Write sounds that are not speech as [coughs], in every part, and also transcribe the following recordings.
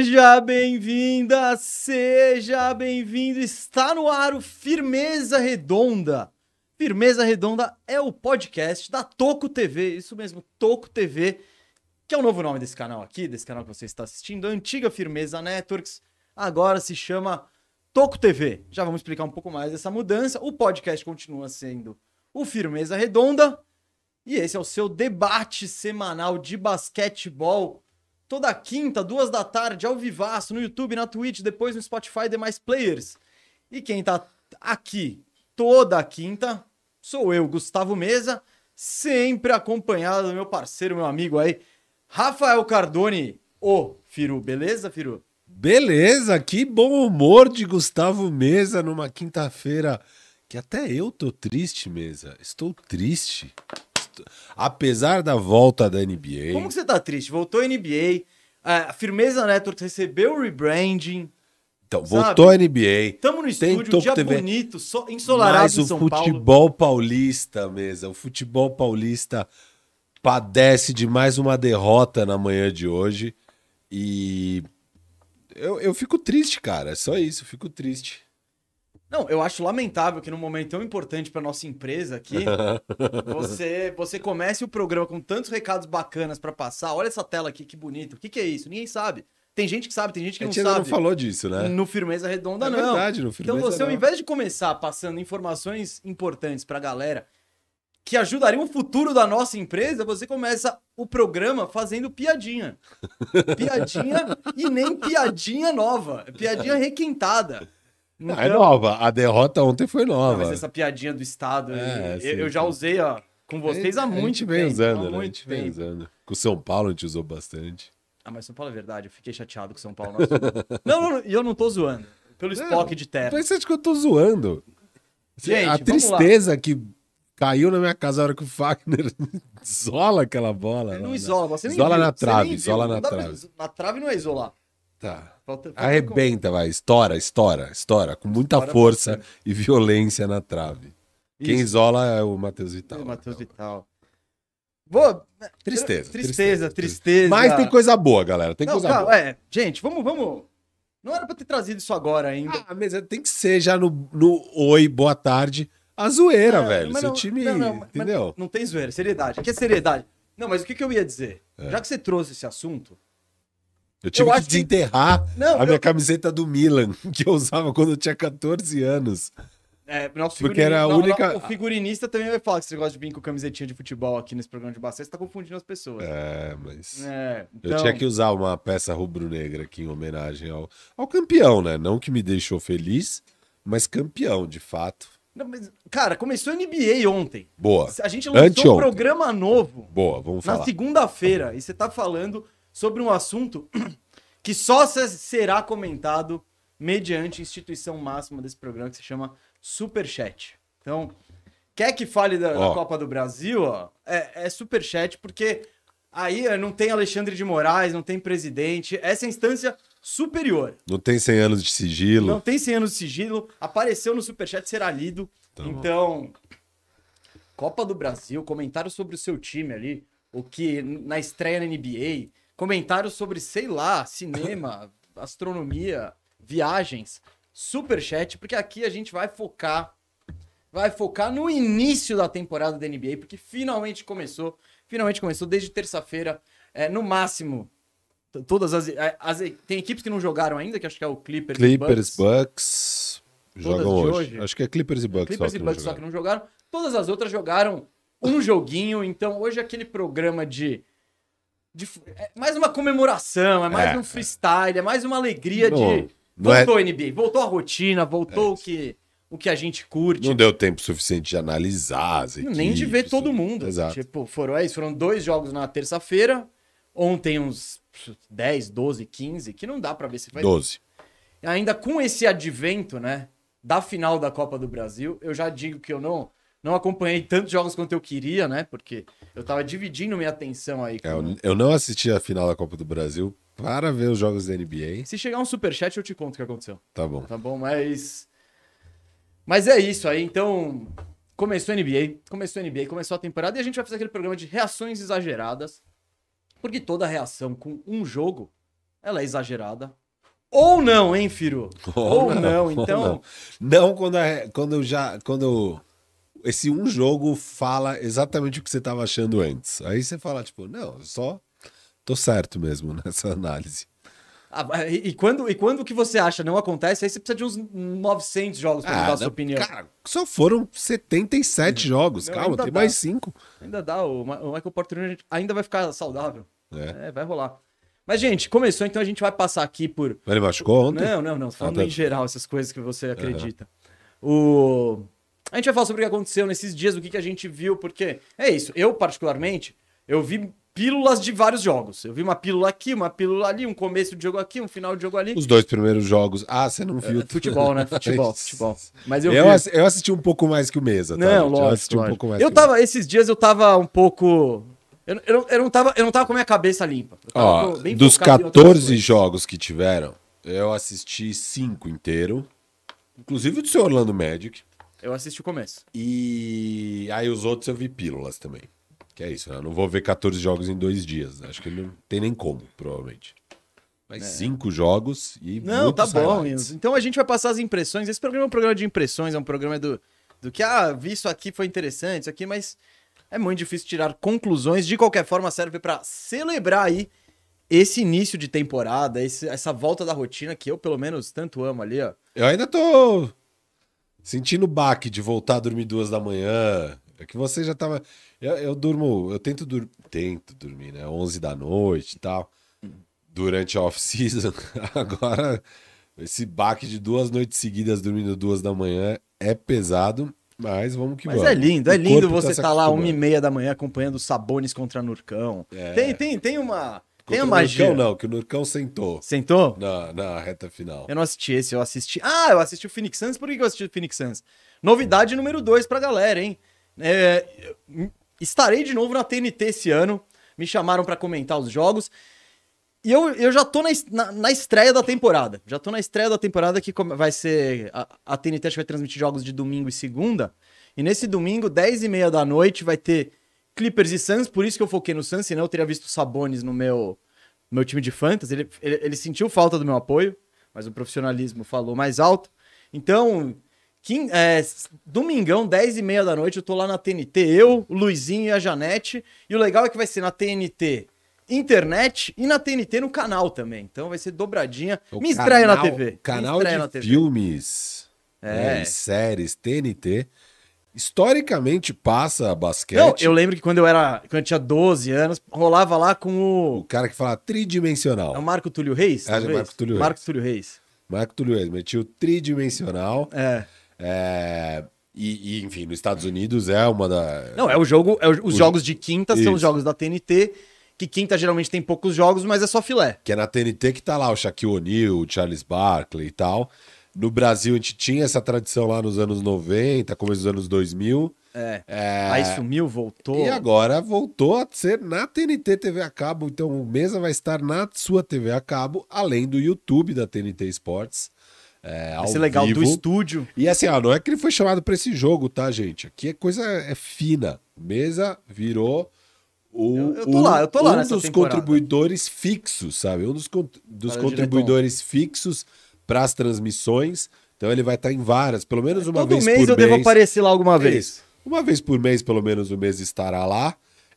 Seja bem-vinda, seja bem-vindo. Está no ar o Firmeza Redonda. Firmeza Redonda é o podcast da Toco TV, isso mesmo, Toco TV, que é o novo nome desse canal aqui, desse canal que você está assistindo, a antiga Firmeza Networks, agora se chama Toco TV. Já vamos explicar um pouco mais dessa mudança. O podcast continua sendo o Firmeza Redonda e esse é o seu debate semanal de basquetebol toda quinta, duas da tarde, ao vivaço, no YouTube, na Twitch, depois no Spotify e demais players. E quem tá aqui toda quinta sou eu, Gustavo Mesa, sempre acompanhado do meu parceiro, meu amigo aí, Rafael Cardone, ô Firu, beleza, Firu? Beleza, que bom humor de Gustavo Mesa numa quinta-feira que até eu tô triste, Mesa. Estou triste apesar da volta da NBA. Como que você tá triste? Voltou a NBA, a Firmeza Network recebeu o rebranding. Então, sabe? voltou a NBA. Tamo no estúdio, um dia TV, bonito, so, ensolarado mas em São Paulo. o futebol paulista mesmo, o futebol paulista padece de mais uma derrota na manhã de hoje. E eu, eu fico triste, cara. É só isso, eu fico triste. Não, eu acho lamentável que num momento tão importante para nossa empresa aqui, [laughs] você, você comece o programa com tantos recados bacanas para passar. Olha essa tela aqui, que bonito. O que, que é isso? Ninguém sabe. Tem gente que sabe, tem gente que não sabe. A gente não falou disso, né? No Firmeza Redonda, é não. verdade, no Firmeza Então você, não. ao invés de começar passando informações importantes pra galera que ajudariam o futuro da nossa empresa, você começa o programa fazendo piadinha. [laughs] piadinha e nem piadinha nova. Piadinha Então... Ah, é nova. A derrota ontem foi nova. Não, mas essa piadinha do Estado, é, eu, sim, eu, já usei ó, com vocês há muito tempo. A gente vem tempo, usando, né? A gente usando. Com o São Paulo a gente usou bastante. Ah, mas São Paulo é verdade. Eu fiquei chateado com o São Paulo. [laughs] não, não, eu não tô zoando. Pelo Spock de terra. Mas você acha que eu tô zoando? Gente, a tristeza que caiu na minha casa a hora que o Fagner [laughs] isola aquela bola. Ele não lá, isola, você nem Isola viu, na trave, isola na Não pra- trave. Na trave não é isolar. Tá. Falta, falta Arrebenta, vai. Estoura, estoura, estoura. Com muita Estoura força bastante. e violência na trave. Quem Isso. isola é o Matheus Vital. É, Matheus Vital. Boa. Tristeza, Tristeza, tristeza. Mas tem coisa boa, galera. Tem Não, coisa calma, boa. é. Gente, vamos, vamos. Não era pra ter trazido isso agora ainda. Ah, mas tem que ser já no, no oi, boa tarde, a zoeira, Não, velho. Seu não- time, não, não, entendeu? Não tem zoeira, seriedade. Que é seriedade? Não, mas o que, que eu ia dizer? É. Já que você trouxe esse assunto. Eu tive eu que acho que- desenterrar Não, a minha eu- camiseta do Milan, [laughs] que eu usava quando eu tinha 14 anos. É, nosso Porque era a única- O figurinista também vai falar que você gosta de vir com camisetinha de futebol aqui nesse programa de basquete, você tá confundindo as pessoas. É, mas. É, Eu então- tinha que usar uma peça rubro-negra aqui em homenagem ao, ao campeão, né? Não que me deixou feliz, mas campeão, de fato. Não, mas, cara, começou a NBA ontem. Boa, A gente lançou um programa novo boa, vamos na falar. segunda-feira e você tá falando sobre um assunto [clears throat] que só se- será comentado mediante a instituição máxima desse programa que se chama Superchat. Então, quer que fale da, da. Copa do Brasil, ó, é, é Superchat, porque aí ó, não tem Alexandre de Moraes, não tem presidente, essa é a instância superior. Não tem 100 anos de sigilo. Não tem 100 anos de sigilo, apareceu no Superchat, será lido. Bom. então, Copa do Brasil, comentário sobre o seu time ali, o que na estreia na NBA, comentário sobre, sei lá, cinema, [laughs] astronomia, viagens, Superchat, porque aqui a gente vai focar vai focar no início da temporada da NBA, porque finalmente começou, finalmente começou desde terça-feira, é, no máximo todas as, as- tem equipes que não jogaram ainda, que acho que é o Clippers, e Clippers, Bucks. Bucks. Jogam hoje. hoje? Acho que é Clippers e Bucks. Clippers só e Bucks só que não jogaram. Todas as outras jogaram um joguinho. Então, hoje é aquele programa de. De é mais uma comemoração, é mais É, um freestyle, é mais uma alegria Não- de. não é- Voltou a NBA, voltou a rotina, voltou o, que, o que a gente curte. Não deu tempo suficiente de analisar as equipes. Nem de ver todo mundo. Exato. Tipo, foram, é foram dois jogos na terça-feira. Ontem uns 10, 12, 15, que não dá pra ver se vai 12. ainda com esse advento, né, da final da Copa do Brasil, eu já digo que eu não não acompanhei tantos jogos quanto eu queria, né? Porque eu tava dividindo minha atenção aí. Com... É, eu, eu não assisti a final da Copa do Brasil para ver os jogos da NBA. Se chegar um superchat, eu te conto o que aconteceu. Tá bom. Tá bom? Mas. Mas é isso aí. Então, começou a NBA, começou a NBA, começou a temporada e a gente vai fazer aquele programa de reações exageradas. Porque toda reação com um jogo ela é exagerada. Ou não, hein, Firo? Ou, não, então. Não, não quando, é, quando eu já. Quando esse um jogo fala exatamente o que você estava achando antes. Aí você fala, tipo, não, só tô certo mesmo [laughs] nessa análise. Ah, e, quando, e quando o que você acha não acontece, aí você precisa de uns 900 jogos pra mudar a sua Ah, opinião. Cara, só foram 77 jogos. Não, Calma, tem dá. mais 5. Ainda dá, o, o Michael Porter ainda vai ficar saudável. É. É, vai rolar. Mas, gente, começou, então a gente vai passar aqui por. Ele machucou ontem? Não, não, não. Falando Ah, tá. em geral, essas coisas que você acredita. O... A gente vai falar sobre o que aconteceu nesses dias, o que, que a gente viu, porque é isso. Eu, particularmente, eu vi pílulas de vários jogos. Eu vi uma pílula aqui, uma pílula ali, um começo de jogo aqui, um final de jogo ali. Os dois primeiros jogos. Ah, você não viu? É, futebol, né? [laughs] Futebol, futebol. Mas eu, Eu, vi. assi- eu assisti um pouco mais que o Mesa, tá? Não, gente? Eu lógico, assisti um lógico. pouco mais Eu tava, esses dias eu tava um pouco... Eu, eu, não, eu, não tava, eu não tava com a minha cabeça limpa. Eu tava Ó, dos focado em outras 14 coisas. jogos que tiveram, eu assisti 5 inteiro. Inclusive o do seu Orlando Magic. Eu assisti o começo. E aí os outros eu vi pílulas também. Que é isso, né? Eu não vou ver 14 jogos em dois dias. né? Acho que não tem nem como, provavelmente. Mas cinco jogos e É. Não, tá bom. highlights. Então a gente vai passar as impressões. Esse programa é um programa de impressões, é um programa do, do que, ah, vi isso aqui, foi interessante, isso aqui, mas é muito difícil tirar conclusões. De qualquer forma, serve pra celebrar aí esse início de temporada, esse- essa volta da rotina que eu, pelo menos, tanto amo ali, ó. Eu ainda tô sentindo o baque de voltar a dormir duas da manhã. É que você já tava. Eu, eu durmo, eu tento, dur... tento dormir, né? 11 da noite e tal. Durante a off-season. [laughs] Agora, esse baque de duas noites seguidas dormindo duas da manhã é pesado, mas vamos que Mas vamos. é lindo, é lindo corpo você se tá lá uma e meia da manhã acompanhando os Sabones contra Nurcão. É. Tem, tem, tem uma. Tem Contra a o magia. Nurcão, não, que o Nurcão sentou Sentou? na, na reta final. Eu não assisti esse, eu assisti. Ah, eu assisti o Phoenix Suns. Por que eu assisti o Phoenix Suns? Novidade número 2 pra galera, hein? É, estarei de novo na TNT esse ano. Me chamaram pra comentar os jogos. E eu, eu já tô na, na, na estreia da temporada. Já tô na estreia da temporada que vai ser. A, a TNT acho que vai transmitir jogos de domingo e segunda. E nesse domingo, 10 e meia da noite, vai ter Clippers e Suns. Por isso que eu foquei no Suns, senão eu teria visto o Sabonis no meu, no meu time de fantasy. Ele, ele, ele sentiu falta do meu apoio, mas o profissionalismo falou mais alto. Então, quin, é, domingão, 10 e meia da noite, eu tô lá na TNT. Eu, o Luizinho e a Janete. E o legal é que vai ser na TNT internet e na TNT no canal também. Então vai ser dobradinha. O Me estreia na canal- TV. Me Canal de na TV. filmes É. né, séries, TNT. Historicamente passa basquete. Não, eu lembro que quando eu era. Quando eu tinha 12 anos, rolava lá com O o. cara que fala tridimensional. É o Marco Túlio Reis? É talvez? Marco Túlio Marco Reis. Túlio Reis. Marco Túlio Reis, metia o tridimensional. É. É, e, e, enfim, nos Estados Unidos é uma da. Não, é o jogo. É o- os O- jogos de quinta são os Isso. jogos da TNT. Que quinta geralmente tem poucos jogos, mas é só filé. Que é na TNT que tá lá o Shaquille O'Neal, o Charles Barkley e tal. No Brasil a gente tinha essa tradição lá nos anos 90, começo dos anos 2000. É. É, Aí sumiu, voltou. E agora voltou a ser na TNT TV a cabo. Então o Mesa vai estar na sua TV a cabo, além do YouTube da TNT Esportes. É, Vai ser legal vivo. do estúdio. E assim, ó, não é que ele foi chamado pra esse jogo, tá, gente? Aqui é coisa é fina. Mesa virou o, Eu- eu tô lá, eu tô lá um dos temporada. contribuidores fixos, sabe? Um dos, dos contribuidores fixos para as transmissões. Então ele vai estar em várias, pelo menos uma Todo vez mês por eu mês. devo aparecer lá alguma É vez. isso. Uma vez por mês, pelo menos, o mês estará lá.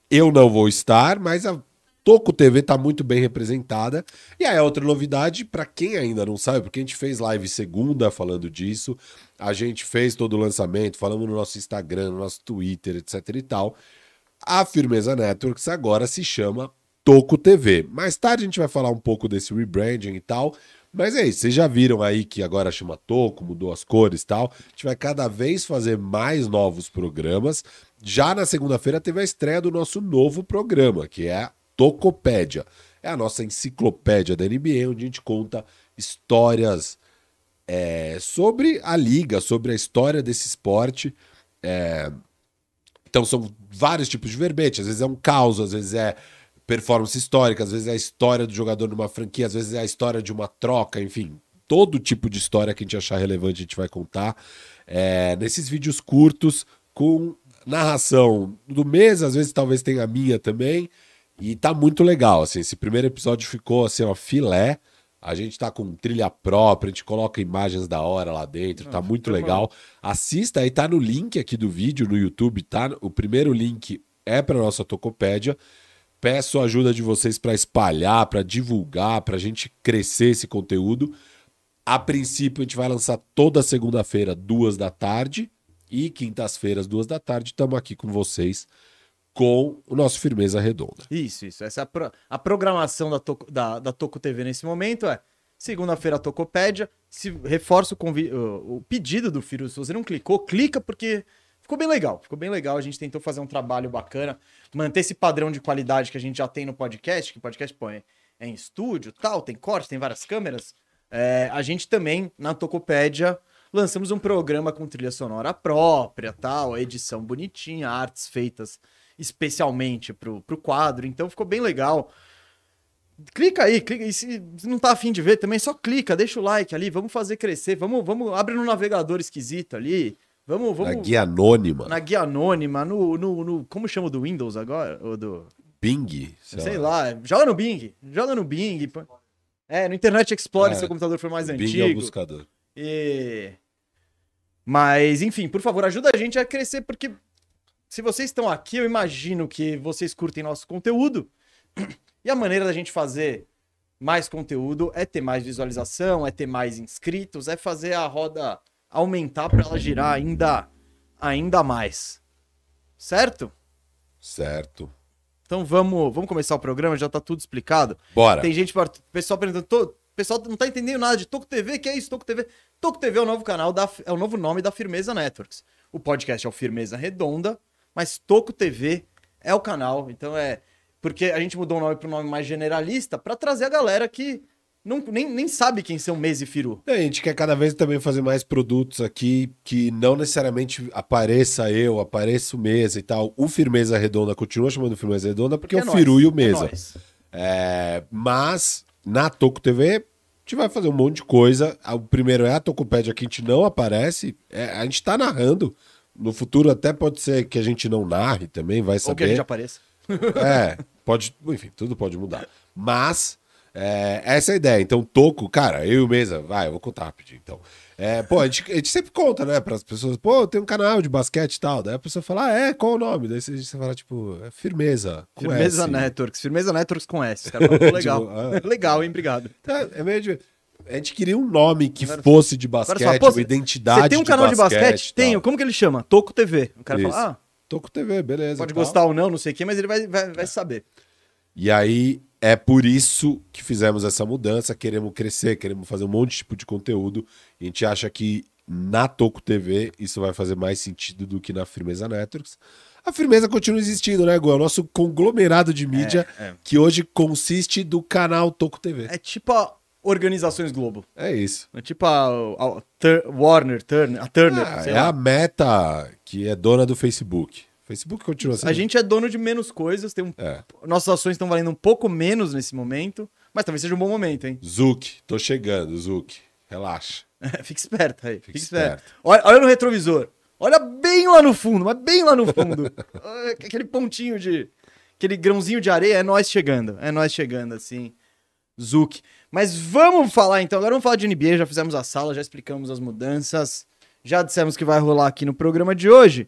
Eu não vou estar, mas a Toco TV tá muito bem representada. E aí, outra novidade, para quem ainda não sabe, porque a gente fez live segunda falando disso, a gente fez todo o lançamento, falamos no nosso Instagram, no nosso Twitter, etc e tal. A Firmeza Networks agora se chama Toco TV. Mais tarde a gente vai falar um pouco desse rebranding e tal. Mas é isso, vocês já viram aí que agora chama Toco, mudou as cores e tal. A gente vai cada vez fazer mais novos programas. Já na segunda-feira teve a estreia do nosso novo programa, que é a Tocopédia. É a nossa enciclopédia da NBA, onde a gente conta histórias é, sobre a liga, sobre a história desse esporte. É, então são vários tipos de verbete. Às vezes é um caos, às vezes é performance histórica, às vezes é a história do jogador numa franquia, às vezes é a história de uma troca, enfim. Todo tipo de história que a gente achar relevante a gente vai contar é, nesses vídeos curtos com narração do mês, às vezes talvez tenha a minha também. E tá muito legal, assim, esse primeiro episódio ficou assim, ó, filé. A gente tá com trilha própria, a gente coloca imagens da hora lá dentro, tá Ah, muito legal. Assista aí, tá no link aqui do vídeo no YouTube, tá? O primeiro link é para nossa Tocopédia. Peço a ajuda de vocês para espalhar, para divulgar, para a gente crescer esse conteúdo. A princípio, a gente vai lançar toda segunda-feira, duas da tarde, e quintas-feiras, duas da tarde, estamos aqui com vocês com o nosso Firmeza Redonda. Isso, isso. Essa é a, pro- a programação da Toco, da, da Toco TV nesse momento é segunda-feira Tocopédia. Se reforça o, convi- o pedido do Firu. Se você não clicou, clica porque ficou bem legal. Ficou bem legal. A gente tentou fazer um trabalho bacana, manter esse padrão de qualidade que a gente já tem no podcast, que podcast pô, é, é em estúdio, tal, tem corte, tem várias câmeras. É, a gente também, na Tocopédia, lançamos um programa com trilha sonora própria, tal, edição bonitinha, artes feitas especialmente pro, pro quadro, então ficou bem legal. Clica aí, clica, e se não tá afim de ver também, só clica, deixa o like ali, vamos fazer crescer, vamos, vamos, abre no navegador esquisito ali, vamos, vamos... Na guia anônima, na guia anônima, no, no, no- como chama do Windows agora? O do, Bing, sei, lá, joga no Bing, joga no Bing, é, no Internet Explorer, É, seu computador for mais Bing é o antigo, buscador. e... Mas, enfim, por favor, ajuda a gente a crescer, porque se vocês estão aqui, eu imagino que vocês curtem nosso conteúdo. E a maneira da gente fazer mais conteúdo é ter mais visualização, é ter mais inscritos, é fazer a roda aumentar para ela girar ainda, ainda mais. Certo? Certo. Então vamos, vamos começar o programa, já tá tudo explicado. Bora. Tem gente, pessoal perguntando, "Tô- o pessoal não tá entendendo nada de Toco TV, que é isso, Toco TV? Toco TV é o novo canal, da, é o novo nome da Firmeza Networks. O podcast é o Firmeza Redonda, mas Toco TV é o canal, então é... Porque a gente mudou o nome para um nome mais generalista para trazer a galera que não, nem, nem sabe quem são Mês e Firu. A gente quer cada vez também fazer mais produtos aqui que não necessariamente apareça eu, apareça o Mesa e tal. O Firmeza Redonda continua chamando Firmeza Redonda porque, é o Firu e o é Mesa. É, mas na Toco TV a gente vai fazer um monte de coisa. O primeiro é a Tocopédia que a gente não aparece. É, a gente tá narrando. No futuro até pode ser que a gente não narre também, vai Ou que a saber. gente apareça. É, pode, enfim, tudo pode mudar. Mas é, essa é a ideia. Então, Toco, cara, eu e o Mesa, vai, eu vou contar rapidinho. Então, é, pô, a gente, a gente sempre conta, né, para as pessoas, pô, tem um canal de basquete e tal. Daí a pessoa fala, ah, é, qual o nome? Daí você, você fala, tipo, é Firmeza. Com Firmeza S. Networks. Firmeza Networks com S. Cara, [laughs] ficou legal. Tipo, ah. legal, hein? Obrigado. Tá, é meio de- A gente queria um nome que Agora- fosse de basquete, fala, pô, uma identidade Você tem um canal de basquete? e tal. Tenho. Como que ele chama? Toco TV. O cara Isso. fala, ah, Toco TV, beleza. pode gostar ou não, não sei o quê, mas ele vai, vai, vai saber. E aí é por isso que fizemos essa mudança, queremos crescer, queremos fazer um monte de tipo de conteúdo. A gente acha que na Toco TV isso vai fazer mais sentido do que na Firmeza Networks. A Firmeza continua existindo, né, Gu? É o nosso conglomerado de mídia é. que hoje consiste do canal Toco TV. É tipo a Organizações Globo. É isso. É tipo a, a- a Tur- Warner, Turner, a Turner, Ah, é lá. a Meta que é dona do Facebook. Facebook continua sendo. A gente é dono de menos coisas, tem um... É. nossas ações estão valendo um pouco menos nesse momento, mas talvez seja um bom momento, hein? Zuc, tô chegando, Zuc. Relaxa. [laughs] Fica esperto aí. Fica, esperto. esperto. Olha, olha no retrovisor. Olha bem lá no fundo, mas bem lá no fundo. [laughs] Aquele pontinho de. Aquele grãozinho de areia é nós chegando. É nós chegando, assim. Zuc. Mas vamos falar então. Agora vamos falar de NBA. Já fizemos a sala, já explicamos as mudanças. Já dissemos que vai rolar aqui no programa de hoje.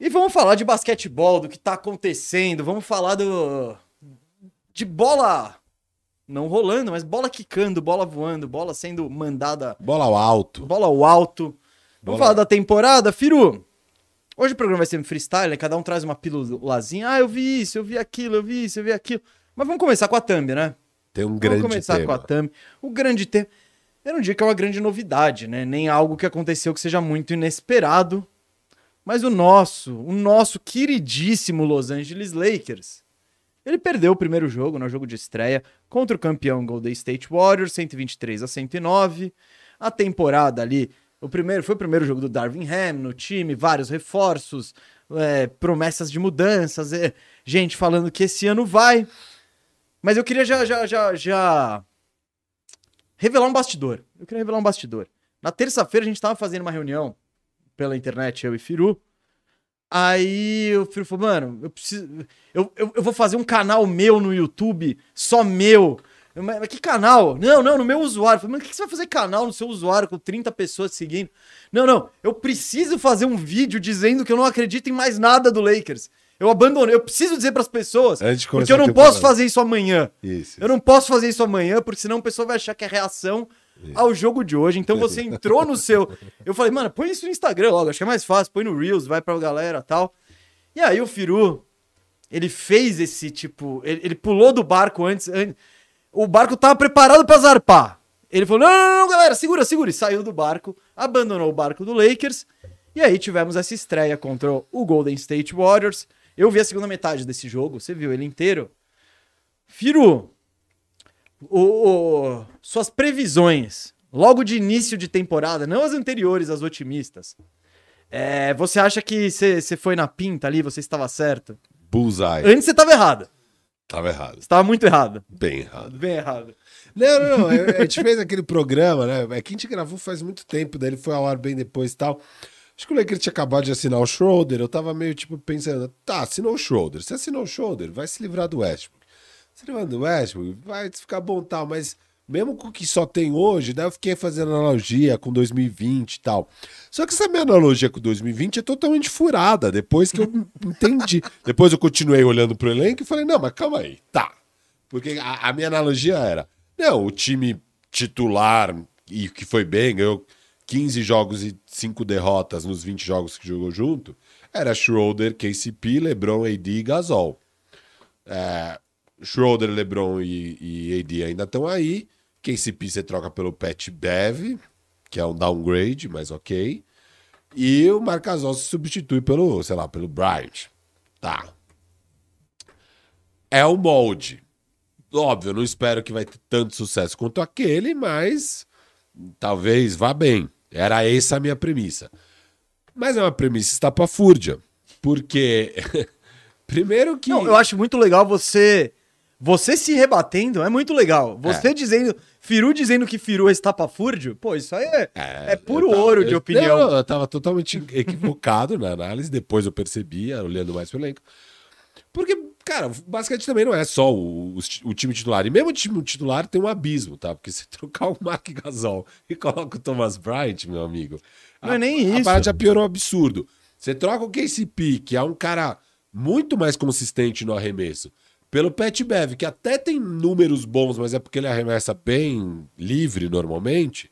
E vamos falar de basquetebol, do que tá acontecendo. Vamos falar do. De bola não rolando, mas bola quicando, bola voando, bola sendo mandada Bola ao alto. bola ao alto. Vamos Bola- falar da temporada, Firu. Hoje o programa vai ser um freestyle, né? cada um traz uma pílulazinha. Ah, eu vi isso, eu vi aquilo, eu vi isso, eu vi aquilo. Mas vamos começar com a thumb, né? Tem um grande vamos começar tema. com a thumb. O grande tema. Eu não digo que é uma grande novidade, né? Nem algo que aconteceu que seja muito inesperado. Mas o nosso, o nosso queridíssimo Los Angeles Lakers, ele perdeu o primeiro jogo, no jogo de estreia, contra o campeão Golden State Warriors, 123 a 109. A temporada ali, o primeiro foi o primeiro jogo do Darvin Ham no time, vários reforços, é, promessas de mudanças, é, gente falando que esse ano vai. Mas eu queria já, já, já, já revelar um bastidor. Eu queria revelar um bastidor. Na terça-feira a gente estava fazendo uma reunião pela internet, eu e Firu, Aí o Firu falou, mano, eu preciso. Eu, eu, eu vou fazer um canal meu no YouTube, só meu. Eu, Mas que canal? Não, não, no meu usuário. Eu falei, mas o que você vai fazer canal no seu usuário com 30 pessoas seguindo? Não, não, eu preciso fazer um vídeo dizendo que eu não acredito em mais nada do Lakers. Eu abandonei, eu preciso dizer pras pessoas, Antes de porque eu a não posso fazer isso amanhã. Isso. Eu não posso fazer isso amanhã, porque senão o pessoal vai achar que é reação ao jogo de hoje. Então você [laughs] entrou no seu. Eu falei, mano, põe isso no Instagram logo, acho que é mais fácil, põe no Reels, vai pra galera tal. E aí o Firu, ele fez esse tipo. Ele, ele pulou do barco antes, an- O barco tava preparado pra zarpar. Ele falou: não, não, não, galera, segura, segura. E saiu do barco, abandonou o barco do Lakers. E aí tivemos essa estreia contra o Golden State Warriors. Eu vi a segunda metade desse jogo, você viu ele inteiro. Firu, o- o- suas previsões, logo de início de temporada, não as anteriores, as otimistas. É, você acha que você foi na pinta ali, você estava certo? Bullseye. Antes você estava errado. Tava errado. Você estava muito errado. Bem errado. Bem errado. Não, não, não. A gente fez aquele programa, né? É que a gente gravou faz muito tempo, daí ele foi ao ar bem depois e tal. Acho que o Lakers tinha acabado de assinar o Schroeder. Eu tava meio tipo pensando, tá, assinou o Schroeder. Se assinou o Schroeder, vai se livrar do Westbrook. Livrar do Westbrook, vai ficar bom tal, mas mesmo com o que só tem hoje, daí eu fiquei fazendo analogia com 2020 e tal. Só que essa minha analogia com 2020 é totalmente furada. Depois que eu [laughs] entendi. Depois eu continuei olhando pro elenco e falei, não, mas calma aí, tá. Porque a, a minha analogia era: não, o time titular, e que foi bem, ganhou 15 jogos e 5 derrotas nos 20 jogos que jogou junto, era Schroeder, KCP, LeBron, AD e Gasol. É, Schroeder, LeBron e, e AD ainda estão aí. KCP você troca pelo Pat Bev, que é um downgrade, mas ok. E o Marc Gasol se substitui pelo, sei lá, pelo Bryant. Tá. É o molde. Óbvio, não espero que vai ter tanto sucesso quanto aquele, mas talvez vá bem. Era essa a minha premissa. Mas é uma premissa estapafúrdia. Porque, [laughs] primeiro que... Não, eu acho muito legal você. Você se rebatendo é muito legal. Você dizendo. Firu dizendo que Firu é estapafúrdio, pô, isso aí é, é, puro eu tava- ouro de eu- opinião. Não, eu tava totalmente equivocado na análise, depois eu percebi, olhando mais pro elenco. Porque, cara, o basquete também não é só o, o, o time titular. E mesmo o time titular tem um abismo, tá? Porque se [laughs] trocar o Mark Gasol e coloca o Thomas Bryant, meu amigo. Não é a- nem A isso. parada já piorou um absurdo. Você troca o KCP, que é um cara muito mais consistente no arremesso, pelo Pat Bev, que até tem números bons, mas é porque ele arremessa bem livre normalmente.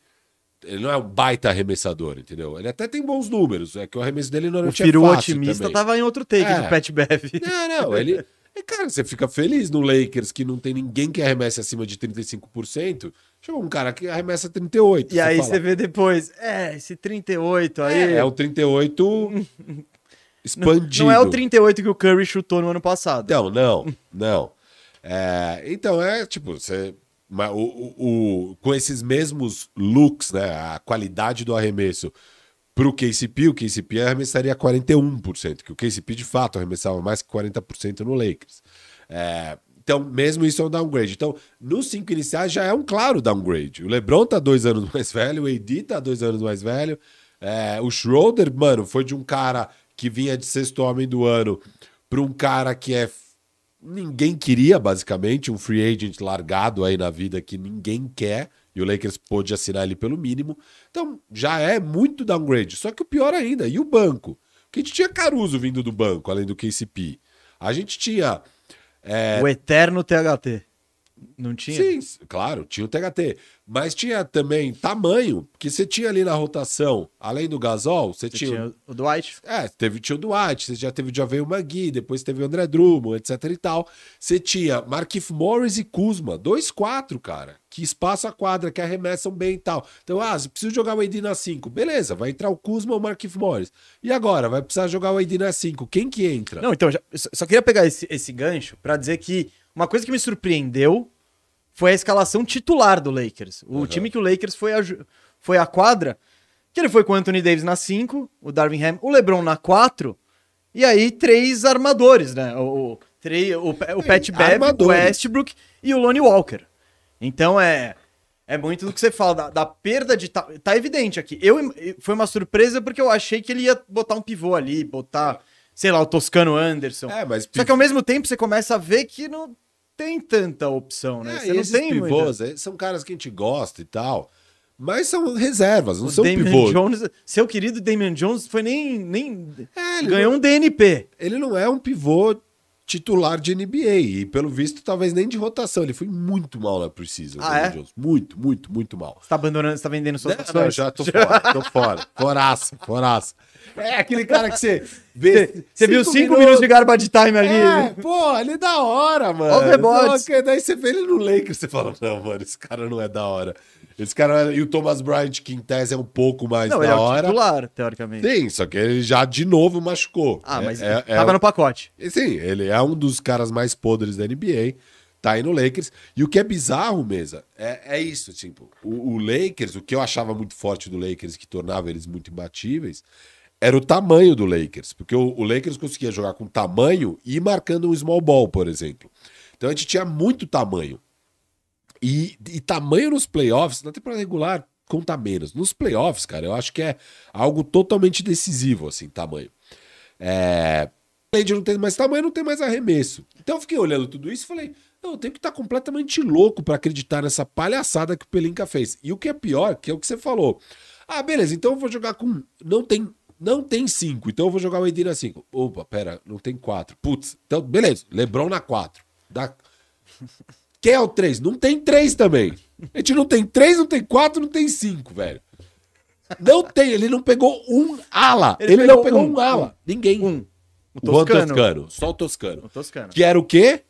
Ele não é um baita arremessador, entendeu? Ele até tem bons números, é que o arremesso dele O normalmente é fácil otimista também. tava em outro take É. do Pat Bev. Não, não, ele... é, Cara, você fica feliz no Lakers que não tem ninguém que arremesse acima de 35%. Chegou um cara que arremessa 38%. E aí fala, você vê depois, é, esse 38 aí. É, é o 38 [laughs] expandido. Não é o 38 que o Curry chutou no ano passado. Não, não, não. É, então é tipo, você. o, o- o- com esses mesmos looks, né? A qualidade do arremesso pro KCP, o KCP arremessaria 41%, que o KCP de fato arremessava mais que 40% no Lakers. É, então, mesmo isso é um downgrade. Então, nos cinco iniciais já é um claro downgrade. O LeBron tá dois anos [laughs] mais velho, o AD tá dois anos mais velho. É, o Schroeder, mano, foi de um cara que vinha de sexto homem do ano para um cara que é ninguém queria, basicamente, um free agent largado aí na vida que ninguém quer, e o Lakers pôde assinar ele pelo mínimo. Então, já é muito downgrade. Só que o pior ainda, e o banco? Porque a gente tinha Caruso vindo do banco, além do KCP. A gente tinha. é, O eterno THT. Não tinha? Sim, claro, tinha o THT. Mas tinha também tamanho, que você tinha ali na rotação, além do Gasol, você, Você tinha. tinha o Dwight. É, teve, tinha o Dwight, você já teve o Javel Magui, depois teve o André Drummond, etc e tal. Você tinha Markif Morris e Kuzma, 2-4, cara, que espaço a quadra, que arremessam bem e tal. Então, ah, você precisa jogar o AD na 5. Beleza, vai entrar o Kuzma ou o Markif Morris. E agora, vai precisar jogar o AD na 5. Quem que entra? Não, então, já- só queria pegar esse, esse gancho pra dizer que uma coisa que me surpreendeu foi a escalação titular do Lakers. O time que o Lakers foi a, foi a quadra, que ele foi com o Anthony Davis na 5, o Darvin Ham, o LeBron na 4, e aí três armadores, né? O, o, o, o Pat Bev, o. Westbrook e o Lonnie Walker. Então é é muito do que você fala, da, da perda de... ta- Tá evidente aqui. Eu, foi uma surpresa porque eu achei que ele ia botar um pivô ali, botar... sei lá, o Toscano Anderson. É, mas Só que ao mesmo tempo você começa a ver que não tem tanta opção, né? É, você não esses tem muita- pivôs, é, são caras que a gente gosta e tal. Mas são reservas, não O são Damian pivôs. Jones, seu querido Damian Jones foi nem, nem É, ganhou um DNP. ele não é um pivô titular de NBA. E pelo visto, talvez nem de rotação. Ele foi muito mal na Precision. Ah, é? Jones. Muito, muito, muito mal. Você tá abandonando, você tá vendendo suas Não, ações? não, já tô fora, tô fora. Foraço, foraço. É aquele cara que você vê. Você, viu cinco minutos de garbage time ali? É, pô, ele é da hora, mano. Olha o rebote. Daí você vê ele no Lakers, você fala, não, mano, esse cara não é da hora. Esse cara, e o Thomas Bryant, que em tese é um pouco mais não, da ele é o titular, teoricamente. Sim, só que ele já de novo machucou. Ah, É- mas é, é tava no pacote. Sim, ele é um dos caras mais podres da NBA, tá aí no Lakers. E o que é bizarro, Mesa, é, é isso, tipo, o, o Lakers, o que eu achava muito forte do Lakers, que tornava eles muito imbatíveis, era o tamanho do Lakers. Porque o, o Lakers conseguia jogar com tamanho e marcando um small ball, por exemplo. Então a gente tinha muito tamanho. E, e tamanho nos playoffs, na temporada regular, conta menos. Nos playoffs, cara, eu acho que é algo totalmente decisivo, assim, tamanho. É... Além não ter mais tamanho, não tem mais arremesso. Então eu fiquei olhando tudo isso e falei, não, eu tenho que estar completamente louco para acreditar nessa palhaçada que o Pelinka fez. E o que é pior, que é o que você falou. Ah, beleza, então eu vou jogar com... Não tem... Não tem cinco, então eu vou jogar o Edir na cinco. Opa, pera, não tem quatro. Putz, então beleza, Lebron na quatro. Dá... Quem é o três? Não tem três também. A gente não tem três, não tem quatro, não tem cinco, velho. Não tem, ele não pegou um ala. Ele Ele, pegou não pegou um, um, ala. Ninguém. Um. O O Juan Toscano. Toscano. Só o Toscano. O Toscano. Que era o quê?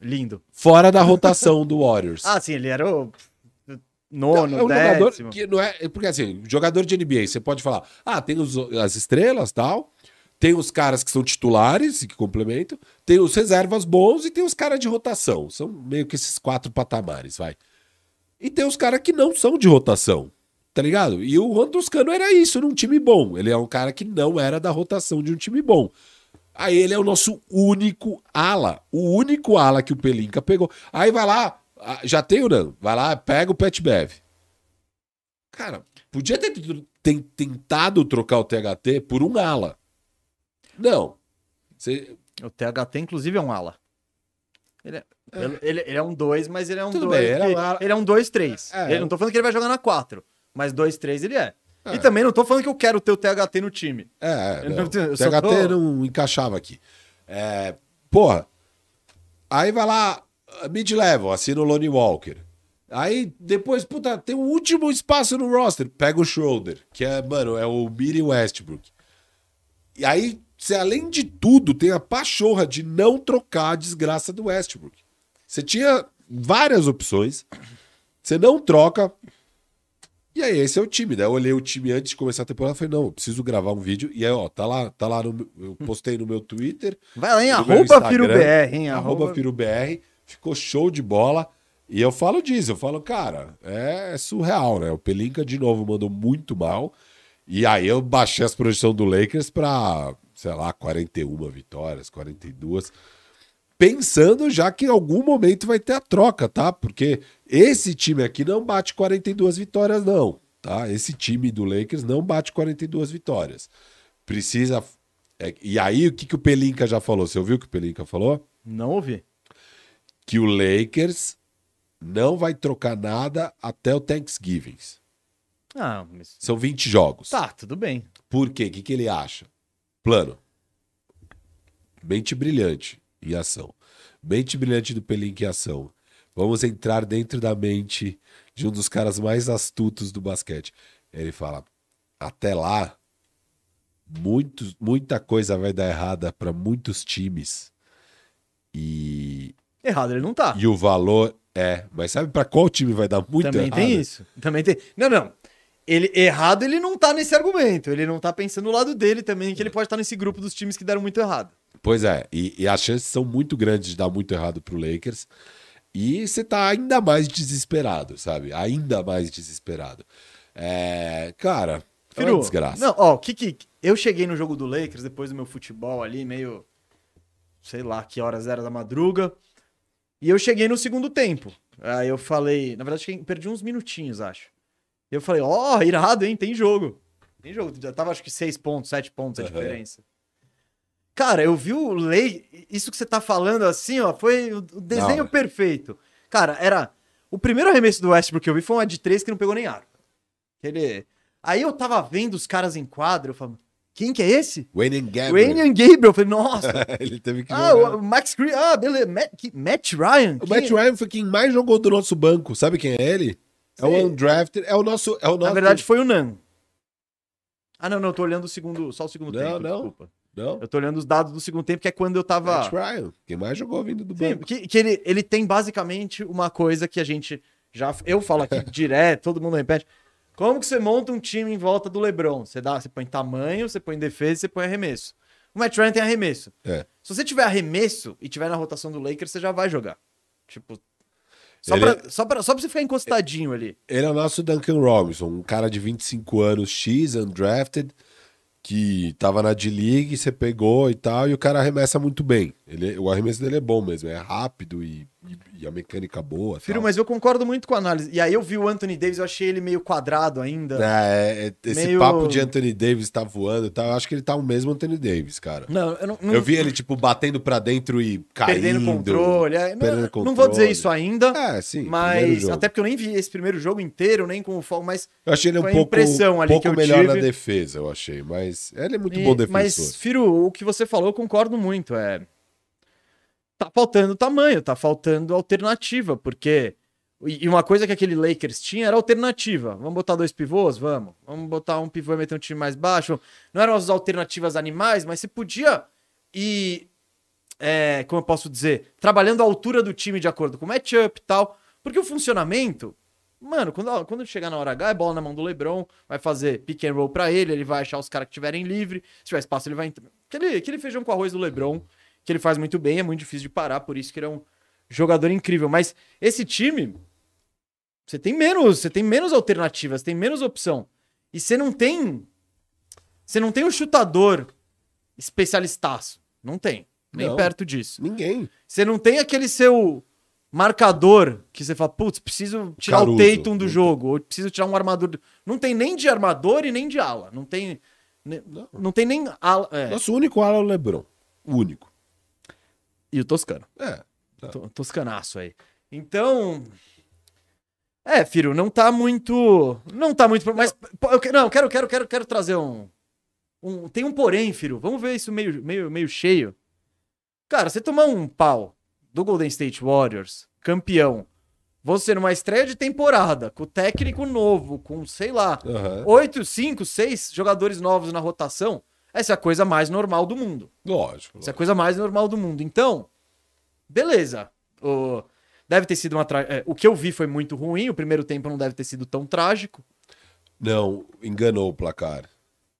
Lindo. Fora da rotação do Warriors. [laughs] Ah, sim, ele era o nono, é um jogador décimo. que não é. Porque assim, jogador de NBA, você pode falar, ah, tem os- as estrelas tal, tem os caras que são titulares e que complementam, tem os reservas bons e tem os caras de rotação. São meio que esses quatro patamares, vai. E tem os caras que não são de rotação, tá ligado? E o Juan Toscano era isso num time bom. Ele é um cara que não era da rotação de um time bom. Aí ele é o nosso único ala. O único ala que o Pelinka pegou. Aí vai lá, já tem o Nando. Vai lá, pega o Pet Bev. Cara, podia ter, ter tentado trocar o THT por um ala. Não. Você- O THT, inclusive, é um ala. Ele é, ele, ele- ele é um 2, mas ele é um Tudo 2. bem, ele é um ala- ele é 2-3. É. Ele- Não tô falando que ele vai jogar na 4, mas 2-3 ele é. É. E também não tô falando que eu quero ter o THT no time. É, Eu não. não- eu o THT tô- não encaixava aqui. É, porra. Aí vai lá, mid-level, assina o Lonnie Walker. Aí depois, puta, tem um último espaço no roster. Pega o Schroeder, que é, mano, é o Miri Westbrook. E aí, você além de tudo, tem a pachorra de não trocar a desgraça do Westbrook. Você tinha várias opções, você não troca. E aí, esse é o time. Daí eu olhei o time antes de começar a temporada e falei, não, preciso gravar um vídeo. E aí, ó, tá lá, tá lá no. Eu postei no meu Twitter. Vai lá em arroba FiroBR, hein? Arroba Arroba... FiroBR. Ficou show de bola. E eu falo disso, eu falo, cara, é surreal, né? O Pelinka de novo mandou muito mal. E aí eu baixei as projeções do Lakers pra, sei lá, 41 vitórias, 42. Pensando já que em algum momento vai ter a troca, tá? Porque esse time aqui não bate 42 vitórias, não. Tá? Esse time do Lakers não bate 42 vitórias. Precisa. é, e aí, o que, que o Pelinka já falou? Você ouviu o que o Pelinka falou? Não ouvi. Que o Lakers não vai trocar nada até o Thanksgiving. Ah, mas... São 20 jogos. Tá, tudo bem. Por quê? O que, que ele acha? Plano. Mente brilhante em ação. Mente brilhante do Pelinka em ação. Vamos entrar dentro da mente de um dos caras mais astutos do basquete. Ele fala: até lá, muitos, muita coisa vai dar errada para muitos times. E, Errado ele não tá. e o valor é. Mas sabe para qual time vai dar muito Também errado? tem isso. Também tem. Não, não. Ele, errado ele não tá nesse argumento. Ele não tá pensando no lado dele também, que ele pode estar nesse grupo dos times que deram muito errado. Pois é, e, e as chances são muito grandes de dar muito errado pro Lakers. E você tá ainda mais desesperado, sabe? Ainda mais desesperado. É, cara, é uma Firu, desgraça. Não, ó, que que eu cheguei no jogo do Lakers depois do meu futebol ali, meio sei lá que horas era da madruga. E eu cheguei no segundo tempo. Aí eu falei, na verdade, perdi uns minutinhos, acho. E eu falei, ó, irado, hein? Tem jogo. Tem jogo. Já tava acho que seis pontos, sete pontos a Aham. diferença. Cara, eu vi o Lei. Isso que você tá falando assim, ó, foi o desenho Não. perfeito. Cara, era. O primeiro arremesso do Westbrook que eu vi foi uma de três que não pegou nem arco. Ele... Aí eu tava vendo os caras em quadro, eu falava, quem que é esse? Wayne Gabriel. Wayne Gabriel. Eu falei, nossa. [laughs] Ele teve que ah, jogar. o Max Green. Ah, beleza. Matt, Ryan. O Matt é? Ryan foi quem mais jogou do nosso banco. Sabe quem é ele? É o undrafted. É o nosso. É o nosso... Na verdade, foi o Nan. Ah, não, não, eu tô olhando o segundo, só o segundo Não, tempo, não. desculpa. Não. Eu tô olhando os dados do segundo tempo, que é quando eu tava. Matt Ryan. Quem mais jogou vindo do Sim, banco. que, que ele, ele tem basicamente uma coisa que a gente já. Eu falo aqui [laughs] direto, todo mundo repete. Como que você monta um time em volta do Lebron? Você, dá, você põe tamanho, você põe defesa, você põe arremesso. O Matt Ryan tem arremesso. É. Se você tiver arremesso e tiver na rotação do Lakers, você já vai jogar. Tipo. Só, Ele- pra, só, pra, só pra você ficar encostadinho ali. Ele é o nosso Duncan Robinson, um cara de 25 anos, X, undrafted, que tava na D-League, você pegou e tal, e o cara arremessa muito bem. Ele, o arremesso dele é bom mesmo, é rápido e, e- e a mecânica boa. Filho, tal. mas eu concordo muito com a análise. E aí eu vi o Anthony Davis, eu achei ele meio quadrado ainda. É, é, esse Meio- papo de Anthony Davis tá voando e tal, eu acho que ele tá o mesmo Anthony Davis, cara. Não, eu não. não Eu vi ele, tipo, batendo pra dentro e caindo. perdendo controle. é, não, perdendo não controle. vou dizer isso ainda, É, sim. mas até porque eu nem vi esse primeiro jogo inteiro, nem com o foco, mas Eu achei ele um pouco, impressão ali pouco melhor na tive. defesa, eu achei. Mas ele é muito E- bom defensor. Mas, Firo, o que você falou, eu concordo muito. É. Tá faltando tamanho, tá faltando alternativa, porque. E uma coisa que aquele Lakers tinha era alternativa. Vamos botar dois pivôs? Vamos. Vamos botar um pivô e meter um time mais baixo. Não eram as alternativas animais, mas você podia ir. é, como eu posso dizer? Trabalhando a altura do time de acordo com o matchup e tal. Porque o funcionamento. Mano, quando, quando chegar na hora H, é bola na mão do Lebron, vai fazer pick and roll pra ele, ele vai achar os caras que tiverem livre, se tiver espaço ele vai. Aquele, aquele feijão com arroz do Lebron, que ele faz muito bem, é muito difícil de parar, por isso que ele é um jogador incrível. Mas esse time, você tem menos, você tem menos alternativas, tem menos opção. E você não tem, você não tem um chutador especialistaço, não tem, nem Não. perto disso. Ninguém. Você não tem aquele seu marcador que você fala, putz, preciso tirar Caruso. o Tatum do jogo, ou preciso tirar um armador. do-" Não tem nem de armador e nem de ala. Não tem. Não. Não tem nem ala. é. Nosso único ala é o Lebron. O único. E o Toscano. É. To- Toscanaço aí. Então. É, filho, não tá muito. Não tá muito. Mas. pô, eu não, quero, quero, quero, quero trazer um. um tem um porém, filho. Vamos ver isso meio, meio, meio cheio. Cara, você tomar um pau do Golden State Warriors, campeão, você numa estreia de temporada, com técnico novo, com, sei lá, Aham. oito, cinco, seis jogadores novos na rotação, essa é a coisa mais normal do mundo. Lógico. Essa é a coisa mais normal do mundo. Então, beleza. O- Deve ter sido uma. Tra... é, o que eu vi foi muito ruim. O primeiro tempo não deve ter sido tão trágico. Não, enganou o placar.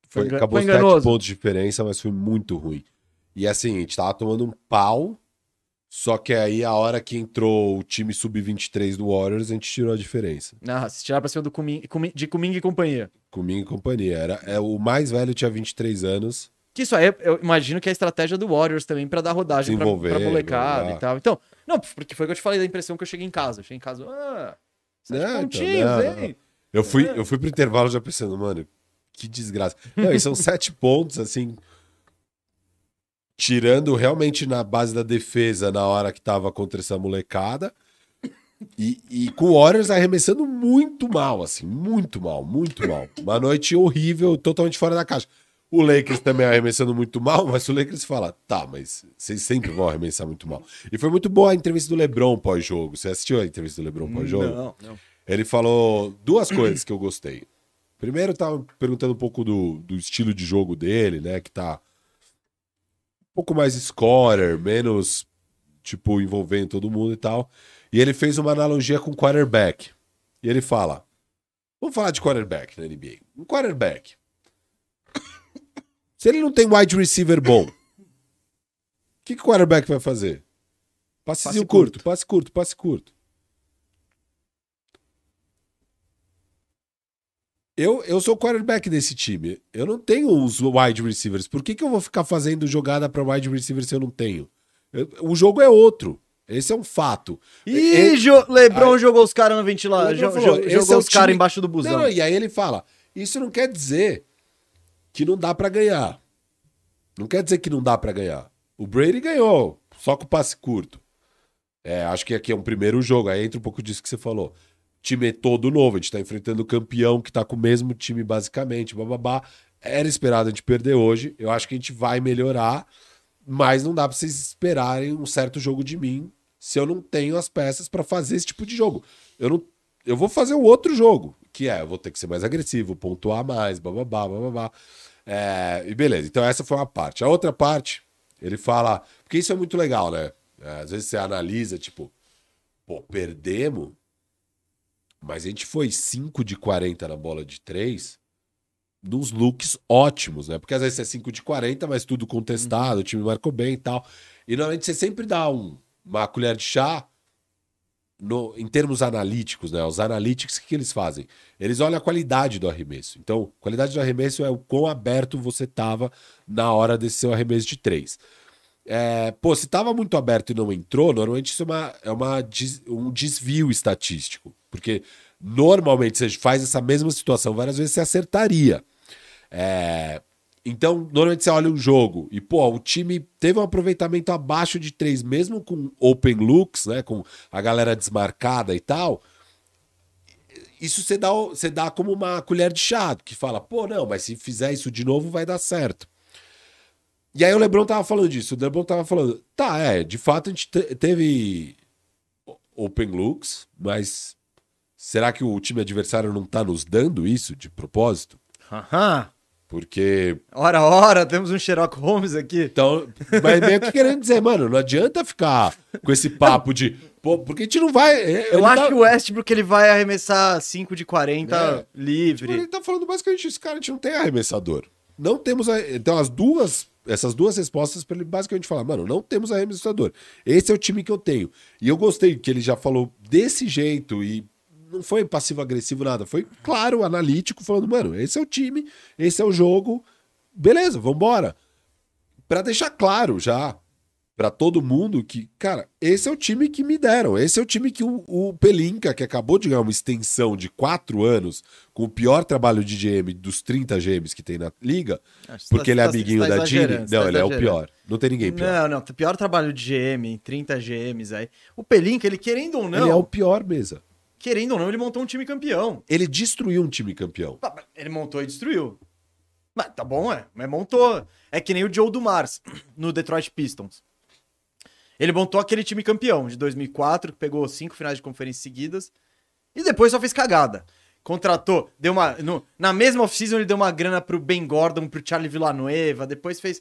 Foi, Foi enga- acabou foi sete pontos de diferença, mas foi muito ruim. E assim, a gente tava tomando um pau, só que aí a hora que entrou o time sub-23 do Warriors, a gente tirou a diferença. Ah, se tirar pra cima do Kumin... Kumin- de Kuminga e companhia. Comigo e companhia. Era, é, o mais velho tinha 23 anos. Que isso aí, eu imagino que é a estratégia do Warriors também pra dar rodagem pra, Desenvolver, pra molecada e tal. Então, não, porque foi o que eu te falei da impressão que eu cheguei em casa. Eu cheguei em casa, ah, sete Não, então, pontinhos, não, hein? Eu fui, É. eu fui pro intervalo já pensando, mano, que desgraça. Não, e são [laughs] sete pontos, assim. Tirando realmente na base da defesa na hora que tava contra essa molecada. E, e com o Warriors arremessando muito mal, assim, muito mal, muito mal. Uma noite horrível, totalmente fora da caixa. O Lakers também arremessando muito mal, mas o Lakers fala, tá, mas vocês sempre vão arremessar muito mal. E foi muito boa a entrevista do LeBron pós-jogo. Você assistiu a entrevista do LeBron pós-jogo? Não, não. Ele falou duas coisas que eu gostei. Primeiro, tava perguntando um pouco do, do estilo de jogo dele, né? Que tá pouco mais scorer, menos, tipo, envolvendo todo mundo e tal. E ele fez uma analogia com quarterback. E ele fala: Vamos falar de quarterback na NBA. Um quarterback. Se ele não tem wide receiver bom, o que, que o quarterback vai fazer? Passezinho Passe curto, curto. passe curto, passe curto. Eu, eu sou o quarterback desse time. Eu não tenho os wide receivers. Por que, que eu vou ficar fazendo jogada para wide receiver se eu não tenho? Eu- o jogo é outro. Esse é um fato. Ih, E- jo- Lebron Aí- jogou os caras no ventilador. Jo- falou, jo- jogou é o os caras embaixo do busão. Não, não, e aí ele fala: Isso não quer dizer que não dá pra ganhar. Não quer dizer que não dá pra ganhar. O Brady ganhou, só com passe curto. É, acho que aqui é um primeiro jogo, aí entra um pouco disso que você falou. Time é todo novo, a gente tá enfrentando o campeão que tá com o mesmo time basicamente, bababá. Era esperado a gente perder hoje, eu acho que a gente vai melhorar, mas não dá pra vocês esperarem um certo jogo de mim se eu não tenho as peças pra fazer esse tipo de jogo. Eu não eu vou fazer um outro jogo, que é, eu vou ter que ser mais agressivo, pontuar mais, bababá, bababá. É, e beleza, então essa foi uma parte. A outra parte, ele fala, porque isso é muito legal, né? É, às vezes você analisa, tipo, pô, perdemos, mas a gente foi 5 de 40 na bola de 3, nos looks ótimos, né? Porque às vezes é 5 de 40, mas tudo contestado, o time marcou bem e tal. E normalmente você sempre dá um, uma colher de chá no, em termos analíticos, né? Os analíticos, o que, que eles fazem? Eles olham a qualidade do arremesso. Então, qualidade do arremesso é o quão aberto você estava na hora desse seu arremesso de três. É, pô, se estava muito aberto e não entrou, normalmente isso é, uma, é uma, um desvio estatístico. Porque normalmente você faz essa mesma situação várias vezes, você acertaria. É, então, normalmente você olha um jogo e, pô, o time teve um aproveitamento abaixo de três, mesmo com open looks, né? Com a galera desmarcada e tal. Isso você dá, você dá como uma colher de chá, que fala, pô, não, mas se fizer isso de novo vai dar certo. E aí o Lebron tava falando disso. O Lebron tava falando, tá, é, de fato a gente te- teve open looks, mas será que o time adversário não tá nos dando isso de propósito? Aham. Porque Ora, ora, temos um Sherlock Holmes aqui. Então, mas meio que querendo dizer, mano, não adianta ficar com esse papo de. Pô, porque a gente não vai. é, Eu acho tá- que o Westbrook ele vai arremessar 5 de 40 É. Tipo, livre. ele tá falando basicamente isso, cara, a gente não tem arremessador. Não temos. a- Então, as duas. Essas duas respostas para ele basicamente falar, mano, não temos arremessador. Esse é o time que eu tenho. E eu gostei que ele já falou desse jeito e não foi passivo-agressivo nada. Foi claro, analítico, falando, mano, esse é o time, esse é o jogo. Beleza, vambora. Pra deixar claro já pra todo mundo que, cara, esse é o time que me deram. Esse é o time que o, o Pelinka, que acabou de ganhar uma extensão de quatro anos, com o pior trabalho de GM dos 30 GMs que tem na liga, Acho que porque você ele é tá- amiguinho tá da Dini. Não, tá ele é o pior. Não tem ninguém pior. Não, não, pior trabalho de GM, 30 GMs aí. O Pelinka, ele querendo ou não, Ele é o pior mesa. Querendo ou não, ele montou um time campeão. Ele destruiu um time campeão. Tá, Ele montou e destruiu. Mas tá bom, é. Mas montou. É que nem o Joe Dumars [clears throat] no Detroit Pistons. Ele montou aquele time campeão de 2004, que pegou cinco finais de conferência seguidas. E depois só fez cagada. Contratou, deu uma. no- na mesma off-season ele deu uma grana pro Ben Gordon, pro Charlie Villanueva, depois fez.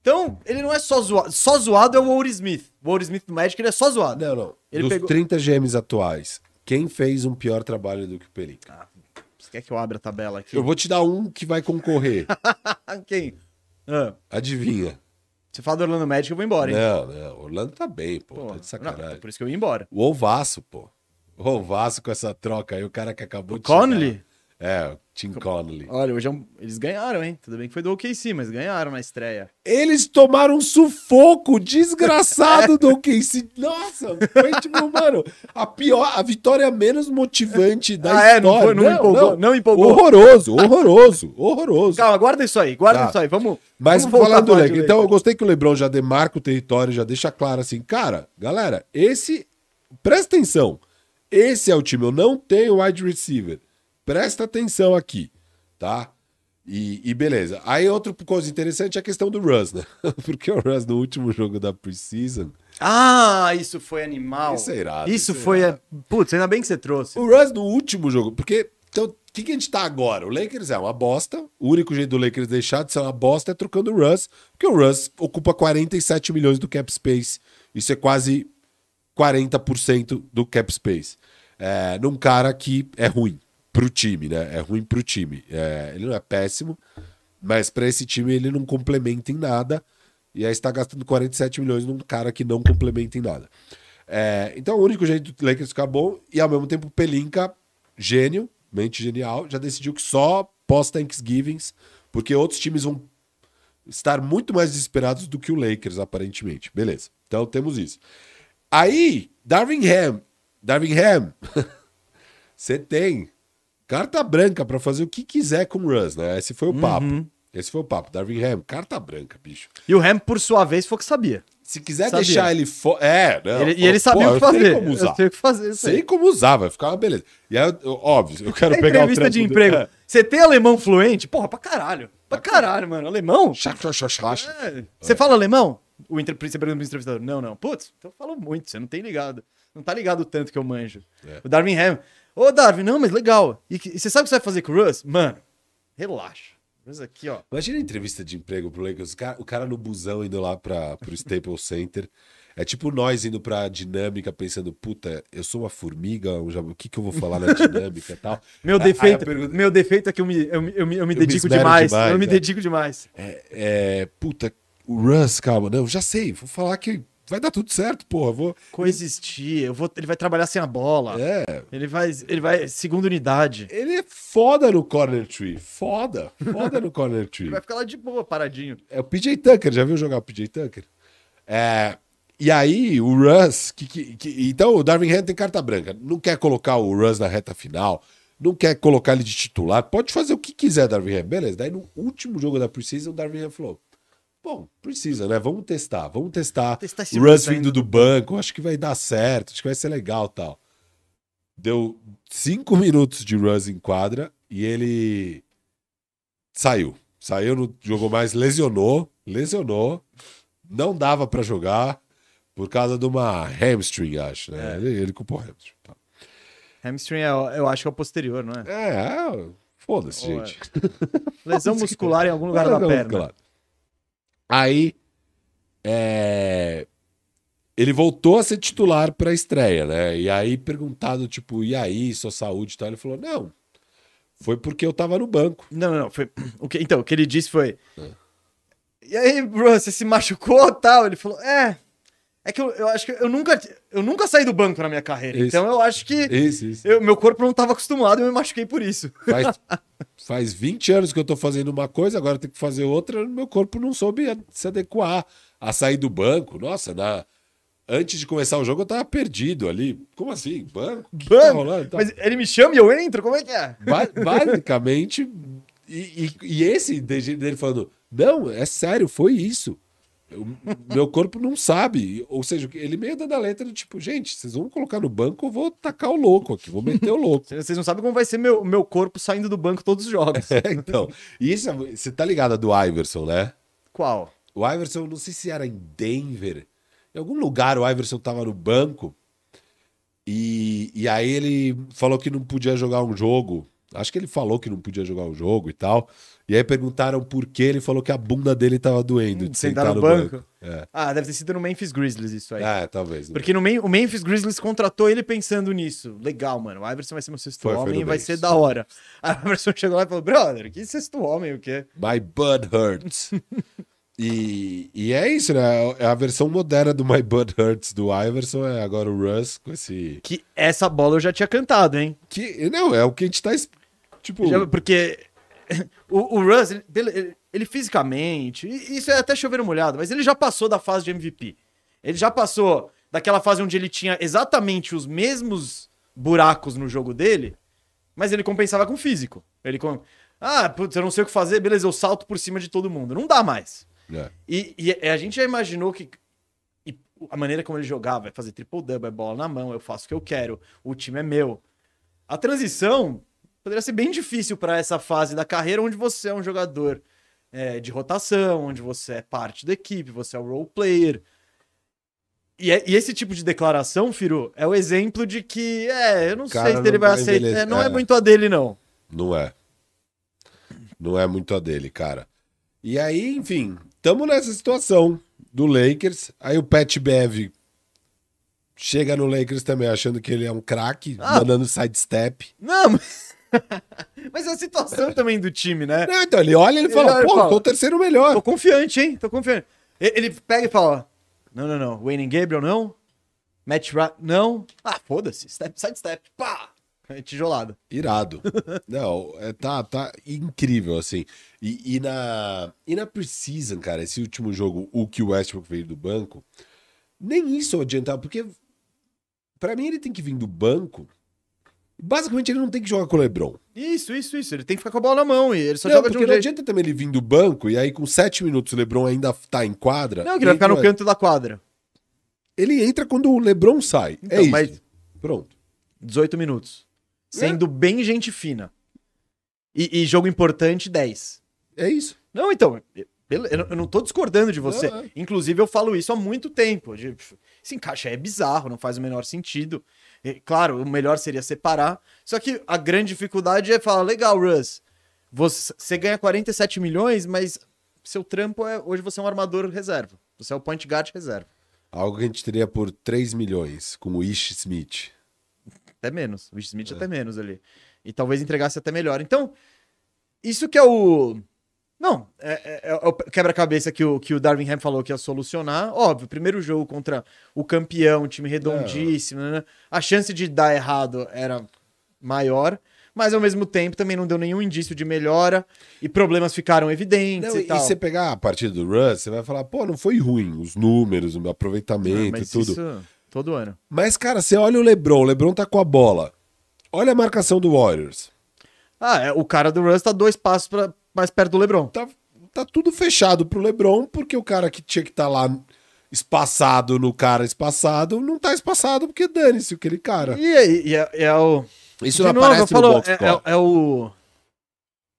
Então, ele não é só zoado. Só zoado é o Ouro Smith. O Ouro Smith do Magic, ele é só zoado. Não, não. Ele Dos pegou- 30 GMs atuais, quem fez um pior trabalho do que o Pelinka? Você quer que eu abra a tabela aqui? Eu vou te dar um que vai concorrer. [laughs] Quem? Ah, Adivinha? você fala do Orlando Magic, eu vou embora, hein? Não, não. Orlando tá bem, pô. Pô, tá de não, sacanagem. por isso que eu ia embora. O Ovaço, pô. O Ovaço com essa troca aí, o cara que acabou O de chegar. É, Tim Connolly. Olha, hoje é um- eles ganharam, hein? Tudo bem que foi do OKC, mas ganharam na estreia. Eles tomaram um sufoco desgraçado do OKC. [laughs] Nossa, foi tipo, mano, a pior, a vitória menos motivante da Ah, é? Não história. foi- não empolgou- não empolgou. Horroroso, horroroso, horroroso. Calma, guarda isso aí, guarda Tá. isso aí. Vamos. Mas vamos do falar de Lakers, então eu gostei que o LeBron já demarca o território, já deixa claro assim, cara, galera, esse, presta atenção, esse é o time, eu não tenho wide receiver, presta atenção aqui, tá? E, e beleza. Aí outra coisa interessante é a questão do Russ, né? [laughs] Porque o Russ no último jogo da preseason, Ah, isso foi animal. Isso é irado, Isso isso é foi. irado. Putz, ainda bem que você trouxe. o Russ no último jogo, porque então, o que, que a gente tá agora? O Lakers é uma bosta. O único jeito do Lakers deixar de ser uma bosta é trocando o Russ, porque o Russ ocupa 47 milhões do cap space. Isso é quase 40% do cap space. É, num cara que é ruim pro time, né? É ruim pro time. É, ele não é péssimo, mas para esse time ele não complementa em nada. E aí está gastando 47 milhões num cara que não complementa em nada. É, então o único jeito do Lakers ficar bom, e ao mesmo tempo o Pelinka, gênio, mente genial, já decidiu que só pós-Thanksgivings, porque outros times vão estar muito mais desesperados do que o Lakers, aparentemente. Beleza. Então temos isso. Aí, Darvin Ham, Ham, [laughs] você tem carta branca para fazer o que quiser com o Russ, né? Esse foi o papo. Esse foi o papo. Darvin Ham, carta branca, bicho. E o Ham, por sua vez, foi o que sabia. Se quiser Sabia. deixar ele fora. É, não. Ele- e ele sabia Pô, o que eu sei fazer. como usar. Eu sei fazer. sei. Sei como usar, vai ficar uma beleza. E aí, eu- óbvio, eu quero É pegar o entrevista trampo de emprego. É. Você tem alemão fluente? Porra, pra caralho. Pra caralho, mano. Alemão? Chac, chac, chac, chac. É. Você fala alemão? O entre... Você pergunta pro entrevistador. Não, não. Putz, então eu falo muito. Você não tem ligado. Não tá ligado o tanto que eu manjo. É. O Darwin Ham. Ô, Darwin, não, mas legal. E, que- e você sabe o que você vai fazer com o Russ? Mano, relaxa. Russ aqui, ó. Imagina a entrevista de emprego pro Lakers, o cara, o cara no busão indo lá pra, pro Staples [laughs] Center. É tipo nós indo pra dinâmica pensando, puta, eu sou uma formiga, um jabu- o que, que eu vou falar na [laughs] dinâmica e tal. Meu defeito, pergunta- meu defeito é que eu me, eu, eu me, eu me Eu me dedico demais. demais, Eu me é. dedico demais. É, é, puta, o Russ, calma, não, já sei, vou falar que vai dar tudo certo, porra, vou... Coexistir. Eu vou, ele vai trabalhar sem a bola. É, Ele vai. Ele vai. Segunda unidade. ele é foda no corner tree, foda, foda no corner [laughs] tree. Ele vai ficar lá de boa, paradinho. É o PJ Tucker, já viu jogar o PJ Tucker? É, e aí, o Russ. Que, que- que- então, o Darvin Ham tem carta branca. Não quer colocar o Russ na reta final. Não quer colocar ele de titular. Pode fazer o que quiser, Darvin Ham. Beleza. Daí, no último jogo da Preseason, o Darvin Ham falou: Bom, precisa, né? Vamos testar. Vamos testar. Testar o Russ vindo do banco. Acho que vai dar certo. Acho que vai ser legal tal. Deu cinco minutos de Russ em quadra e ele saiu. Saiu, não jogou mais, lesionou. Lesionou. Não dava pra jogar por causa de uma hamstring, acho. Né? É. Ele, ele culpou hamstring. Tá. Hamstring, é, eu acho que é o posterior, não é? É, é, foda-se, é? gente. Lesão [laughs] muscular em algum lugar da perna. claro. Aí, é, ele voltou a ser titular pra estreia, né? E aí, perguntado, tipo, e aí, sua saúde e tal, ele falou, não, foi porque eu tava no banco. Não, não, não. Foi... O que... Então, o que ele disse foi. É. E aí, bro, você se machucou tal? Ele falou, é. É que eu, eu acho que eu nunca, eu nunca saí do banco na minha carreira. Isso. Então eu acho que Isso, isso. eu- meu corpo não estava acostumado e eu me machuquei por isso. Faz, [laughs] faz 20 anos que eu tô fazendo uma coisa, agora eu tenho que fazer outra, meu corpo não soube se adequar a sair do banco. Nossa, na... antes de começar o jogo eu tava perdido ali. Como assim? Banco? Tá Banco? rolando? Tá. Mas ele me chama e eu entro? Como é que é? Ba- basicamente, e, e- e esse dele falando, não, é sério, foi isso. Eu- meu corpo não sabe. Ou seja, ele meio dando a letra do tipo, gente, vocês vão colocar no banco, eu vou tacar o louco aqui, vou meter o louco. [laughs] Vocês não sabem como vai ser meu, meu corpo saindo do banco todos os jogos. [laughs] É, então, e isso, você tá ligado a do Iverson, né? Qual? O Iverson, não sei se era em Denver, em algum lugar o Iverson tava no banco e, e aí ele falou que não podia jogar um jogo. Acho que ele falou que não podia jogar um jogo e tal. E aí perguntaram por que ele falou que a bunda dele tava doendo de Sentar sentar no no banco. banco? É. Ah, deve ter sido no Memphis Grizzlies isso aí. É, talvez. né? Porque no o Memphis Grizzlies contratou ele pensando nisso. Legal, mano. O Iverson vai ser meu sexto Foi, foi homem no e vai ser da hora. [laughs] Aí o Iverson chegou lá e falou: Brother, que sexto homem, o quê? My butt hurts. [laughs] e, e é isso, né? É a versão moderna do My Butt Hurts do Iverson, é agora o Russ com esse... Que essa bola eu já tinha cantado, hein? Que, não, é o que a gente tá... Tipo... Já- porque [laughs] o, o Russ, ele, ele- fisicamente, isso é até chover molhado, mas ele já passou da fase de MVP. Ele já passou daquela fase onde ele tinha exatamente os mesmos buracos no jogo dele, mas ele compensava com físico. Ele com... Ah, putz, eu não sei o que fazer, beleza, eu salto por cima de todo mundo. Não dá mais. É. E, e a gente já imaginou que a maneira como ele jogava, é fazer triple-double, é bola na mão, eu faço o que eu quero, o time é meu. A transição poderia ser bem difícil para essa fase da carreira onde você é um jogador é, de rotação, onde você é parte da equipe, você é o role player. E, é- e esse tipo de declaração, Firu, é o exemplo de que, é, eu não Cara, sei se ele vai vai aceitar. é, não é. é. muito a dele, não. Não é. Não é muito a dele, cara. E aí, enfim, tamo nessa situação do Lakers. Aí o Pat Bev chega no Lakers também achando que ele é um craque, Ah. mandando sidestep. Não, mas... [laughs] mas é a situação também do time, né? Não, então ele olha e ele Ele fala, olha pô, fala, tô o terceiro melhor. Tô confiante, hein? Tô confiante. Ele pega e fala: Não, não, não. Wayne Gabriel, não. Matt Rat, não. Ah, foda-se. Step, side step. Pá! É Tijolada. Irado. [laughs] Não, é, tá, tá incrível, assim. E, e na, e na Preseason, cara, esse último jogo, o que o Westbrook veio do banco, nem isso adiantava, porque pra mim ele tem que vir do banco Basicamente, ele não tem que jogar com o LeBron. Isso, isso, isso. Ele tem que ficar com a bola na mão e ele só não, joga de um não jeito. adianta também ele vir do banco e aí com sete minutos o LeBron ainda tá em quadra. Não, que ele vai ficar no Entra- canto da quadra. Ele entra quando o LeBron sai. Então, é isso. mas- Pronto. 18 minutos. É. Sendo bem gente fina. E, e jogo importante, 10. É isso. Não, então, eu eu não- tô discordando de você. É. Inclusive, eu falo isso há muito tempo. Esse encaixe é bizarro, não faz o menor sentido. E, claro, o melhor seria separar. Só que a grande dificuldade é falar, legal, Russ, você, você ganha 47 milhões, mas seu trampo é. Hoje você é um armador reserva. Você é o point guard reserva. Algo que a gente teria por 3 milhões com o Ish Smith. Até menos. O Wish É. Smith até menos ali. E talvez entregasse até melhor. Então, isso que é o. Não, é, é- é o quebra-cabeça que o, que o Darwin Ham falou que ia solucionar. Óbvio, primeiro jogo contra o campeão, time redondíssimo, né? A chance de dar errado era maior, mas ao mesmo tempo também não deu nenhum indício de melhora e problemas ficaram evidentes Não, e e você pegar a partida do Russ, você vai falar, pô, não foi ruim, os números, o aproveitamento e tudo. isso todo ano. Mas, cara, você olha o LeBron, o LeBron tá com a bola. Olha a marcação do Warriors. Ah, é, o cara do Russ tá dois passos pra, mais perto do LeBron. Tá, tá tudo fechado pro LeBron, porque o cara que tinha que estar lá espaçado no cara espaçado, não tá espaçado porque dane-se aquele cara. E, aí, e é, é o. Isso não novo, aparece falo, no box é, é- é o.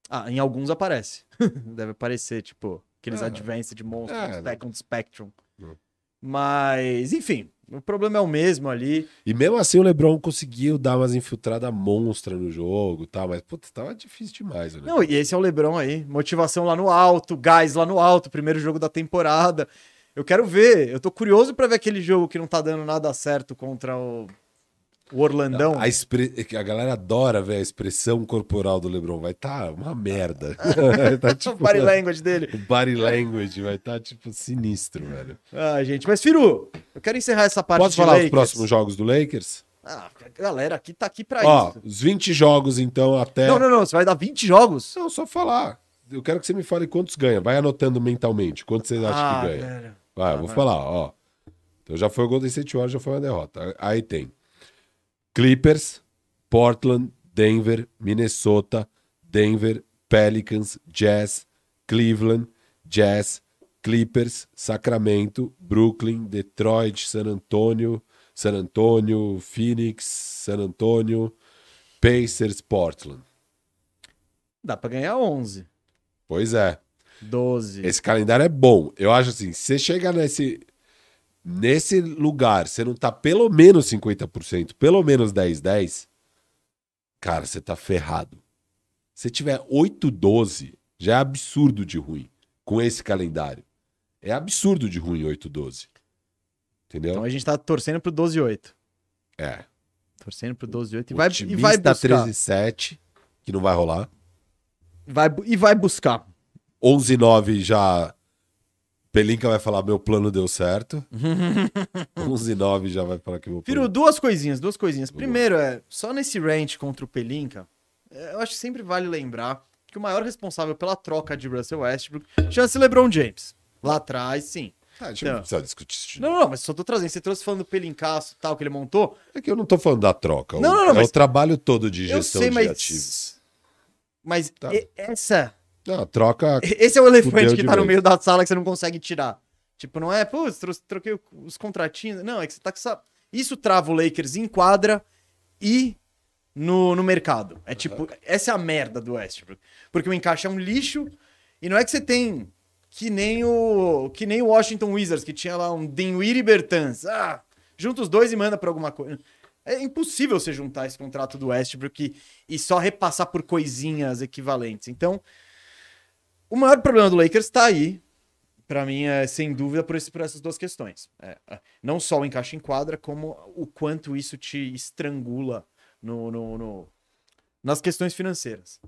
Ah, em alguns aparece. [laughs] Deve aparecer, tipo, aqueles É. Advanced Monsters, É, né? Second Spectrum. Hum. Mas, enfim, o problema é o mesmo ali. E mesmo assim o LeBron conseguiu dar umas infiltradas monstra no jogo, tá? Mas, putz, tava difícil demais, né? Não, e esse é o Lebron aí. Motivação lá no alto, gás lá no alto, primeiro jogo da temporada. Eu quero ver, eu tô curioso pra ver aquele jogo que não tá dando nada certo contra o, o Orlandão. A, expre- a galera adora ver a expressão corporal do LeBron. Vai tá uma merda. [laughs] tá, [laughs] o tipo, body language dele. o body language vai tá, tipo, sinistro, velho. Ah, gente, mas Firu, eu quero encerrar essa parte Posso de falar Lakers. os próximos jogos do Lakers? Ah, a galera aqui tá aqui pra Ó, isso. os 20 jogos, então, até. Não, não, não, você vai dar 20 jogos? Não, só falar. Eu quero que você me fale quantos ganha. Vai anotando mentalmente. Quantos você acha ah, que ganha? velho. Vai, Ah, vou vai. falar, ó. Então já foi o Golden State Warriors, já foi uma derrota. Aí tem Clippers, Portland, Denver, Minnesota, Denver, Pelicans, Jazz, Cleveland, Jazz, Clippers, Sacramento, Brooklyn, Detroit, San Antonio, San Antonio, Phoenix, San Antonio, Pacers, Portland. Dá pra ganhar 11, Pois é. 12. Esse calendário é bom. Eu acho assim, se você chega nesse, nesse lugar, você não tá pelo menos 50%, pelo menos 10-10, cara, você tá ferrado. Se tiver 8-12, já é absurdo de ruim com esse calendário. É absurdo de ruim 8-12. Entendeu? Então a gente tá torcendo pro 12 e 8. é. Torcendo pro 12 e 8 e vai, e vai buscar. 13-7, que não vai rolar. Vai, e vai buscar. 11-9 já. Pelinka vai falar: meu plano deu certo. [laughs] 11-9 já vai falar que meu Firu, plano. duas coisinhas, duas coisinhas. Primeiro é, só nesse rant contra o Pelinka, é, eu acho que sempre vale lembrar que o maior responsável pela troca de Russell Westbrook chama-se LeBron James. Lá atrás, sim. Ah, a gente Não. não precisa discutir isso. Não, não, mas só tô trazendo. Você trouxe falando do Pelincaço e tal, que ele montou. É que eu não tô falando da troca. Não, o, não, não, é mas- o trabalho todo de gestão sei, de mas. ativos. Mas Tá. e- essa. Não, a troca. Esse é o elefante que tá no meio da sala que você não consegue tirar. Tipo, não é, pô, troquei os contratinhos. Não, é que você tá com essa. Isso trava o Lakers em quadra e no, no mercado. É tipo, essa é a merda do Westbrook. Porque o encaixe é um lixo e não é que você tem que nem o que nem o Washington Wizards, que tinha lá um Dinwiddie e Bertans. Ah, junta os dois e manda pra alguma coisa. É impossível você juntar esse contrato do Westbrook e, e só repassar por coisinhas equivalentes. Então, o maior problema do Lakers tá aí. Pra mim, é sem dúvida por, esse- por essas duas questões. É, é, não só o encaixe em quadra, como o quanto isso te estrangula no, no- no- nas questões financeiras.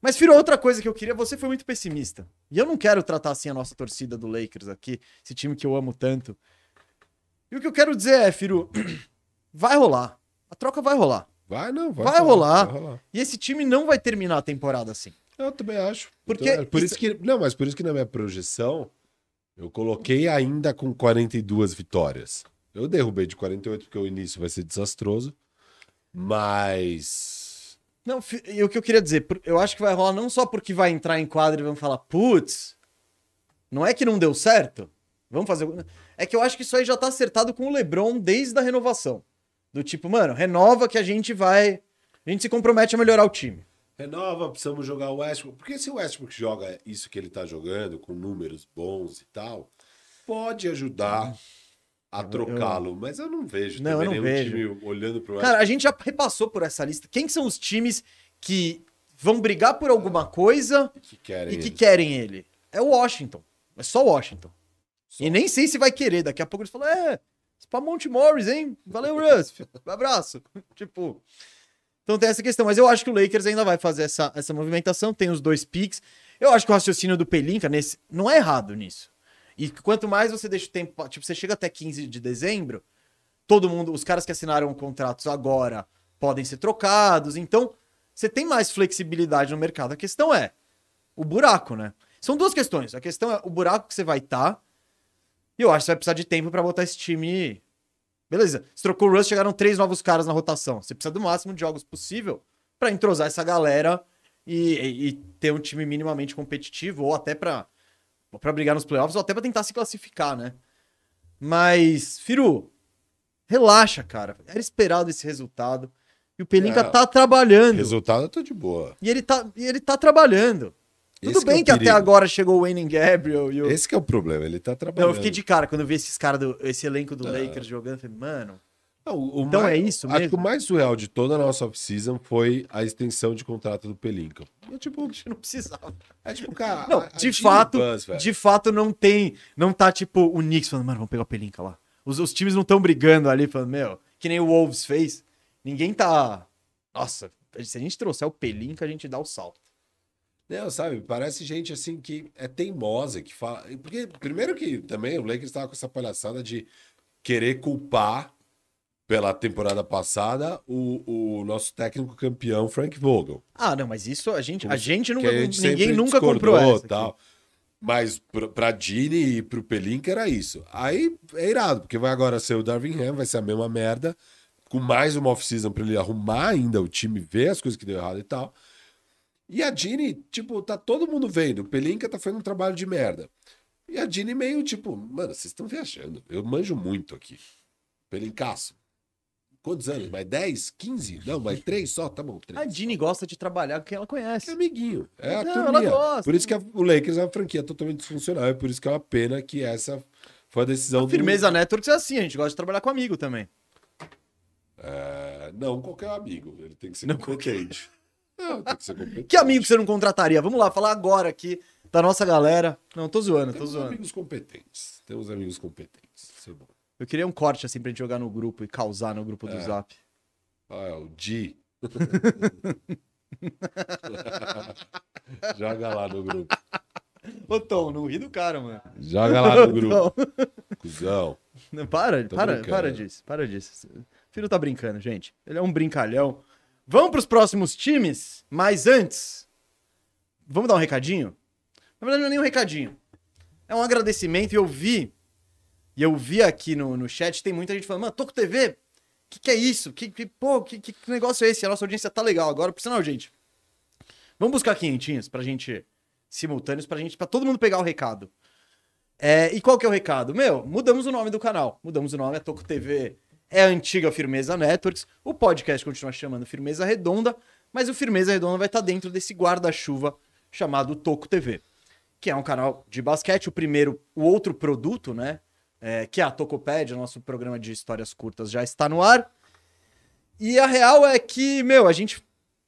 Mas, Firo, outra coisa que eu queria, você foi muito pessimista. E eu não quero tratar assim a nossa torcida do Lakers aqui, esse time que eu amo tanto. E o que eu quero dizer é, Firu, [clears throat] vai rolar. A troca vai rolar. Vai, não, vai, Vai rolar. Vai rolar. E esse time não vai terminar a temporada assim. Eu também acho. Porque Então, é por isso- isso que. Não, mas por isso que na minha projeção eu coloquei ainda com 42 vitórias. Eu derrubei de 48 porque o início vai ser desastroso. Mas. Não, e o que eu queria dizer, eu acho que vai rolar não só porque vai entrar em quadro e vão falar, putz, não é que não deu certo? Vamos fazer. É que eu acho que isso aí já tá acertado com o LeBron desde a renovação. Do tipo, mano, renova que a gente vai. A gente se compromete a melhorar o time. Renova, precisamos jogar o Westbrook. Porque se o Westbrook joga isso que ele tá jogando, com números bons e tal, pode ajudar a trocá-lo. Mas eu não vejo Não, também eu não vejo. time olhando pro Cara, a gente já repassou por essa lista. Quem que são os times que vão brigar por alguma coisa que querem. e que eles. querem ele? É o Washington. É só o Washington. E nem sei se vai querer. Daqui a pouco eles falam, é, pra Monte Morris, hein? Valeu, Russ. Um [laughs] abraço. [laughs] tipo. Então tem essa questão. Mas eu acho que o Lakers ainda vai fazer essa, essa movimentação. Tem os dois picks. Eu acho que o raciocínio do Pelinka nesse, não é errado nisso. E quanto mais você deixa o tempo. Tipo, você chega até 15 de dezembro, todo mundo, os caras que assinaram contratos agora podem ser trocados. Então, você tem mais flexibilidade no mercado. A questão é o buraco, né? São duas questões. A questão é o buraco que você vai estar. e eu acho que você vai precisar de tempo pra botar esse time. Beleza. Você trocou o Russ, chegaram três novos caras na rotação. Você precisa do máximo de jogos possível pra entrosar essa galera e, e- e ter um time minimamente competitivo, ou até pra para brigar nos playoffs, ou até pra tentar se classificar, né? Mas, Firu, relaxa, cara. Era esperado esse resultado. E o Pelinka É. tá trabalhando. Resultado eu tô de boa. E ele tá, e ele tá trabalhando. Tudo Esse que é bem que, até agora chegou o Wayne Gabriel e o. Esse que é o problema, ele tá Não, trabalhando. eu fiquei de cara quando eu vi esses caras, do, esse elenco do É. Lakers jogando. Eu falei, mano. Não, o Então mais- é isso Acho mesmo? que o mais surreal de toda a nossa off-season foi a extensão de contrato do Pelinka. É tipo, Acho [laughs] que não precisava. é tipo cara. Não, a- a de Jean fato, Buzz, de fato não tem. Não tá tipo o Knicks falando, mano, vamos pegar o Pelinka lá. Os, os times não estão brigando ali, falando, meu, que nem o Wolves fez. Ninguém tá. Nossa, se a gente trouxer o Pelinka, a gente dá o salto. Não, sabe, parece gente assim que é teimosa, que fala. Porque, primeiro que também o Lakers tava com essa palhaçada de querer culpar pela temporada passada o, o nosso técnico campeão, Frank Vogel. Ah, não, mas isso a gente, a gente nunca. a gente ninguém nunca comprou essa. aqui. tal. Mas pra, pra Dini e pro Pelinka era isso. Aí é irado, porque vai agora ser o Darvin Ham, vai ser a mesma merda, com mais uma off-season pra ele arrumar ainda o time, ver as coisas que deu errado e tal. E a Dini, tipo, tá todo mundo vendo. O Pelinka tá fazendo um trabalho de merda. E a Dini meio tipo, mano, vocês estão viajando. Eu manjo muito aqui. Pelincaço. Quantos anos? Mais 10? 15? Não, mais 3 só? Tá bom, 3. A Dini gosta de trabalhar com quem ela É conhece. amiguinho. É a turminha. ela gosta. Por isso que a- o Lakers é uma franquia totalmente disfuncional. É por isso que é uma pena que essa foi a decisão A Firmeza Networks é assim, a gente gosta de trabalhar com amigo também. É, não, qualquer amigo. Ele tem que ser Não, competente. Não, tem que ser [laughs] competente. Que amigo você não contrataria? Vamos lá, falar agora aqui da nossa galera. Não, tô zoando, tô Temos zoando. amigos competentes. Temos amigos competentes. Isso é bom. Eu queria um corte assim pra gente jogar no grupo e causar no grupo do É. Zap. Ah, é o Di. [laughs] Joga lá no grupo. Ô, Tom, não ri do cara, mano. Joga lá no grupo. Tom, Cuzão. não, para, Tô para, brincando. para disso, para disso. O filho tá brincando, gente. Ele é um brincalhão. Vamos pros próximos times, mas antes, vamos dar um recadinho? Na verdade, não é nem um recadinho. É um agradecimento e eu vi, e eu vi aqui no, no chat, tem muita gente falando, mano, Toco TV, o que, que é isso? Que, que, pô, que, que negócio é esse? A nossa audiência tá legal agora. Por sinal, gente, vamos buscar quinhentinhos pra gente, simultâneos, pra gente, pra todo mundo pegar o recado. É, e qual que é o recado? Meu, mudamos o nome do canal. Mudamos o nome, é Toco TV. É a antiga Firmeza Networks. O podcast continua chamando Firmeza Redonda, mas o Firmeza Redonda vai estar dentro desse guarda-chuva chamado Toco TV, que é um canal de basquete, o primeiro, o outro produto, né? é, que é a Tocopédia, nosso programa de histórias curtas, já está no ar. E a real é que, meu, a gente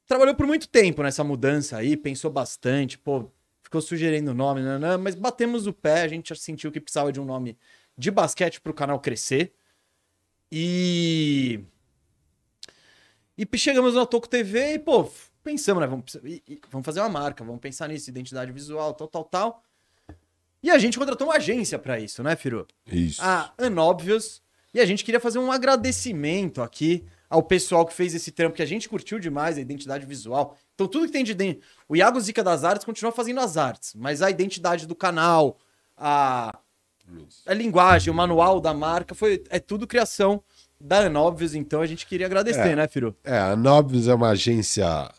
trabalhou por muito tempo nessa mudança aí, pensou bastante, pô, ficou sugerindo nome, né, mas batemos o pé, a gente já sentiu que precisava de um nome de basquete para o canal crescer. E. E chegamos na Toco TV e, pô, pensamos, né? Vamos, vamos fazer uma marca, vamos pensar nisso, identidade visual, tal, tal, tal. E a gente contratou uma agência para isso, né, Firu? Isso. a Unobvious. E a gente queria fazer um agradecimento aqui ao pessoal que fez esse trampo, que a gente curtiu demais, a identidade visual. Então, tudo que tem de dentro. O Iago Zica das Artes continua fazendo as artes, mas a identidade do canal, a. a linguagem, o manual da marca, foi, é tudo criação da Anóbvios, então a gente queria agradecer, É. né, Firu? É, a Nobius é uma agência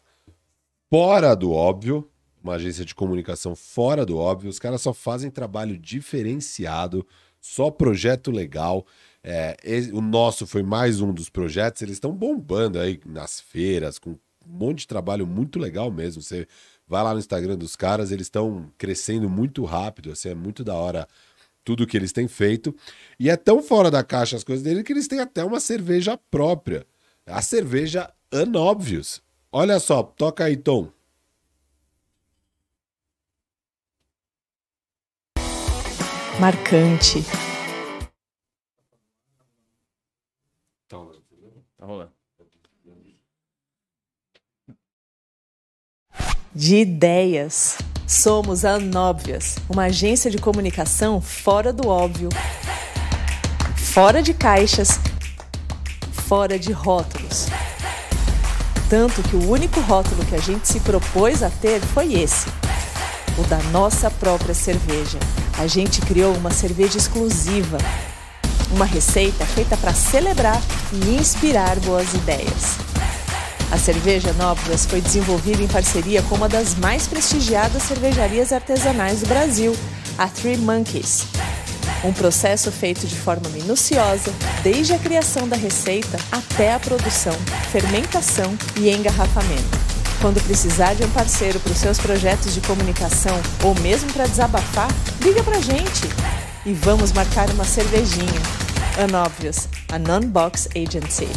fora do óbvio, uma agência de comunicação fora do óbvio. Os caras só fazem trabalho diferenciado, só projeto legal. É, esse- o nosso foi mais um dos projetos. Eles estão bombando aí nas feiras, com um monte de trabalho muito legal mesmo. Você vai lá no Instagram dos caras, eles estão crescendo muito rápido. Assim, é muito da hora tudo que eles têm feito. E é tão fora da caixa as coisas dele que eles têm até uma cerveja própria. A cerveja Unobvious. Olha só, toca aí, Tom. Marcante. Tá rolando. De ideias. Somos a Anóbvias, uma agência de comunicação fora do óbvio. Fora de caixas. Fora de rótulos. Tanto que o único rótulo que a gente se propôs a ter foi esse. O da nossa própria cerveja. A gente criou uma cerveja exclusiva. Uma receita feita para celebrar e inspirar boas ideias. A cerveja Nóbrega foi desenvolvida em parceria com uma das mais prestigiadas cervejarias artesanais do Brasil, a Three Monkeys. Um processo feito de forma minuciosa, desde a criação da receita até a produção, fermentação e engarrafamento. Quando precisar de um parceiro para os seus projetos de comunicação ou mesmo para desabafar, liga pra gente e vamos marcar uma cervejinha. Unobvious, a non-box agency.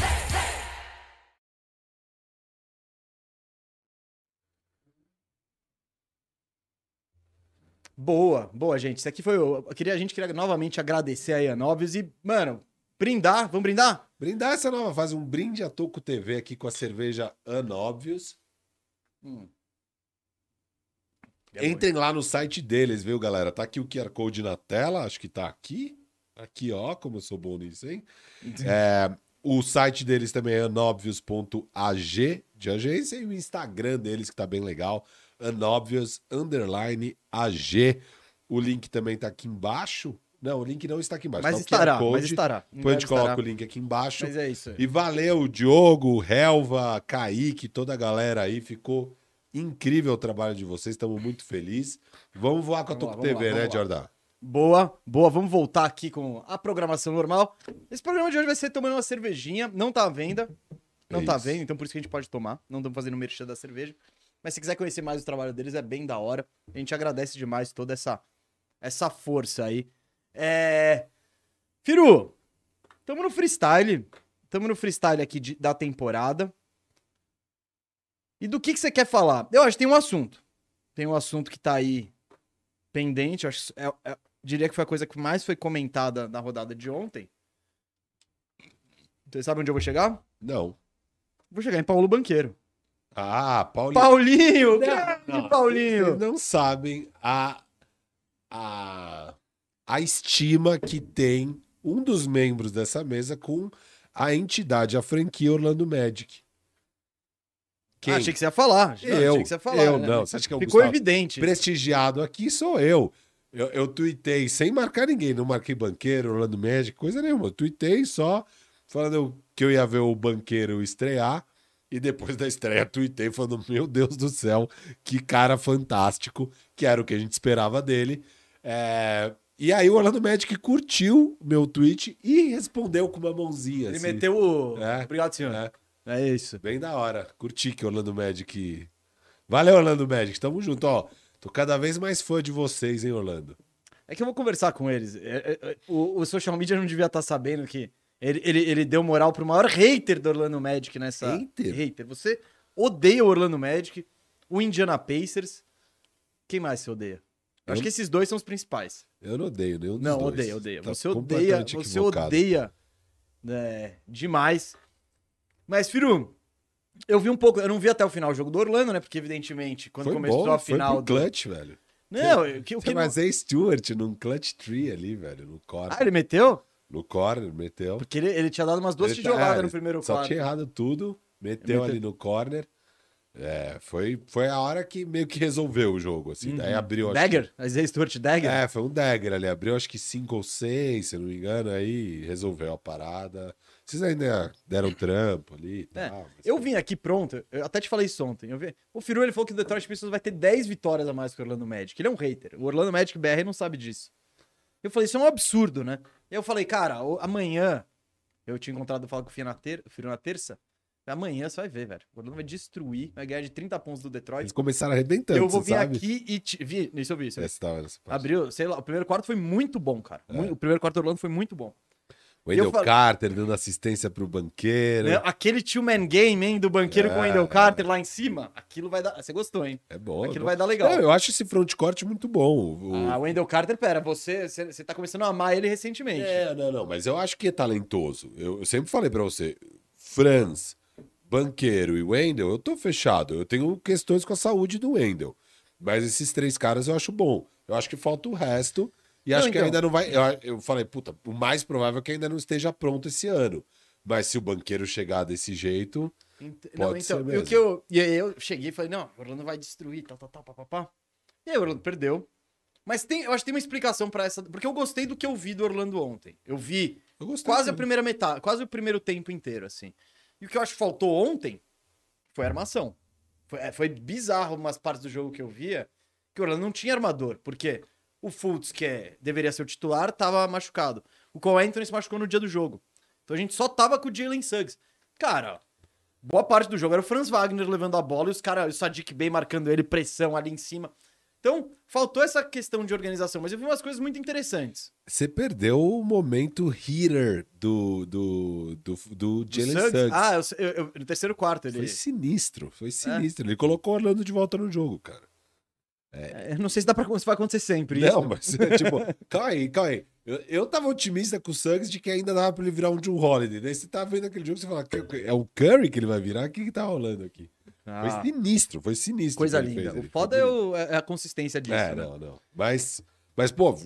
Boa, boa, gente. Isso aqui foi. o- Eu queria, a gente queria novamente agradecer aí a Anóbvios e, mano, brindar. Vamos brindar? Brindar essa nova fase, um brinde a Toco TV aqui com a cerveja Unobvious. É Entrem lá no site deles, viu, galera? Tá aqui o QR Code na tela, acho que tá aqui. Aqui, ó, como eu sou bom nisso, hein? É, o site deles também é unobvious.ag de agência e o Instagram deles que tá bem legal, unobvious underline ag. O link também tá aqui embaixo. Não, o link não está aqui embaixo. Mas tá estará, mas estará. Depois a gente coloca o link aqui embaixo. Mas é isso aí. E valeu, Diogo, Helva, Kaique, toda a galera aí. Ficou incrível o trabalho de vocês. Estamos muito felizes. Vamos voar com a Toco TV, lá, né. Jordão? Boa, boa. Vamos voltar aqui com a programação normal. Esse programa de hoje vai ser tomando uma cervejinha. Não tá à venda. Não É tá à venda, então por isso que a gente pode tomar. Não estamos fazendo merchan da cerveja. Mas se quiser conhecer mais o trabalho deles, é bem da hora. A gente agradece demais toda essa, essa força aí. É. Firu, tamo no freestyle. Tamo no freestyle aqui de- da temporada. E do que, que você quer falar? Eu acho que tem um assunto. Tem um assunto que tá aí pendente. eu Acho, é, é- diria que foi a coisa que mais foi comentada na rodada de ontem. Você sabe onde eu vou chegar? Não. Vou chegar em Paulo Banqueiro. Ah, Paulinho. Paulinho! Não, grande não, Paulinho! Vocês não sabem a, a, a estima que tem um dos membros dessa mesa com a entidade, a franquia Orlando Magic. Quem? Ah, achei que você ia falar. Não, eu. achei que você ia falar. eu né? não. Você acha que é o Ficou Gustavo? evidente. prestigiado aqui sou eu. Eu, eu tuitei sem marcar ninguém, não marquei banqueiro, Orlando Magic, coisa nenhuma. Eu tuitei só falando que eu ia ver o banqueiro estrear. E depois da estreia, tuitei falando: Meu Deus do céu, que cara fantástico, que era o que a gente esperava dele. É, E aí o Orlando Magic curtiu meu tweet e respondeu com uma mãozinha. Ele assim. meteu o. É. Obrigado, senhor. É. É isso. Bem da hora. Curti que o Orlando Magic. Valeu, Orlando Magic. Tamo junto, ó. Tô cada vez mais fã de vocês, hein, Orlando? É que eu vou conversar com eles. É, é, é, o, o social media não devia estar sabendo que ele, ele, ele deu moral pro maior hater do Orlando Magic nessa. Hater? Hater. Você odeia o Orlando Magic, o Indiana Pacers. Quem mais você odeia? Eu Acho que esses dois são os principais. Eu não odeio nenhum dos Não, dois. odeia, odeia. Tá você odeia, você odeia né, demais. Mas, Firu, eu vi um pouco, eu não vi até o final o jogo do Orlando, né? Porque, evidentemente, quando Foi começou bom, a foi final do. clutch, velho. Não, o que, o que não... mas é Stewart num clutch tree ali, velho, no corner. Ah, ele meteu? No corner, meteu. Porque ele, ele tinha dado umas duas Ele tá- tijoladas é, no primeiro Só quarto. tinha errado tudo, meteu Meteu- ali no corner. É, foi, foi a hora que meio que resolveu o jogo, assim. Daí abriu... Dagger? Isaiah Stewart que- Dagger? É, foi um dagger ali. Abriu acho que cinco ou seis, se não me engano, aí resolveu a parada. Vocês ainda deram trampo ali É, tal. mas- Eu vim aqui pronto, eu até te falei isso ontem. Eu vi, o Firu ele falou que o Detroit Pistons vai ter 10 vitórias a mais que o Orlando Magic. Ele é um hater. O Orlando Magic BR não sabe disso. Eu falei, isso é um absurdo, né? Eu falei, cara, amanhã eu tinha encontrado falar com o Firu na, ter, terça. Amanhã você vai ver, velho. O Orlando vai destruir, vai ganhar de 30 pontos do Detroit. Eles começaram arrebentando, eu vou vir sabe? aqui e. Te... Vi, isso eu vi. Isso eu vi. Essa. Abriu, sei lá, o primeiro quarto foi muito bom, cara. É. O primeiro quarto do Orlando foi muito bom. Wendell eu falei- Carter dando assistência pro banqueiro. Né? Aquele two-man game, hein, do banqueiro com o É. Wendell Carter lá em cima, aquilo vai dar. Você gostou, hein? É bom. Aquilo é bom. vai dar legal. Não, eu acho esse frontcourt muito bom. O- Ah, o Wendell Carter, pera, você, você, tá começando a amar ele recentemente. É, não, não, mas eu acho que é talentoso. Eu, eu sempre falei pra você, Franz, Banqueiro e Wendell, eu tô fechado. Eu tenho questões com a saúde do Wendell. Mas esses três caras eu acho bom. Eu acho que falta o resto. E Não, acho que então. ainda não vai. Eu, eu falei, puta, o mais provável é que ainda não esteja pronto esse ano. Mas se o banqueiro chegar desse jeito. Ent- Pode não, então, ser e o mesmo. que eu, e aí eu cheguei e falei, não, o Orlando vai destruir, tal, tal, tal, papapá. E aí o Orlando perdeu. Mas tem, eu acho que tem uma explicação pra essa, porque eu gostei do que eu vi do Orlando ontem. Eu vi Eu quase a também. primeira metade, quase o primeiro tempo inteiro, assim. E o que eu acho que faltou ontem foi a armação. Foi, é, foi bizarro umas partes do jogo que eu via que o Orlando não tinha armador, porque o Fultz, que é, deveria ser o titular, tava machucado. O Cole Anthony se machucou no dia do jogo. Então a gente só tava com o Jalen Suggs. Cara, boa parte do jogo era o Franz Wagner levando a bola e os caras, o Sadiq Bey marcando ele, pressão ali em cima. Então, faltou essa questão de organização, mas eu vi umas coisas muito interessantes. Você perdeu o momento hitter do, do, do, do Jalen Suggs- Suggs. Ah, eu- eu- eu- no terceiro quarto ele. Foi sinistro, É. foi sinistro. Ele colocou o Orlando de volta no jogo, cara. É, eu não sei se, dá pra, se vai acontecer sempre. Não, isso. mas tipo, [laughs] calma aí, calma aí. Eu, eu tava otimista com o Suggs de que ainda dava pra ele virar um John Holiday. Daí você tá vendo aquele jogo e você fala, "Que- é o Curry que ele vai virar? O que que tá rolando aqui? Ah, Foi sinistro, foi sinistro. coisa linda. fez O foda é, o- é a consistência disso. É, né? não, não. Mas, mas pô,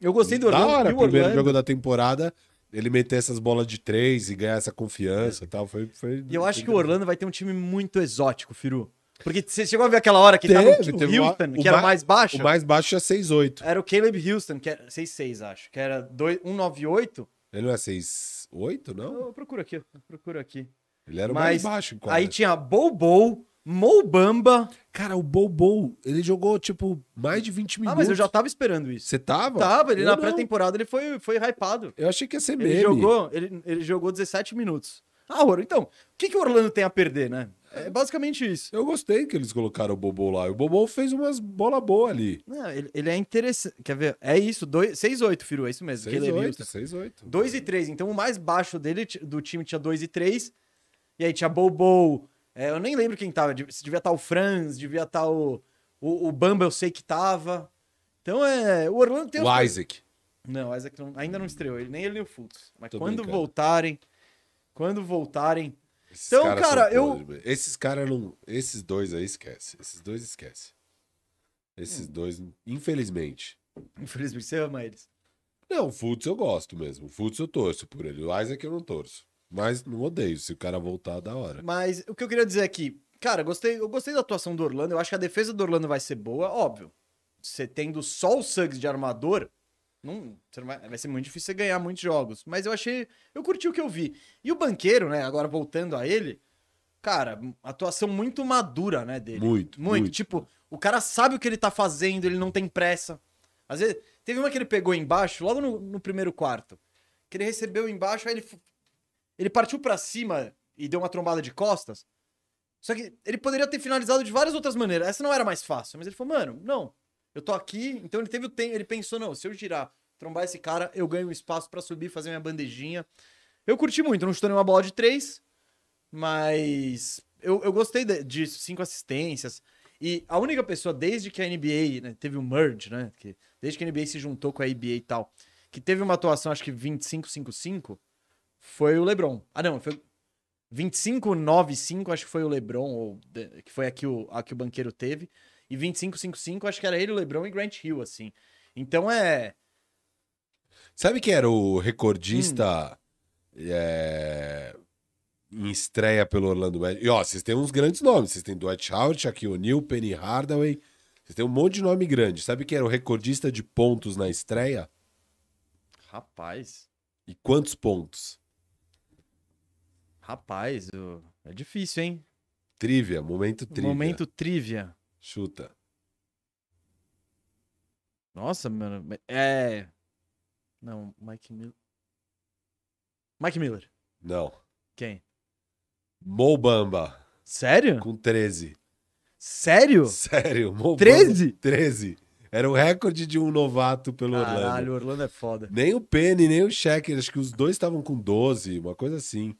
Eu gostei do Orlando. da hora, o primeiro Orlando- jogo da temporada, ele meter essas bolas de três e ganhar essa confiança e tal, foi... foi E eu acho que o Orlando vai ter um time muito exótico, Firu. Porque você chegou a ver aquela hora que tava Teve, o teve uma- Houston, que era ma- mais baixo? O mais baixo é 6'8". Era o Caleb Houston, que era 6'6, acho. Que era dois- 198. Ele não é 6'8", não? Eu procuro aqui, eu procuro aqui. Ele era o mais baixo quadra. Aí tinha Bobo, Mo Bamba. Cara, o Bobo, ele jogou, tipo, mais de 20 Ah, minutos. mas eu já tava esperando isso. Você tava? Tava, ele Eu na pré-temporada ele foi, foi hypado. Eu achei que ia ser Ele meme. jogou, ele, ele jogou 17 minutos. Ah, Ouro, então, o que, que o Orlando tem a perder, né? É basicamente isso. Eu gostei que eles colocaram o Bobo lá. E o Bobo fez umas bola boa ali. Não, ele, ele é interessante. Quer ver? É isso, 6-8, Firu, é isso mesmo. Caleb 6'8", Houston. 6'8". 2 e 3. Então o mais baixo dele, do time tinha 2 e 3. E aí tinha Bobo. É, eu nem lembro quem tava. Se devia estar o Franz, devia estar o, o. O Bamba, eu sei que tava. Então é. O Orlando tem. O Isaac. Não, o Isaac não- ainda não estreou. Ele, nem ele nem o Fultz. Mas Tô quando brincando. voltarem. Quando voltarem. Esses Então, cara, são eu- podres. Esses caras não... Esses dois aí esquece. Esses dois esquece. Esses Hum. dois, infelizmente. Infelizmente, você ama eles. Não, o Fultz eu gosto mesmo. O Fultz eu torço por ele. O Isaac eu não torço. Mas não odeio. Se o cara voltar, da hora. Mas o que eu queria dizer aqui, cara, eu gostei, eu gostei da atuação do Orlando. Eu acho que a defesa do Orlando vai ser boa, óbvio. Você tendo só o Suggs de armador, não, não vai, vai ser muito difícil você ganhar muitos jogos. Mas eu achei, eu curti o que eu vi. E o banqueiro, né? Agora voltando a ele, cara, atuação muito madura, né, dele. Muito, Muito. muito. Tipo, o cara sabe o que ele tá fazendo, ele não tem pressa. Às vezes, teve uma que ele pegou embaixo, logo no, no primeiro quarto. Que ele recebeu embaixo, aí ele, ele partiu pra cima e deu uma trombada de costas. Só que ele poderia ter finalizado de várias outras maneiras. Essa não era mais fácil. Mas ele falou, mano, não. Eu tô aqui. Então ele teve o tempo. Ele pensou, não, se eu girar, trombar esse cara, eu ganho espaço pra subir, fazer minha bandejinha. Eu curti muito. Não chutou nenhuma bola de três. Mas eu, eu gostei de- disso. Cinco assistências. E a única pessoa, desde que a NBA né, teve o merge, né? Que, desde que a NBA se juntou com a NBA e tal, que teve uma atuação, acho que 25-5-5, foi o LeBron. Ah, não, foi 25-9-5, acho que foi o LeBron, ou, que foi a que o, a que o banqueiro teve. E 25-5-5, acho que era ele, o LeBron e Grant Hill, assim. Então é. Sabe quem era o recordista Hum. é, em estreia pelo Orlando Magic. E ó, vocês têm uns grandes nomes. Vocês têm Dwight Howard, Shaquille O'Neal, Penny Hardaway. Vocês têm um monte de nome grande. Sabe quem era o recordista de pontos na estreia? Rapaz, E quantos pontos? rapaz, é difícil, hein? Trivia, momento trivia. Momento trivia. Chuta. Nossa, mano. É. Não, Mike Miller. Mike Miller. Não. Quem? Mo Bamba, Sério? com 13. Sério? Sério, Mo 13? Bamba, 13. Era o recorde de um novato pelo Orlando. Caralho, Orlando é foda. Nem o Penny, nem o Shaq, acho que os dois estavam com 12, uma coisa assim.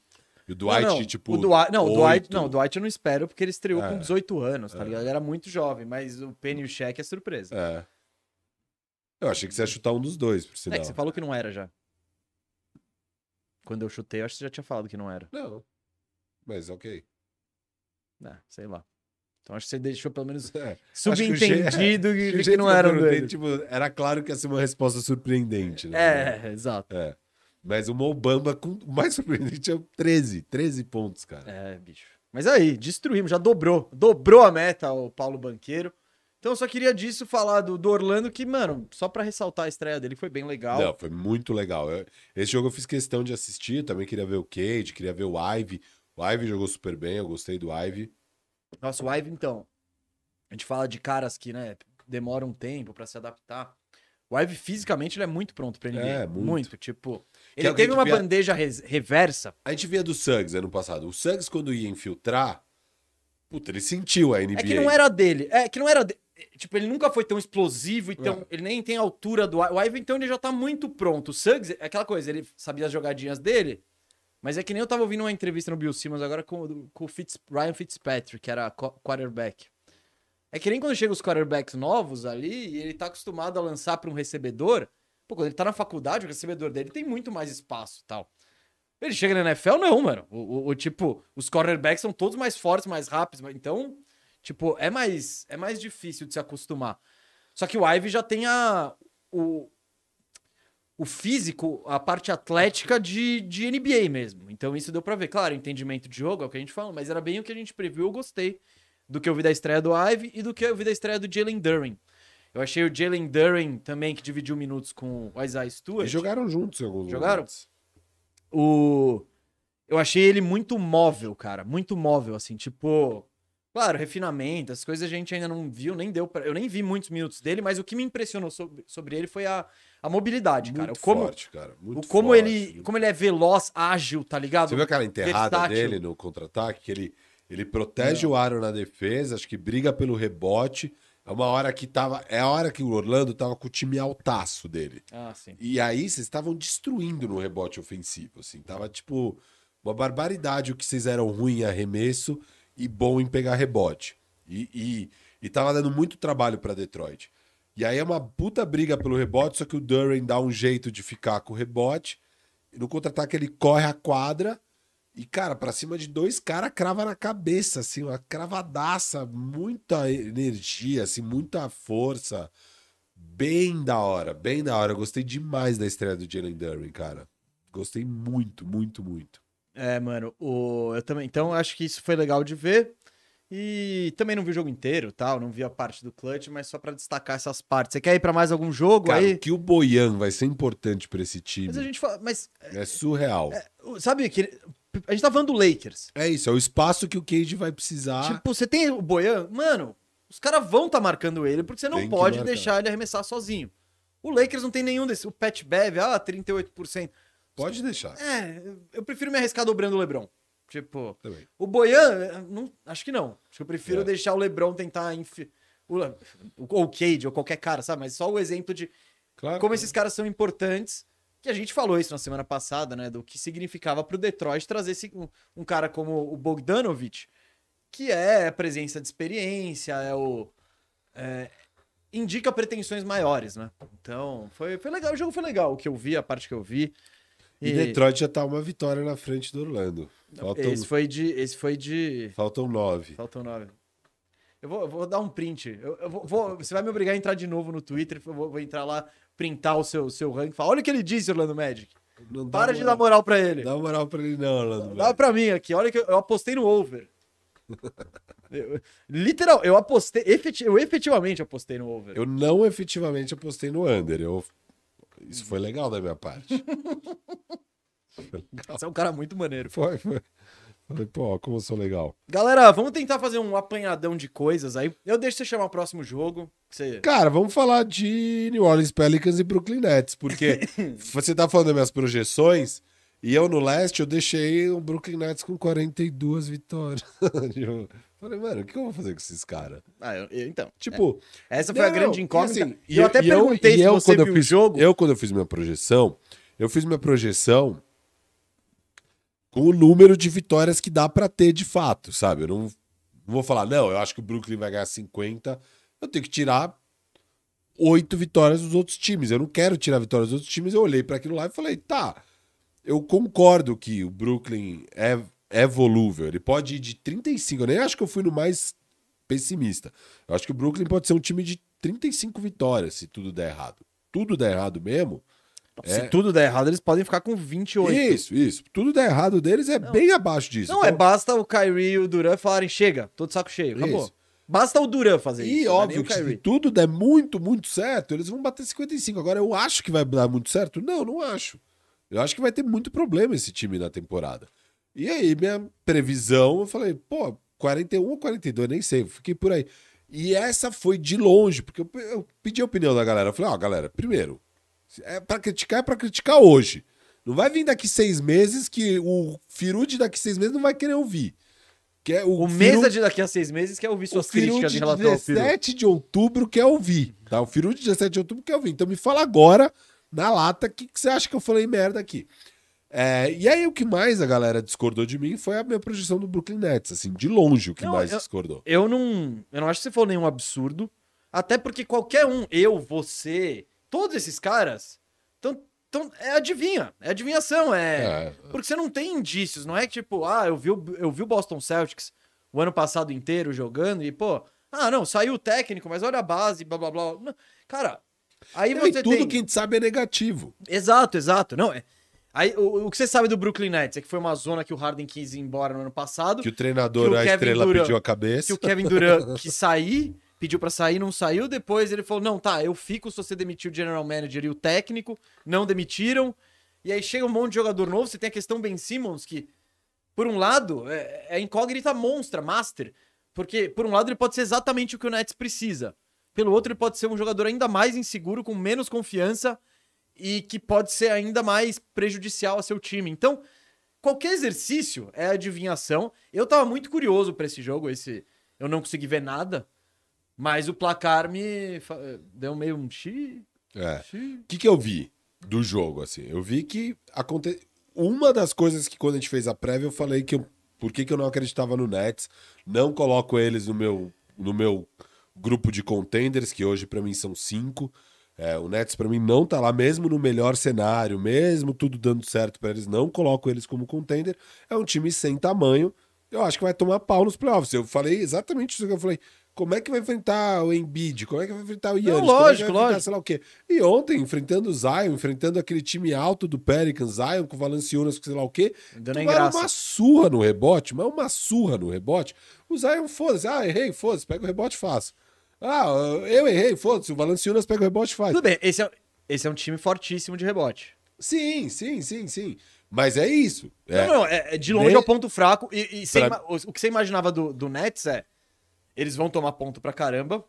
E o Dwight, não, não, tipo. o Dwight, não, o Dwight, não, o Dwight eu não espero porque ele estreou É. com 18 anos, tá É. ligado? Ele era muito jovem, mas o Penny e o Shaq é surpresa. É. Eu achei que você ia chutar um dos dois, por É, sinal. que você falou que não era já. Quando eu chutei, eu acho que você já tinha falado que não era. Não. Mas ok. É, sei lá. Então acho que você deixou pelo menos [laughs] É. subentendido [laughs] O que, que jeito não era tipo, era claro que ia ser uma resposta surpreendente, né? É, exato. É. Mas o Mobamba com o [laughs] mais surpreendente é o 13. 13 pontos, cara. É, bicho. Mas aí, destruímos, já dobrou. Dobrou a meta o Paulo Banqueiro. Então eu só queria disso falar do, do Orlando, que, mano, só pra ressaltar a estreia dele, foi bem legal. Não, foi muito legal. Eu- esse jogo eu fiz questão de assistir, também queria ver o Cade, queria ver o Ivy. O Ivy jogou super bem, eu gostei do Ivy. Nossa, o Ive, então. A gente fala de caras que, né, demoram um tempo pra se adaptar. O Ive, fisicamente, ele é muito pronto pra NBA. É, muito. Tipo, Que ele é que teve uma via- bandeja res- reversa. A gente via do Suggs ano passado. O Suggs, quando ia infiltrar, puta, ele sentiu a NBA. É que não era dele. É que não era. de- Tipo, ele nunca foi tão explosivo, então É. ele nem tem a altura do I- o Ivan, então ele já tá muito pronto. O Suggs, é aquela coisa, ele sabia as jogadinhas dele, mas é que nem eu tava ouvindo uma entrevista no Bill Simmons agora com, o- com o Fitz, Ryan Fitzpatrick, que era qu- quarterback. É que nem quando chega os quarterbacks novos ali, e ele tá acostumado a lançar pra um recebedor. Pô, quando ele tá na faculdade, o recebedor dele tem muito mais espaço e tal. Ele chega na NFL, não, mano. O, o- o tipo, os quarterbacks são todos mais fortes, mais rápidos. Então, tipo, é mais, é mais difícil de se acostumar. Só que o Ivy já tem a, o, o físico, a parte atlética de, de NBA mesmo. Então isso deu pra ver. Claro, entendimento de jogo é o que a gente fala, mas era bem o que a gente previu. Eu gostei do que eu vi da estreia do Ivy e do que eu vi da estreia do Jalen Duren. Eu achei o Jalen Duren também, que dividiu minutos com o Isaiah Stewart. Eles jogaram juntos em alguns Jogaram? momentos. O... Eu achei ele muito móvel, cara. Muito móvel, assim, tipo. Claro, refinamento, as coisas a gente ainda não viu, nem deu pra... Eu nem vi muitos minutos dele, mas o que me impressionou sobre, sobre ele foi a, a mobilidade, cara. Muito O como, forte, cara. Muito o como forte, ele, muito como ele é veloz, ágil, tá ligado? Você viu aquela enterrada versátil. dele no contra-ataque? Que ele, ele protege o aro na defesa, acho que briga pelo rebote. É uma hora que tava. É a hora que o Orlando tava com o time altaço dele. Ah, sim. E aí vocês estavam destruindo no rebote ofensivo, assim. Tava tipo uma barbaridade o que vocês eram ruim em arremesso e bom em pegar rebote. E, e, e tava dando muito trabalho pra Detroit. E aí é uma puta briga pelo rebote, só que o Duran dá um jeito de ficar com o rebote. E no contra-ataque ele corre a quadra e, cara, pra cima de dois caras, crava na cabeça, assim, uma cravadaça, muita energia, assim, muita força. Bem da hora, bem da hora. Eu gostei demais da estreia do Jalen Duran, cara. Gostei muito, muito, muito. É, mano, o... eu também. Então, acho que isso foi legal de ver. E também não vi o jogo inteiro, tal, não vi a parte do clutch, mas só pra destacar essas partes. Você quer ir pra mais algum jogo Cara, aí? que o Boyan vai ser importante pra esse time Mas a gente fala, mas é surreal. É, sabe que a gente tá falando do Lakers. isso, é o espaço que o Cage vai precisar. Tipo, você tem o Boyan, mano, os caras vão tá marcando ele porque você não Tem pode deixar ele arremessar sozinho. O Lakers não tem nenhum desses. O Pat Bev, ah, 38%. Pode deixar. É, eu prefiro me arriscar dobrando o LeBron. Tipo, Também. o Boyan, não, acho que não. Acho que eu prefiro É. deixar o LeBron tentar o, ou o Cade ou qualquer cara, sabe? Mas só o exemplo de Claro. como esses caras são importantes. Que a gente falou isso na semana passada, né? Do que significava pro Detroit trazer esse, um, um cara como o Bogdanovich, que é a presença de experiência, é o. é, indica pretensões maiores, né? Então, foi, foi legal. O jogo foi legal. O que eu vi, a parte que eu vi. E Detroit já tá uma vitória na frente do Orlando. Faltam, Esse foi de. Esse foi de. faltam nove. Faltam nove. Eu vou, eu vou dar um print. Eu, eu vou, vou- você vai me obrigar a entrar de novo no Twitter. Eu vou, vou entrar lá, printar o seu, seu ranking. e Falar, olha o que ele disse, Orlando Magic. Não dá Para de moral. dar moral pra ele. Dá moral pra ele não, Orlando. Dá velho. pra mim aqui. Olha que eu, eu apostei no over. [laughs] Eu- literal, eu apostei. eu efetivamente apostei no over. Eu não efetivamente apostei no under. Eu... Isso foi legal da minha parte. [laughs] Você é um cara muito maneiro. Foi, foi. Falei, pô, como eu sou legal. Galera, vamos tentar fazer um apanhadão de coisas aí. Eu deixo você chamar o próximo jogo. Você... Cara, vamos falar de New Orleans Pelicans e Brooklyn Nets, porque [laughs] você tá falando das minhas projeções, e eu no leste eu deixei o Brooklyn Nets com 42 vitórias. [laughs] Eu Falei, mano, o que eu vou fazer com esses caras? Ah, eu- eu- então. Tipo, Essa foi a Não, grande e incógnita. assim, e eu até perguntei e se eu, você quando viu eu o fiz, jogo. Eu, quando eu fiz minha projeção, eu fiz minha projeção com o número de vitórias que dá pra ter de fato, sabe? Eu não, não vou falar, não, eu acho que o Brooklyn vai ganhar 50. Eu tenho que tirar oito vitórias dos outros times. Eu não quero tirar vitórias dos outros times. Eu olhei pra aquilo lá e falei, tá, eu concordo que o Brooklyn é, é volúvel. Ele pode ir de 35. Eu nem acho que eu fui no mais pessimista. Eu acho que o Brooklyn pode ser um time de 35 vitórias se tudo der errado. Tudo der errado mesmo. Se é- tudo der errado, eles podem ficar com 28. Isso, isso. Tudo der errado deles é bem abaixo disso. Não, é Então, basta o Kyrie e o Duran falarem, chega, tô de saco cheio, acabou. Isso. Basta o Duran fazer E isso. não é óbvio nem o que se tudo der muito, muito certo, eles vão bater 55. Agora, eu acho que vai dar muito certo? Não, não acho. Eu acho que vai ter muito problema esse time na temporada. E aí, minha previsão, eu falei, pô, 41 ou 42, nem sei, fiquei por aí. E essa foi de longe, porque eu, eu pedi a opinião da galera. Eu falei, ó, galera, primeiro, é pra criticar, é pra criticar hoje. Não vai vir daqui seis meses que o Firude daqui seis meses não vai querer ouvir. Que é O Firu- mesa de daqui a seis meses quer ouvir suas o críticas de em relação ao Firu. 17 de outubro quer ouvir, tá? O Firu de 17 de outubro quer ouvir. Então me fala agora, na lata, o que, que você acha que eu falei merda aqui? É, e aí o que mais a galera discordou de mim foi a minha projeção do Brooklyn Nets, assim, de longe o que Não, mais eu- discordou. Eu não, eu não acho que você falou nenhum absurdo. Até porque qualquer um, eu, você, todos esses caras, tão, tão, é adivinha, é adivinhação, é, É. Porque você não tem indícios, não é que tipo, ah, eu vi, o, eu vi o Boston Celtics o ano passado inteiro jogando e, pô, ah, não, saiu o técnico, mas olha a base, blá blá blá. Não, cara, aí Não, e você tudo tem... que a gente sabe é negativo. Exato, exato. Não, é. Aí, o, o que você sabe do Brooklyn Nets é que foi uma zona que o Harden quis ir embora no ano passado. Que o treinador, Que o a Kevin estrela, Durant- pediu a cabeça. que o Kevin Durant [laughs] quis sair, pediu pra sair, não saiu. Depois ele falou: não, tá, eu fico se você demitir o general manager e o técnico. Não demitiram. E aí chega um monte de jogador novo. Você tem a questão Ben Simmons, que, por um lado, é, é incógnita monstra, master. Porque, por um lado, ele pode ser exatamente o que o Nets precisa. Pelo outro, ele pode ser um jogador ainda mais inseguro, com menos confiança e que pode ser ainda mais prejudicial a seu time. Então, qualquer exercício é adivinhação. Eu tava muito curioso pra esse jogo, esse eu não consegui ver nada, mas o placar me deu meio um xi. É. O que, que eu vi do jogo, assim? Eu vi que aconte... uma das coisas que quando a gente fez a prévia eu falei que eu... por que, que eu não acreditava no Nets, não coloco eles no meu, no meu grupo de contenders, que hoje pra mim são cinco. É, o Nets pra mim não tá lá, mesmo no melhor cenário, mesmo tudo dando certo pra eles, não coloco eles como contender. É um time sem tamanho, eu acho que vai tomar pau nos playoffs. Eu falei exatamente isso que eu falei. Como é que vai enfrentar o Embiid? Como é que vai enfrentar o Yannis? Como é lógico, enfrentar lógico. sei lá o quê. E ontem, enfrentando o Zion, enfrentando aquele time alto do Pelicans, Zion com o Valanciunas, com sei lá o quê, Dando graça. uma surra no rebote, mas uma surra no rebote. O Zion, foda-se, ah, errei, foda-se, pega o rebote e faz. Ah, eu errei, foda-se, o Valanciunas pega o rebote e faz. Tudo bem, esse é, esse é um time fortíssimo de rebote. Sim, sim, sim, sim. Mas é isso. É, Não, não, é, é de longe Ne- é o ponto fraco. E, e Pra- o que você imaginava do, do Nets é. Eles vão tomar ponto pra caramba.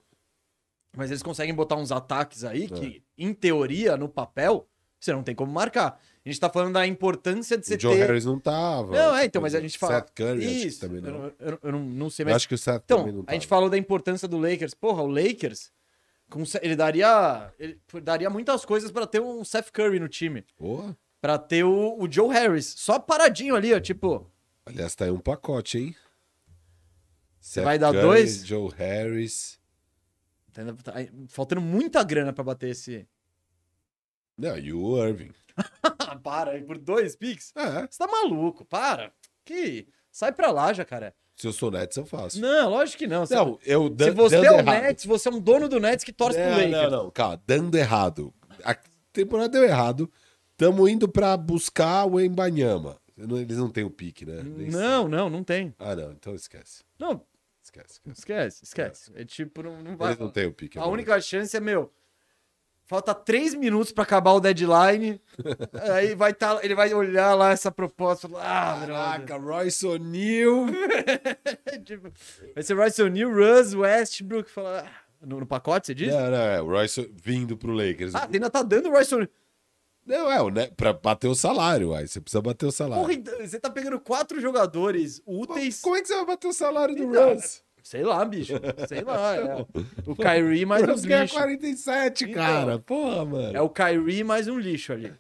Mas eles conseguem botar uns ataques aí que, em teoria, no papel, você não tem como marcar. A gente tá falando da importância de você o Joe ter. Harris não tava. Não, é, então, mas a gente fala. Seth Curry, acho que Isso, também eu, não. não- eu, eu não, não sei, Eu mas. acho que o Seth também não Então, tava. a gente falou da importância do Lakers. Porra, o Lakers, ele daria. Ele daria muitas coisas pra ter um Seth Curry no time. Porra. Pra ter o, o Joe Harris. Só paradinho ali, ó. Tipo. Aliás, tá aí um pacote, hein? Seth Vai dar Curry, dois? Joe Harris. tá- tá faltando muita grana pra bater esse. Não, e o Irving. [laughs] Para, por dois picks? É, Você tá maluco, para. Que. Sai pra lá, jacaré. se eu sou Nets, eu faço. Não, lógico que não. Você- Não, eu se dan- você dando é o errado. Nets, você é um dono do Nets que torce pro não, Lakers. não, não, calma, dando errado. A temporada deu errado. Tamo indo pra buscar o Embanyama. Eles não têm o pique, né? Nem Não, não, não tem. sei. Ah, não. Então esquece. Não, Esquece, esquece. esquece, esquece. É tipo, não, não vai. Eles não têm o pique. A mano. única chance é, meu, falta três minutos pra acabar o deadline. [laughs] aí vai tá, ele vai olhar lá essa proposta. Ah, Caraca. Royce O'Neal. [laughs] Tipo, vai ser Royce O'Neal, Russ, Westbrook. Fala, ah, no, no pacote, você disse? Não, não, é o Royce vindo pro Lakers. Ah, ainda tá dando o Royce O'Neal. Não, é, né, pra bater o salário, aí você precisa bater o salário. Porra, então, você tá pegando quatro jogadores úteis. Como é que você vai bater o salário do Então, Russ? Sei lá, bicho. Sei lá. é. O Kyrie mais um Russ ganha lixo. 47, Então. cara. Porra, mano. É o Kyrie mais um lixo ali.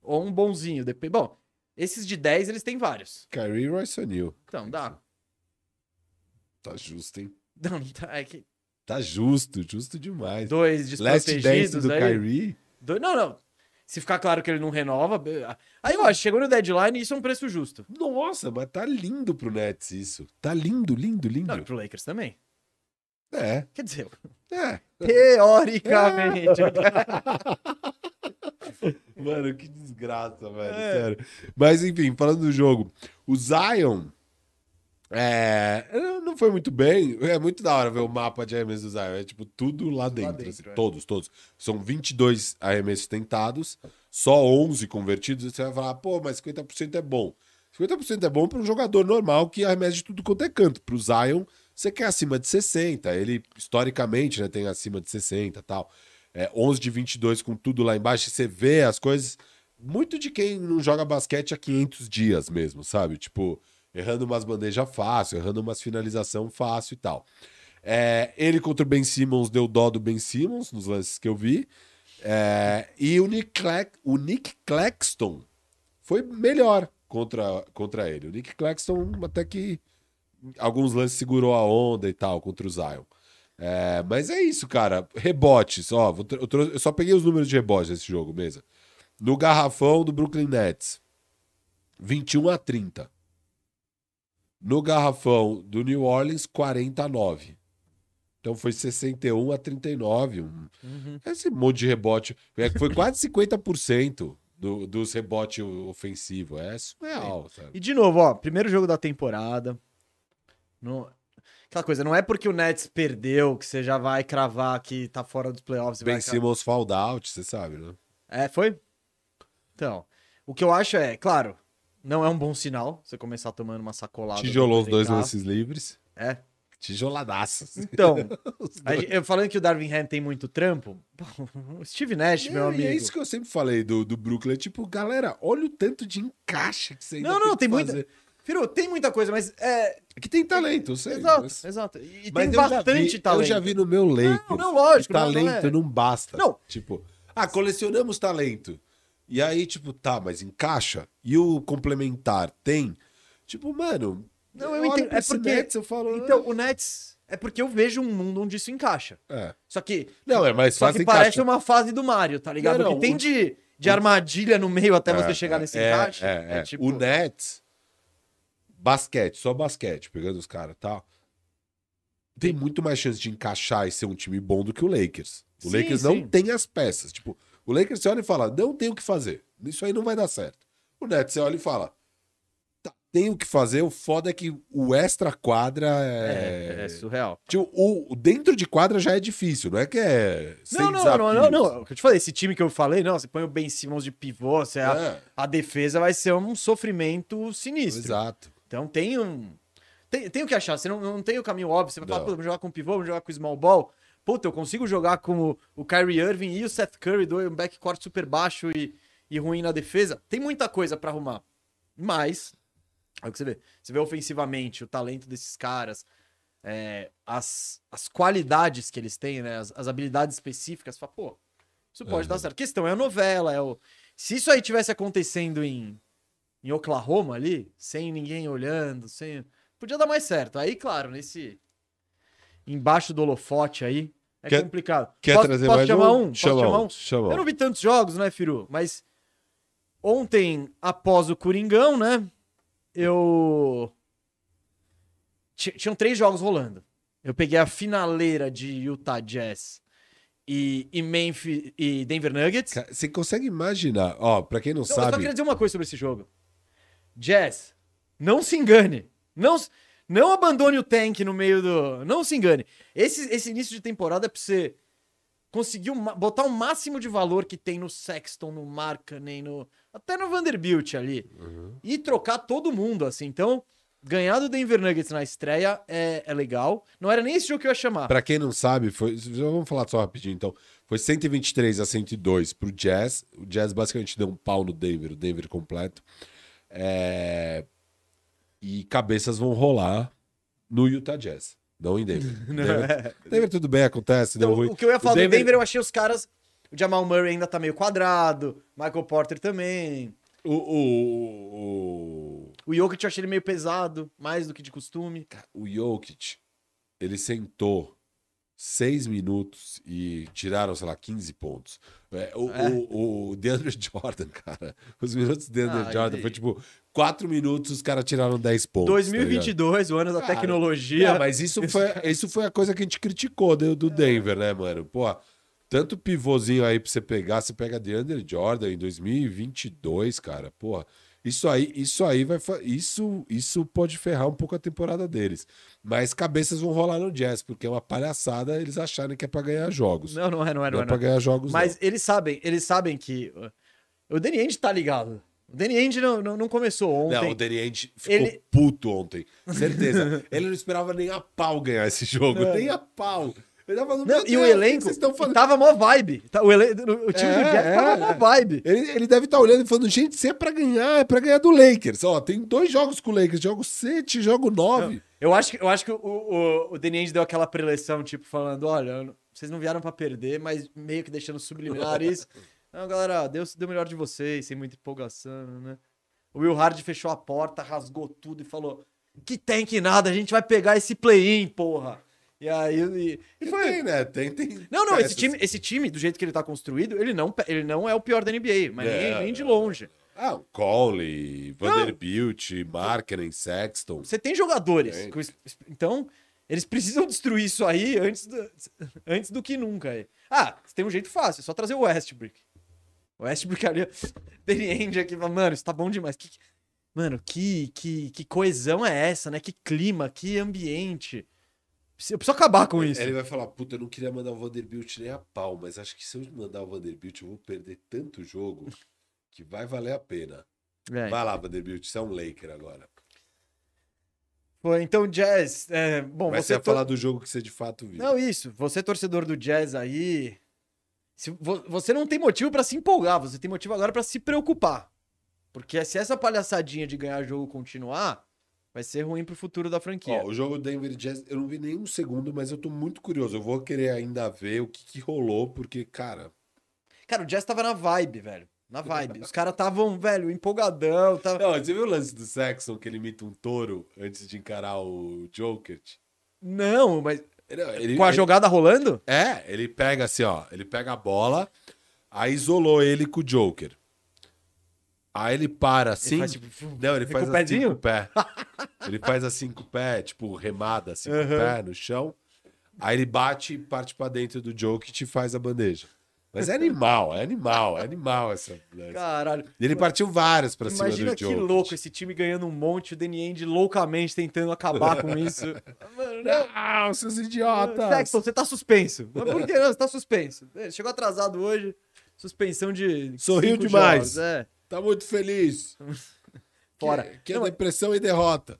Ou um bonzinho. Dep... Bom, esses de 10 eles têm vários. Kyrie e Royce O'Neal. Então, dá. Tá justo, hein? Não, tá. É que Tá justo, justo demais. dois Last Dance desprotegidos do aí. Kyrie. Dois... Não, não. Se ficar claro que ele não renova. Aí acho, chegou no deadline isso é um preço justo. Nossa, mas tá lindo pro Nets isso. Tá lindo, lindo, lindo. Não, e pro Lakers também. É, Quer dizer, é. [laughs] teoricamente. [laughs] Mano, que desgraça, velho. É. Sério. Mas enfim, falando do jogo. O Zion. É, não foi muito bem. É muito da hora ver o mapa de arremessos do Zion. É tipo tudo lá dentro. dentro, assim, é. Todos, todos. São 22 arremessos tentados, só 11 convertidos. Você vai falar, pô, mas 50% é bom. 50% é bom para um jogador normal que arremessa de tudo quanto é canto. Pro Zion, você quer acima de 60. Ele, historicamente, né, tem acima de 60 e tal. É, 11 de 22 com tudo lá embaixo. e Você vê as coisas. Muito de quem não joga basquete há 500 dias mesmo, sabe? Tipo, errando umas bandejas fácil, errando umas finalização fácil e tal. É, ele contra o Ben Simmons deu dó do Ben Simmons nos lances que eu vi. É, e o Nick, o Nick Claxton foi melhor contra, contra ele. O Nick Claxton até que alguns lances segurou a onda e tal contra o Zion. É, mas é isso, cara. Rebotes, ó. Eu, eu só peguei os números de rebotes desse jogo, mesa. No garrafão do Brooklyn Nets, 21 a 30. No garrafão do New Orleans, 40 a 9. Então foi 61 a 39. um- Uhum. Esse monte de rebote. é, Foi quase 50% do, dos rebotes ofensivos. É surreal, sabe? E de novo, ó, primeiro jogo da temporada. No... Aquela coisa, não é porque o Nets perdeu que você já vai cravar que tá fora dos playoffs. Ben. Simmons fall out, você sabe, né? É, foi? Então, o que eu acho é, claro, não é um bom sinal você começar tomando uma sacolada. Tijolou os dois lances livres. É. Tijoladaças. Então, [laughs] eu falando que o Darvin Ham tem muito trampo, o Steve Nash, meu Não, amigo. É isso que eu sempre falei do, do Brooklyn. Tipo, galera, olha o tanto de encaixe que você ainda Não, não, tem que muita. Filho, tem muita coisa, mas é. É que tem talento, eu sei. exato, mas- exato. E, mas tem bastante vi- talento. Eu já vi no meu Lakers. Não, não, lógico, não, não Talento é. não, basta. Não. Tipo, ah, colecionamos talento. E aí, tipo, tá, mas encaixa. E o complementar tem? Tipo, mano. Não, eu entendo. É esse porque- Nets, eu falo. Então, o Nets. É porque eu vejo um mundo onde isso encaixa. ah, é. Só que. Não, é mais fácil parece uma fase do Mario, tá ligado? Não, não, que tem o- de, de armadilha no meio até você É, chegar é, nesse é, encaixe. É, é. tipo- O Nets, basquete, só basquete, pegando os caras e tal. Tem muito mais chance de encaixar e ser um time bom do que o Lakers. O Sim, Lakers sim. não tem as peças. Tipo, o Lakers você olha e fala, não tem o que fazer. Isso aí não vai dar certo. O Nets você olha e fala, tá, tem o que fazer. O foda é que o extra quadra É, é. é surreal. Tipo, o, dentro de quadra já é difícil, não é que é. Não, não, não, não, não. É eu te falei, esse time que eu falei, não, você põe o Ben Simmons de pivô, você, a, É, a defesa vai ser um sofrimento sinistro. exato. Então tem um. Tem, tem o que achar, você não, não tem o caminho óbvio. Você vai falar, pô, vamos jogar com pivô, vamos jogar com small ball. Puta, eu consigo jogar com o, Kyrie Irving e o Seth Curry, dois, um backcourt super baixo e, e ruim na defesa. Tem muita coisa pra arrumar. Mas, é o que você vê. Você vê ofensivamente o talento desses caras, é, as, as qualidades que eles têm, né? As, as habilidades específicas. Você fala, pô, isso pode dar certo. A questão é a novela, é o. Se isso aí tivesse acontecendo em, em Oklahoma ali, sem ninguém olhando, sem. Podia dar mais certo. Aí, claro, nesse. Embaixo do holofote aí. É Quer- complicado. Quer posso, trazer posso mais chamar um? um? Posso Chama chamar um, chama um. Eu não vi tantos jogos, né, Firu? Mas ontem, após o Coringão, né? Eu. Ti- Tinham três jogos rolando. Eu peguei a finaleira de Utah Jazz e, e Memphis e Denver Nuggets. Você consegue imaginar? Ó, pra quem não, Não, eu só sabe. queria dizer uma coisa sobre esse jogo. Jazz, não se engane. Não, s- não abandone o tank no meio do. Não se engane. Esse, esse início de temporada é pra você conseguir o ma- botar o máximo de valor que tem no Sexton, no Markkanen, no até no Vanderbilt ali. Uhum. E trocar todo mundo, assim. Então, ganhar do Denver Nuggets na estreia é, é legal. Não era nem esse jogo que eu ia chamar. Pra quem não sabe, foi. Vamos falar só rapidinho então. Foi 123 a 102 pro Jazz. O Jazz basicamente deu um pau no Denver, o Denver completo. É, E cabeças vão rolar no Utah Jazz, não em Denver. [laughs] Denver, Denver tudo bem, acontece, deu Então, ruim. o que eu ia falar O do Denver, eu achei os caras. O Jamal Murray ainda tá meio quadrado. Michael Porter também. O, o, o, O Jokic eu achei ele meio pesado, mais do que de costume. o Jokic, ele sentou seis minutos e tiraram, sei lá, 15 pontos. É, o, É. o, o DeAndre [laughs] Jordan, cara, os minutos do DeAndre Ah, Jordan foi tipo, quatro minutos os caras tiraram 10 pontos. tá ligado? 2022, o ano da Cara, tecnologia. Não, mas isso foi, isso foi a coisa que a gente criticou do, do Denver, né, mano? Pô, tanto pivôzinho aí pra você pegar, você pega DeAndre Jordan em 2022, cara, pô. Isso aí, isso aí vai isso isso pode ferrar um pouco a temporada deles. Mas cabeças vão rolar no Jazz, porque é uma palhaçada eles acharem que é pra ganhar jogos. Não, Não, não é, não é, não é é. Não. ganhar jogos, Mas eles sabem, eles sabem que. O Danny Ainge tá ligado. O Danny Ainge não, não, não começou não. ontem. Não, o Danny Ainge ficou Ele- puto ontem. Certeza. Ele não esperava nem a pau ganhar esse jogo. Não. [laughs] Nem a pau. Tava falando, Não, "Meu e o Deus, elenco vocês estão falando? tava mó vibe. Tá, O, elen- o time do É, Jazz tava é, mó é. vibe. Ele, ele deve estar olhando e falando, gente, se é pra ganhar, é pra ganhar do Lakers. Ó, tem dois jogos com o Lakers, jogo 7, jogo 9. Eu acho que, eu acho que o, o, o deu aquela preleção, tipo, falando: olha, vocês não vieram pra perder, mas meio que deixando subliminar isso. [laughs] Não, galera, Deus deu o melhor de vocês, sem muita empolgação, né? O Will Hard fechou a porta, rasgou tudo e falou: que tem que nada, a gente vai pegar esse play-in, porra. E aí. E, e foi. Tem, né? Tem, tem. Não, não, esse time, esse time, do jeito que ele tá construído, ele não, ele não é o pior da NBA, mas É, nem, nem de longe. Ah, o Conley, Vanderbilt, Markkinen, Sexton. Você tem jogadores. Tem. Então, eles precisam destruir isso aí antes do, antes do que nunca. aí. Ah, você tem um jeito fácil, é só trazer o Westbrook. O Westbrook ali, [laughs] Ainge aqui, mano, isso tá bom demais. Que- mano, que, que, que coesão é essa, né? Que clima, que ambiente. Eu preciso acabar com isso. Ele vai falar, puta, eu não queria mandar o Vanderbilt nem a pau, mas acho que se eu mandar o Vanderbilt, eu vou perder tanto jogo que vai valer a pena. É. Vai lá, Vanderbilt, você é um Laker agora. Foi, então, Jazz, é, bom, Mas você ia to- falar do jogo que você de fato viu. Não, isso. Você, torcedor do Jazz aí. se vo- você não tem motivo pra se empolgar, você tem motivo agora pra se preocupar. Porque se essa palhaçadinha de ganhar jogo continuar, vai ser ruim pro futuro da franquia. Ó, o jogo do Denver Jazz, eu não vi nenhum segundo, mas eu tô muito curioso. Eu vou querer ainda ver o que, que rolou, porque, cara, Cara, o Jazz tava na vibe, velho. Na vibe. Os caras estavam, velho, empolgadão. Tava... Não, você viu o lance do Sexton que ele imita um touro antes de encarar o Joker? Não, mas. Ele, ele- Com a ele- jogada rolando? É, ele pega assim, ó. Ele pega a bola, aí isolou ele com o Joker. Aí ele para assim. faz, tipo, não, ele faz assim pezinho? com o pé. [laughs] ele faz assim com o pé, tipo, remada assim com o pé no chão. Aí ele bate e parte pra dentro do Joker e te faz a bandeja. Mas é animal, é animal, é animal essa. essa- Caralho. E ele partiu vários pra cima Imagina do que Joker. louco esse time ganhando um monte, o Danny Ainge loucamente tentando acabar com isso. Mano, [laughs] não. Não, seus idiotas! Sexton, você tá suspenso. Mas por que não? Você tá suspenso. Ele chegou atrasado hoje. Suspensão de. Sorriu demais. jogos, é. Tá muito feliz. [laughs] Fora. Que, que é Não, depressão e derrota.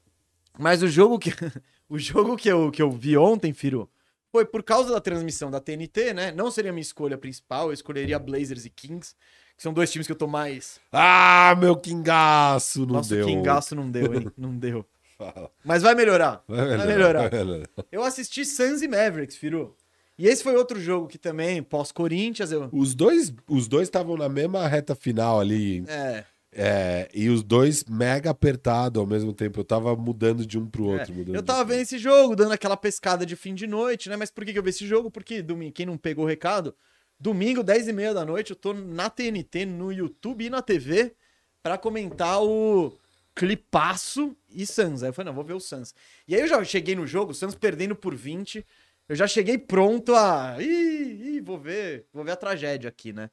Mas o jogo que. [laughs] O jogo que eu, que eu vi ontem, Firo, foi por causa da transmissão da TNT, né? Não seria a minha escolha principal, eu escolheria Blazers e Kings, que são dois times que eu tô mais. Ah, meu quingaço! Não Nossa, deu. o Kingaço não deu, hein? Não deu. [laughs] Mas vai melhorar. Vai Vai melhorar. melhorar. vai melhorar. Eu assisti Suns e Mavericks, Firu. E esse foi outro jogo que também, pós-Corinthians, eu. Os dois os dois estavam na mesma reta final ali. É. é, e os dois mega apertados ao mesmo tempo. Eu tava mudando de um pro outro. É, eu tava vendo esse jogo, dando aquela pescada de fim de noite, né? Mas por que, que eu vi esse jogo? Porque domingo, quem não pegou o recado, domingo, 10 e meia da noite, eu tô na TNT, no YouTube e na TV pra comentar o Clipaço e Suns. Aí eu falei, não, vou ver o Suns. E aí eu já cheguei no jogo, o Suns perdendo por 20, eu já cheguei pronto a. Ih, ih, vou ver. Vou ver a tragédia aqui, né?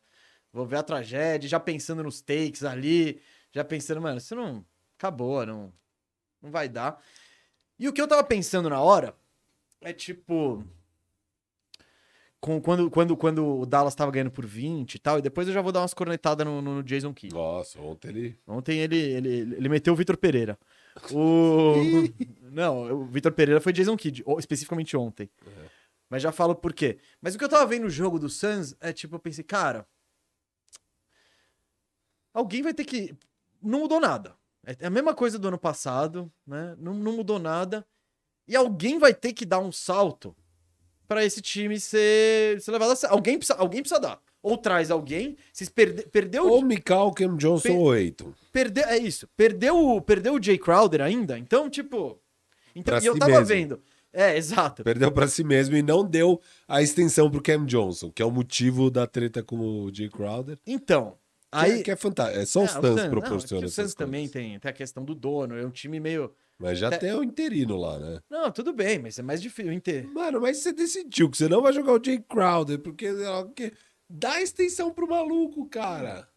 Vou ver a tragédia, já pensando nos takes ali, já pensando, mano, isso não. Acabou, não. Não vai dar. E o que eu tava pensando na hora é tipo. Com, quando, quando, quando o Dallas tava ganhando por 20 e tal, e depois eu já vou dar umas cornetadas no, no Jason Kidd. Nossa, ontem ele. Ontem ele, ele, ele meteu o Vitor Pereira. O... [laughs] Não, o Vitor Pereira foi Jason Kidd, especificamente ontem. É. Mas já falo por quê. Mas o que eu tava vendo no jogo do Suns é tipo, eu pensei, cara. Alguém vai ter que. Não mudou nada. É a mesma coisa do ano passado, né? Não, não mudou nada. E alguém vai ter que dar um salto pra esse time ser, ser levado a sério. Alguém precisa, alguém precisa dar. Ou traz alguém. Vocês perde, perdeu Ou Mikal, Cam Johnson Pe- ou Eiton. Perdeu, é isso. Perdeu, o- perdeu o Jay Crowder ainda, então, tipo. Então, Pra e eu si tava mesmo. vendo. É, exato. Perdeu pra si mesmo e não deu a extensão pro Cam Johnson, que é o motivo da treta com o Jay Crowder. Então. Que Aí. é, que é fantástico. É só Ah, o o Suns é que o essas Suns também tem, tem a questão do dono, é um time meio. Mas já Te- tem o interino lá, né? Não, tudo bem, mas é mais difícil. Inter... Mano, mas você decidiu que você não vai jogar o Jay Crowder, porque, porque dá extensão pro maluco, cara.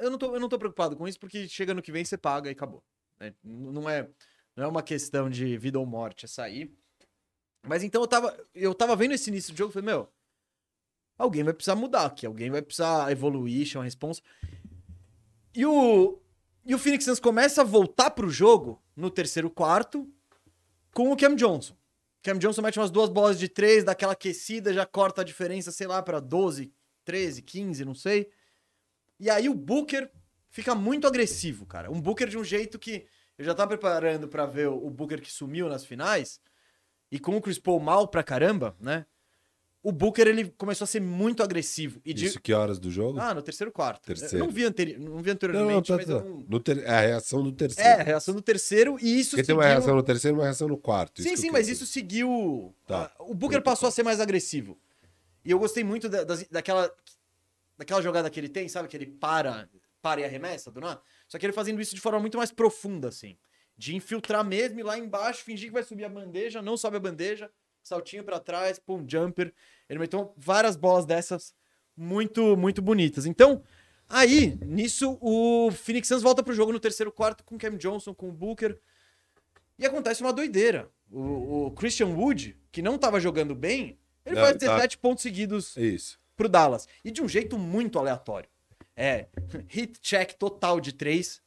Eu não, tô, eu não tô preocupado com isso, porque chega no que vem, você paga e acabou. N- Não, é, não é uma questão de vida ou morte, é sair. Mas então eu tava, eu tava vendo esse início de jogo e falei, meu, alguém vai precisar mudar aqui, alguém vai precisar evoluir, chamar responsa. E o, e o Phoenix Suns começa a voltar pro jogo no terceiro quarto com o Cam Johnson. Cam Johnson mete umas duas bolas de três, dá aquela aquecida, já corta a diferença, sei lá, pra 12, 13, 15, não sei. E aí o Booker fica muito agressivo, cara. Um Booker de um jeito que eu já tava preparando pra ver o o Booker que sumiu nas finais. E com o Chris Paul mal pra caramba, né? O Booker ele começou a ser muito agressivo. E de... Isso que horas do jogo? Ah, no terceiro quarto. Terceiro. Eu não vi, anteri... não vi não, não, anteriormente, tá, mas tá. não... No ter... É a reação do terceiro. É, a reação do terceiro e isso Porque tem uma seguiu- reação no terceiro e uma reação no quarto. Sim, sim, mas isso seguiu. Tá. O Booker passou a ser mais agressivo. E eu gostei muito da- das- daquela, daquela jogada que ele tem, sabe? Que ele para, para e arremessa do nada. Só que ele fazendo isso de forma muito mais profunda, assim. De infiltrar mesmo, ir lá embaixo, fingir que vai subir a bandeja, não sobe a bandeja, saltinho pra trás, pum, jumper. Ele meteu várias bolas dessas muito, muito bonitas. Então, aí, nisso, o Phoenix Suns volta pro jogo no terceiro quarto com o Cam Johnson, com o Booker. E acontece uma doideira. O, o Christian Wood, que não tava jogando bem, ele Não, faz ele tá- 17 pontos seguidos. Isso. pro Dallas. E de um jeito muito aleatório. É, [laughs] hit check total de três,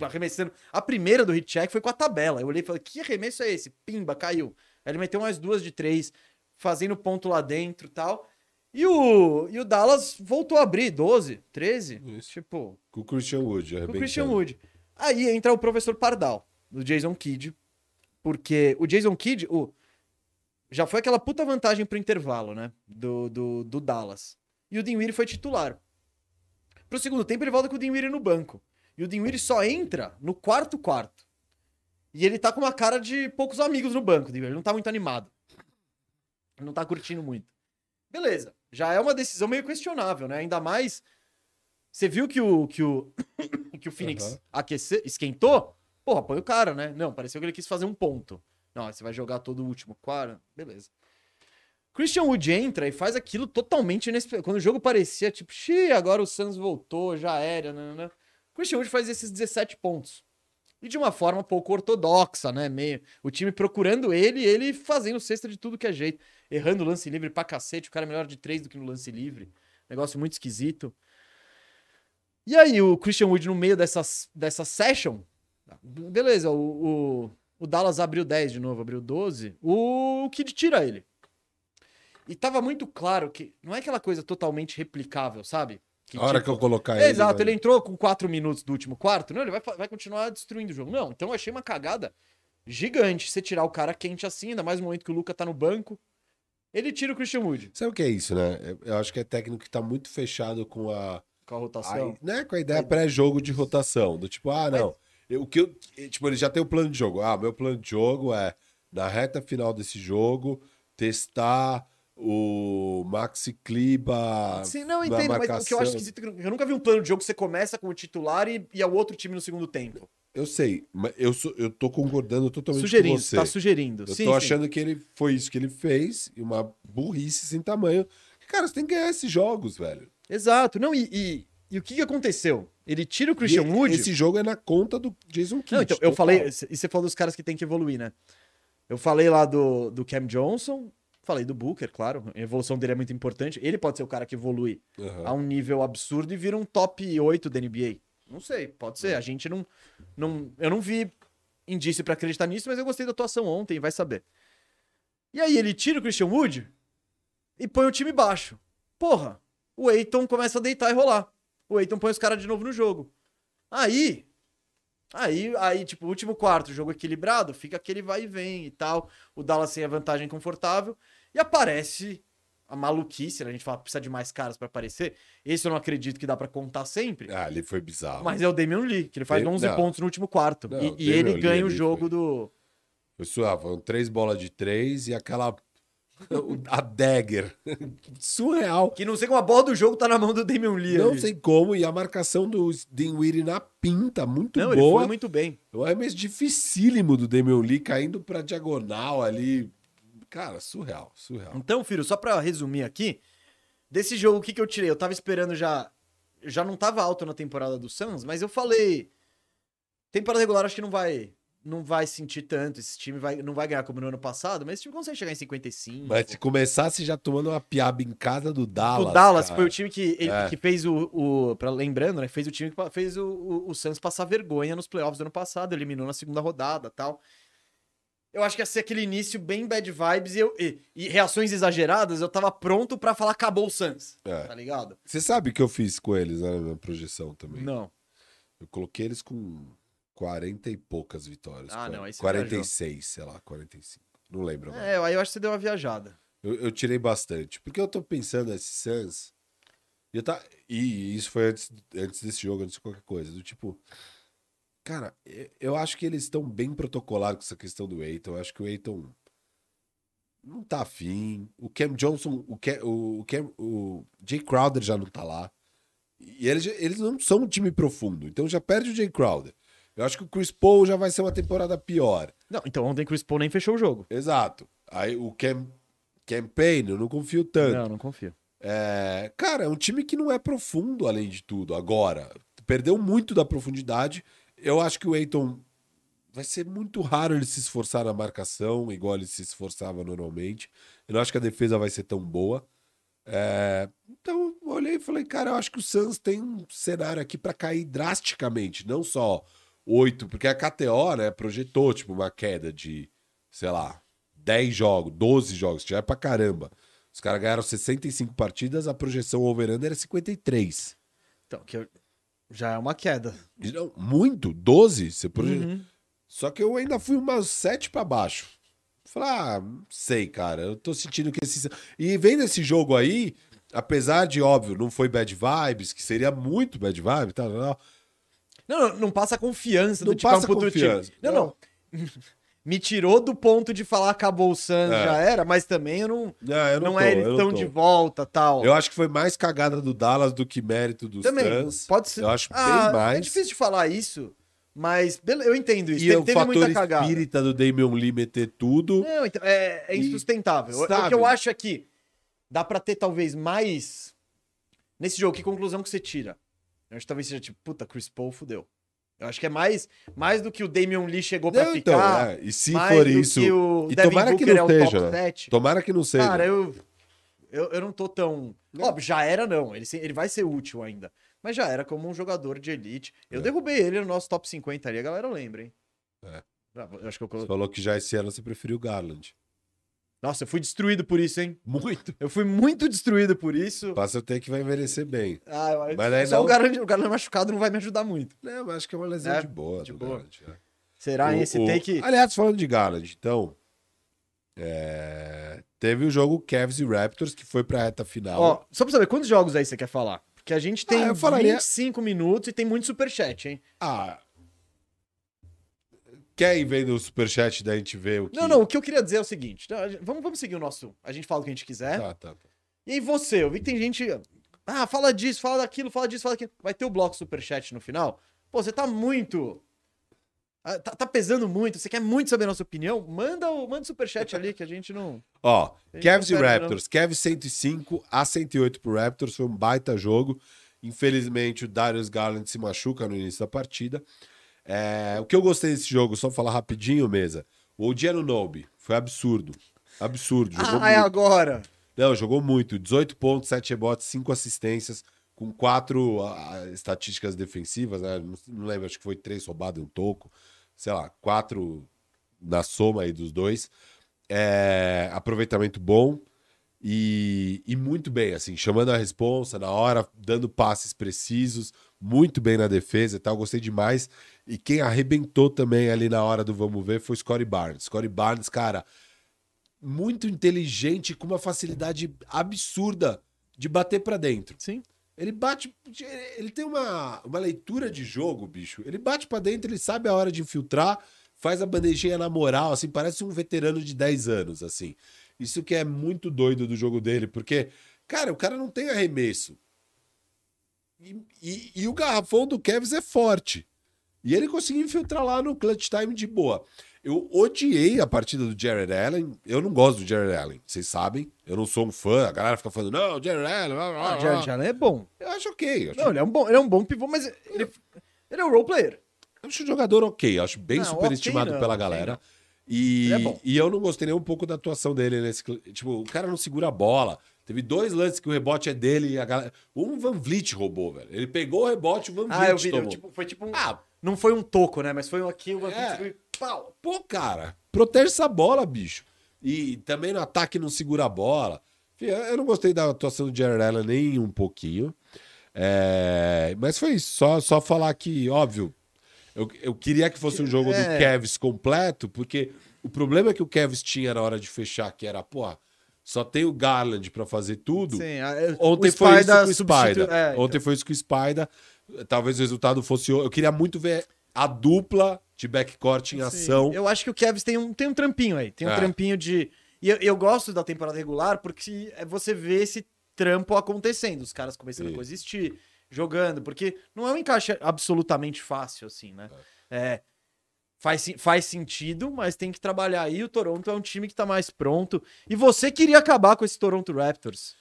arremessando. A primeira do hit check foi com a tabela. Eu olhei e falei, que arremesso é esse? Pimba, caiu. Aí ele meteu mais duas de três, fazendo ponto lá dentro e tal. E o, e o Dallas voltou a abrir 12, 13. Isso. Tipo, Com o Christian Wood. com o. Christian Wood. Aí entra o professor Pardal, do Jason Kidd. Porque o Jason Kidd, o, já foi aquela puta vantagem pro intervalo, né? Do, do, do Dallas. E o Dinwiddie foi titular. Pro segundo tempo, ele volta com o Dinwiddie no banco. E o Dinwiddie só entra no quarto quarto. E ele tá com uma cara de poucos amigos no banco. Ele não tá muito animado. Ele não tá curtindo muito. Beleza. Já é uma decisão meio questionável, né? Ainda mais... Você viu que o, que o, [coughs] que o Phoenix Aham. aqueceu, esquentou? Porra, põe o cara, né? Não, pareceu que ele quis fazer um ponto. Não, você vai jogar todo o último quarto. Beleza. Christian Wood entra e faz aquilo totalmente inesperado. Quando o jogo parecia tipo, xiii, agora o Suns voltou, já era, né. Christian Wood faz esses 17 pontos. E de uma forma pouco ortodoxa, né? Meio, o time procurando ele ele fazendo cesta de tudo que é jeito. Errando o lance livre pra cacete. O cara é melhor de três do que no lance livre. Negócio muito esquisito. E aí, o Christian Wood, no meio dessas, dessa session, beleza, o, o, o Dallas abriu 10 de novo, abriu 12, o Kid tira ele. E tava muito claro que não é aquela coisa totalmente replicável, sabe? Que, A hora tipo, que eu colocar ele. Exato, vai- ele entrou com 4 minutos do último quarto, não, ele vai, vai continuar destruindo o jogo. Não, então eu achei uma cagada gigante você tirar o cara quente assim, ainda mais no momento que o Luca tá no banco. Ele tira o Christian Wood Sabe o que é isso, né? Eu- acho que é técnico que tá muito fechado com a. com a rotação. a né? Com a ideia pré-jogo de rotação. Do tipo, ah, não. Eu- o que eu, tipo, ele já tem o plano de jogo. Ah, meu plano de jogo é, na reta final desse jogo, testar o Maxi Kliba. Sim, não, entendo, mas o que eu marcação. acho esquisito que eu nunca vi um plano de jogo que você começa com o titular e, e é o outro time no segundo tempo. Eu sei, mas eu, sou, eu tô concordando totalmente Sugerindo, com você. tá sugerindo. Eu sim, tô sim. achando que ele foi isso que ele fez, e uma burrice sem tamanho. Cara, você tem que ganhar esses jogos, velho. Exato. Não, e, e, e o que, que aconteceu? Ele tira o Christian E Wood. Esse jogo é na conta do Jason Kidd. Não, então, eu falei, e você falou dos caras que tem que evoluir, né? Eu falei lá do, do Cam Johnson, falei do Booker, claro, a evolução dele é muito importante. Ele pode ser o cara que evolui Aham. a um nível absurdo e vira um top 8 da NBA. Não sei, pode ser. A gente não. não eu não vi indício pra acreditar nisso, mas eu gostei da atuação ontem, vai saber. E aí ele tira o Christian Wood e põe o time baixo. Porra, o Eiton começa a deitar e rolar. O Eiton põe os caras de novo no jogo. Aí. Aí, aí, tipo, último quarto, jogo equilibrado, fica aquele vai e vem e tal. O Dallas tem a vantagem confortável. E aparece a maluquice, né? A gente fala, precisa de mais caras pra aparecer. Esse eu não acredito que dá pra contar sempre. Ah, ele foi bizarro. Mas é o Damian Lee, que ele faz Ele- 11 não. pontos no último quarto. Não, e e ele Lee ganha o jogo foi- do. Foi suave, foram três bolas de três e aquela. [laughs] a dagger. [laughs] Surreal. Que não sei como a bola do jogo tá na mão do Damian Lee. Não ali. sei como, e a marcação do Dinwiddie na pinta, muito Não, ele boa. foi muito bem. O arremesso dificílimo do Damian Lee caindo pra diagonal ali. Cara, surreal, surreal. Então, filho, só pra resumir aqui, desse jogo, o que, que eu tirei? Eu tava esperando já. eu Já não tava alto na temporada do Suns, mas eu falei. Temporada regular acho que não vai. Não vai sentir tanto. Esse time vai, não vai ganhar como no ano passado, mas esse time consegue chegar em 55. Mas se começasse já tomando uma piaba em casa do Dallas. o Dallas cara. foi o time que, ele- É. que fez o, o. pra- lembrando, né? Fez o time que fez o, o, o Suns passar vergonha nos playoffs do ano passado, eliminou na segunda rodada tal. Eu acho que ia ser aquele início bem bad vibes e, eu- e- e reações exageradas. Eu tava pronto pra falar acabou o Suns. É. Tá ligado? Você sabe o que eu fiz com eles né, na minha projeção também? Não. Eu coloquei eles com 40 e poucas vitórias. Ah, Qua- não, aí você 46, sei lá, 45. Não lembro agora. É, aí eu acho que você deu uma viajada. Eu, eu tirei bastante. Porque eu tô pensando esse Suns. E, tá, e isso foi antes, antes desse jogo, antes de qualquer coisa. Do tipo. Cara, eu- acho que eles estão bem protocolados com essa questão do Eiton. Eu acho que o Eiton não tá afim. O Cam Johnson, o, Cam, o, o, Cam, o Jay Crowder já não tá lá. E eles, eles não são um time profundo. Então já perde o Jay Crowder. Eu acho que o Chris Paul já vai ser uma temporada pior. Não, então ontem Chris Paul nem fechou o jogo. Exato. Aí o Cam, Cam Payne, eu não confio tanto. Não, não confio. É, cara, é um time que não é profundo, além de tudo, agora. Perdeu muito da profundidade. Eu acho que o Eiton vai ser muito raro ele se esforçar na marcação, igual ele se esforçava normalmente. Eu não acho que a defesa vai ser tão boa. É, então, olhei e falei, cara, eu acho que o Suns tem um cenário aqui para cair drasticamente, não só oito, porque a KTO, né, projetou tipo uma queda de, sei lá, 10 jogos, 12 jogos, já é pra caramba. Os caras ganharam 65 partidas, a projeção over-under era 53. Então, que eu- já é uma queda. Não, muito, 12. Você. Uhum. Só que eu ainda fui umas 7 pra baixo. Falei, ah, não sei, cara. Eu tô sentindo que esse. E vendo esse jogo aí, apesar de, óbvio, não foi bad vibes, que seria muito bad vibe, tal, Não, não, não passa confiança Não do tipo, é um passa puto confiança. time. Não, não. [laughs] Me tirou do ponto de falar acabou o Suns, É. já era, mas também eu não, Não, eu não, não, tô, é eles estão de volta tal. Eu acho que foi mais cagada do Dallas do que mérito dos também, Suns. pode ser. Eu acho Ah, bem mais. É difícil de falar isso, mas eu entendo isso. E Teve, o teve fator muita cagada. espírita do Damian Lee meter tudo. Não, então, é, é insustentável. O- O sabe? que eu acho é que dá pra ter talvez mais. Nesse jogo, que conclusão que você tira? Eu acho que talvez seja tipo, puta, Chris Paul fudeu. Eu acho que é mais, mais do que o Damian Lee chegou pra Não, então, ficar. é, E se for isso. que e Devin tomara que Booker não é seja, né? 7. Tomara que não seja. Cara, eu, eu, eu não tô tão. Não. Óbvio, já era não. Ele, ele vai ser útil ainda. Mas já era como um jogador de elite. Eu É. derrubei ele no nosso top 50 ali, a galera lembra, hein? É. Ah, Eu acho que eu Você coloquei. falou que já esse ano você preferiu o Garland. Nossa, eu fui destruído por isso, hein? Muito. Eu fui muito destruído por isso. Passa o tempo que vai envelhecer bem. Ah, eu- Mas aí só não- o Garland, o Garland machucado não vai me ajudar muito. Não, mas acho que é uma lesão É, de boa. de boa. Garland, é. Será, hein? Esse O- o- take. Aliás, falando de Garland, então. é, Teve o jogo Cavs e Raptors, que foi pra reta final. Ó, só pra saber, quantos jogos aí você quer falar? Porque a gente tem Ah, falaria- 25 minutos e tem muito superchat, hein? Ah. Quer ir vendo o superchat da gente ver o que. Não, não, o que eu queria dizer é o seguinte: gente- vamos, vamos seguir o nosso. A gente fala o que a gente quiser. Tá, tá, tá. E aí você, eu vi que tem gente. Ah, fala disso, fala daquilo, fala disso, fala daquilo. Vai ter o bloco superchat no final? Pô, você tá muito. Ah, Tá, tá pesando muito, você quer muito saber a nossa opinião? Manda o manda o superchat ali que a gente não. [laughs] Ó, Ele Cavs e não Raptors. Cavs 105 a 108 pro Raptors. Foi um baita jogo. Infelizmente, o Darius Garland se machuca no início da partida. É, o que eu gostei desse jogo, só falar rapidinho, mesa. O Odiano Nobe foi absurdo. Absurdo. Jogou Ah, é agora. Não, jogou muito. 18 pontos, 7 rebotes, 5 assistências, com quatro ah, estatísticas defensivas, né? Não, não lembro, acho que foi três roubadas e um toco. Sei lá, quatro na soma aí dos dois. É, aproveitamento bom e, e muito bem, assim, chamando a responsa na hora, dando passes precisos, muito bem na defesa e tal. Gostei demais. E quem arrebentou também ali na hora do vamos ver foi o Scottie Barnes. Scottie Barnes, cara, muito inteligente, com uma facilidade absurda de bater pra dentro. Sim. Ele bate. Ele tem uma, uma leitura de jogo, bicho. Ele bate pra dentro, ele sabe a hora de infiltrar, faz a bandejinha na moral, assim, parece um veterano de 10 anos, assim. Isso que é muito doido do jogo dele, porque, cara, o cara não tem arremesso. E, e- e o garrafão do Kevs é forte. E ele conseguiu infiltrar lá no clutch time de boa. Eu odiei a partida do Jared Allen. Eu não gosto do Jared Allen, vocês sabem. Eu não sou um fã. A galera fica falando, não, Jared Allen. blá, blá, Ah, blá." Jared Allen é bom. Eu acho ok. Eu acho, Não, ele é um bom, ele é um bom pivô, mas ele, ele é um role player. eu acho o jogador ok. Eu acho bem Não, superestimado ok não, pela galera. E, Ele é e eu não gostei nem um pouco da atuação dele nesse. Tipo, o cara não segura a bola. Teve dois lances que o rebote é dele e a galera. Um Van Vliet roubou, velho. Ele pegou o rebote, o Van Vliet Ah, eu vi. tomou. Tipo, foi tipo um. Ah, Não foi um toco, né? Mas foi um aqui, um aqui, É. foi pau. Pô, cara, protege essa bola, bicho. E também no ataque não segura a bola. Enfim, eu eu não gostei da atuação do Jared Allen nem um pouquinho. É, Mas foi isso. Só, só falar que, óbvio, eu, eu queria que fosse um jogo do É. Kevs completo, porque o problema que o Kevs tinha na hora de fechar, que era, porra, só tem o Garland pra fazer tudo. Sim, a- é, Ontem foi isso com o Spider. é, Ontem foi isso com o Spider. Talvez o resultado fosse. Eu queria muito ver a dupla de backcourt em Sim. ação. Eu acho que o Kevs tem um, tem um trampinho aí. Tem um É. trampinho de. E eu, eu gosto da temporada regular porque é você vê esse trampo acontecendo. Os caras começando a Isso. coexistir, jogando. Porque não é um encaixe absolutamente fácil, assim, né? É. Faz, faz sentido, mas tem que trabalhar aí. O Toronto é um time que tá mais pronto. E você queria acabar com esse Toronto Raptors.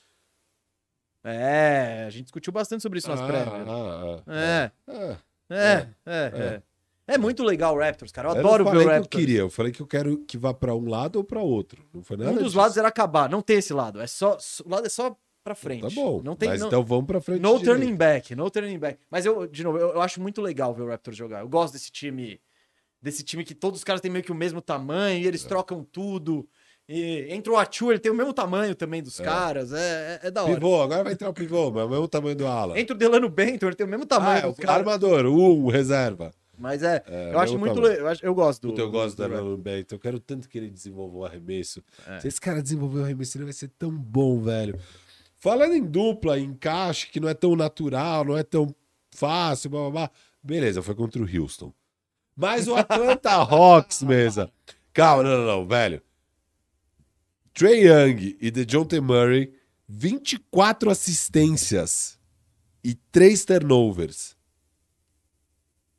É, a gente discutiu bastante sobre isso nas Ah, prévias. ah, ah. É, Ah, é, é, é. É muito legal o Raptors, cara. Eu eu adoro ver o falei que Raptors. eu queria, eu falei que eu quero que vá pra um lado ou pra outro. Não foi nada Um dos disso. lados era acabar. Não tem esse lado. É só, o lado é só pra frente. Tá bom. Não tem mas não, então vamos pra frente. no direito. turning back, no turning back. Mas eu, de novo, eu, eu acho muito legal ver o Raptors jogar. Eu gosto desse time, desse time que todos os caras têm meio que o mesmo tamanho e É. eles trocam tudo. E entra o Achu, ele tem o mesmo tamanho também dos caras. É, é, é da hora. Pivô, agora vai entrar o pivô, mas é o mesmo tamanho do ala. Entra o Delano Bento, ele tem o mesmo Ah, tamanho é, dos caras. armador, um, reserva. Mas é, É, eu acho muito legal. Eu, acho- eu gosto do. Eu gosto do, do Arnold Bento. Eu quero tanto que ele desenvolva o arremesso. É. Se esse cara desenvolver o arremesso, ele vai ser tão bom, velho. Falando em dupla, em encaixe, que não é tão natural, não é tão fácil, blá blá blá. Beleza, foi contra o Houston. Mas o Atlanta Hawks, mesa. Calma, não, não, não, velho. Trey Young e DeJounte Murray, 24 assistências e 3 turnovers.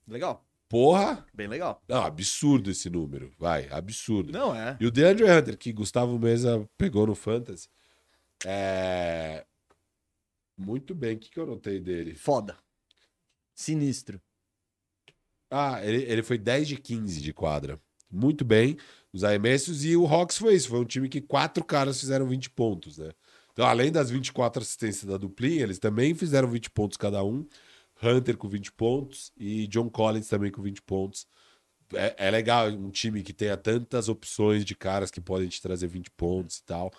Legal. Porra! Bem legal. Não, absurdo esse número. Vai, absurdo. Não é. E o DeAndre Hunter, que Gustavo Mesa pegou no Fantasy. É. Muito bem. O que, que eu notei dele? Foda. Sinistro. Ah, ele, ele foi 10 de 15 de quadra. Muito bem nos arremessos. E o Hawks foi isso. Foi um time que quatro caras fizeram 20 pontos, né? Então, além das 24 assistências da duplinha, eles também fizeram 20 pontos cada um. Hunter com 20 pontos e John Collins também com 20 pontos. É, é legal um time que tenha tantas opções de caras que podem te trazer 20 pontos e tal.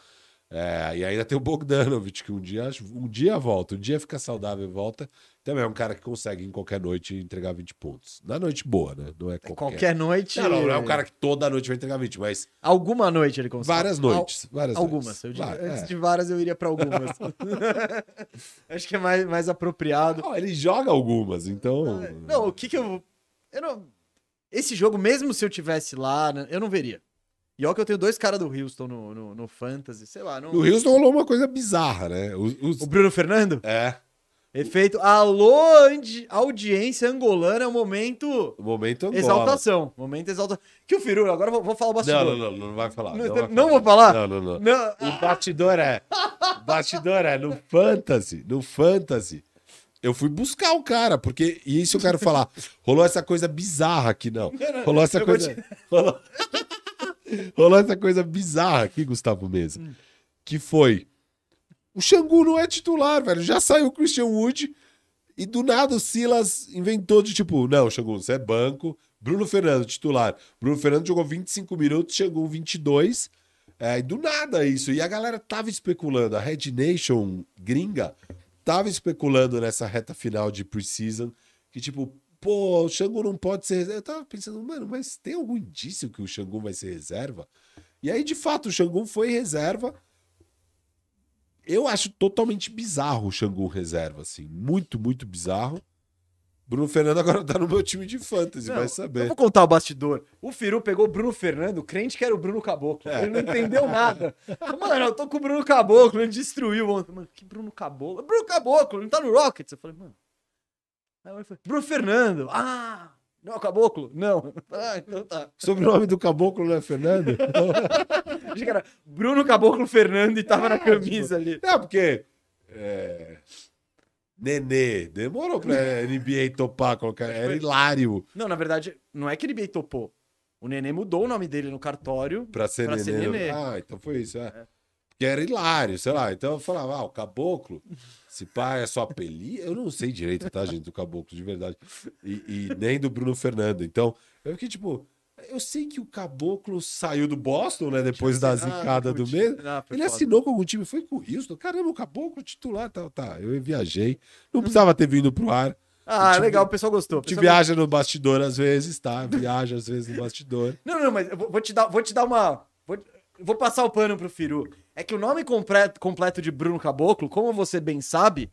É, e ainda tem o Bogdanovich, que um dia, um dia volta, um dia fica saudável e volta. Também é um cara que consegue em qualquer noite entregar 20 pontos. Na noite boa, né? Não é qualquer. Qualquer noite. Não, não, não é um cara que toda noite vai entregar 20, mas Alguma noite ele consegue. várias noites. Várias Algumas. noites. Eu antes é. de várias, eu iria pra algumas. [laughs] [laughs] Acho que é mais, mais apropriado. Ó, ele joga algumas, então. Não, o que que eu. Eu não. Esse jogo, mesmo se eu tivesse lá, né, eu não veria. E olha que eu tenho dois caras do Houston no, no, no Fantasy, sei lá. Não... No Houston rolou uma coisa bizarra, né? Os, os- O Bruno Fernando? É. Efeito. Alô, audiência angolana, é o momento. Momento Angola. Exaltação. Momento exaltação. Que o Firu, agora vou, vou falar o Não, bastidor. não, não, não vai falar. Não, Não, vai não vou falar? Não, não, não. Não. O bastidor é. O bastidor é no Fantasy. No Fantasy. Eu fui buscar o cara, porque. E isso eu quero falar. Rolou essa coisa bizarra aqui, não. Rolou essa eu coisa. [laughs] Rolou... Rolou essa coisa bizarra aqui, Gustavo Mesa. Que foi. O Xangu não é titular, velho. Já saiu o Christian Wood. E do nada o Silas inventou de tipo, não, Xangu, você é banco. Bruno Fernando, titular. Bruno Fernando jogou 25 minutos, Xangu 22. É, e do nada isso. E a galera tava especulando. A Red Nation gringa tava especulando nessa reta final de preseason. Que tipo, pô, o Xangu não pode ser reserva. Eu tava pensando, mano, mas tem algum indício que o Xangu vai ser reserva? E aí, de fato, o Xangu foi reserva. Eu acho totalmente bizarro o Xangu reserva, assim. Muito, muito bizarro. Bruno Fernando agora tá no meu time de fantasy, Não, vai Eu saber. vou contar o bastidor. O Firu pegou o Bruno Fernando, crente que era o Bruno Caboclo. É. Ele não entendeu nada. Mano, eu tô com o Bruno Caboclo, ele destruiu ontem. Mano, que Bruno Caboclo? Bruno Caboclo, não tá no Rockets. Eu falei, mano. Aí ele falou, Bruno Fernando. Ah, não é Caboclo? Não. [laughs] Ah, então tá. Sobrenome do caboclo não é Fernando? [laughs] Achei que era Bruno Caboclo Fernando e tava na camisa ali. Não, porque. É... Nenê. Demorou pra NBA topar colocar. Era hilário Não, na verdade, não é que ele bem topou. O Nenê mudou o nome dele no cartório. pra ser Pra nenê. ser nenê. Ah, então foi isso, é. Porque era hilário, sei lá. Então eu falava, ah, o caboclo, se pá é só apelido. Eu não sei direito, tá, gente, do caboclo, de verdade. E, e nem do Bruno Fernando. Então, eu fiquei tipo. Eu sei que o caboclo saiu do Boston, né? Depois da zicada do mês. Ah, Ele foda. assinou com algum time, foi com o Houston. Caramba, o caboclo titular, tá, tá. Eu viajei. Não precisava ter vindo pro ar. Ah, Tipo, legal, o pessoal gostou. o pessoal viaja no bastidor às vezes, tá? Viaja às vezes no bastidor. Não, não, mas eu vou te dar, vou te dar uma. Vou, passar o pano pro Firu. É que o nome completo, de Bruno Caboclo, como você bem sabe,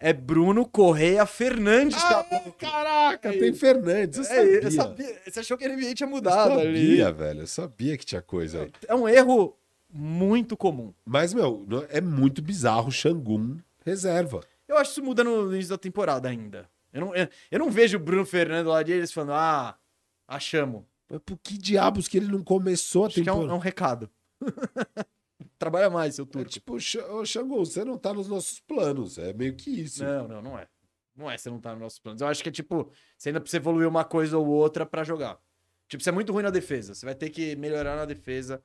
é Bruno Correia Fernandes Caboclo. caraca, É tem. Fernandes. Eu É, sabia. eu sabia. Você achou que NBA tinha Eu mudado ali. sabia, velho. Eu sabia que tinha coisa. É um erro muito comum. Mas, meu, é muito bizarro o Xangun reserva. Eu acho que isso muda no início da temporada ainda. Eu não, eu, eu não vejo o Bruno Fernando lá de eles falando, ah, achamos. Mas por que diabos que ele não começou a Acho que é um, temporada? é um recado. [laughs] Trabalha mais, seu É turco. tipo, Xa- ô, Xangun, você não tá nos nossos planos. É meio que isso. Não, não, não é. Não é, você não tá nos nossos planos. Eu acho que é tipo, você ainda precisa evoluir uma coisa ou outra pra jogar. Tipo, você é muito ruim na defesa. Você vai ter que melhorar na defesa.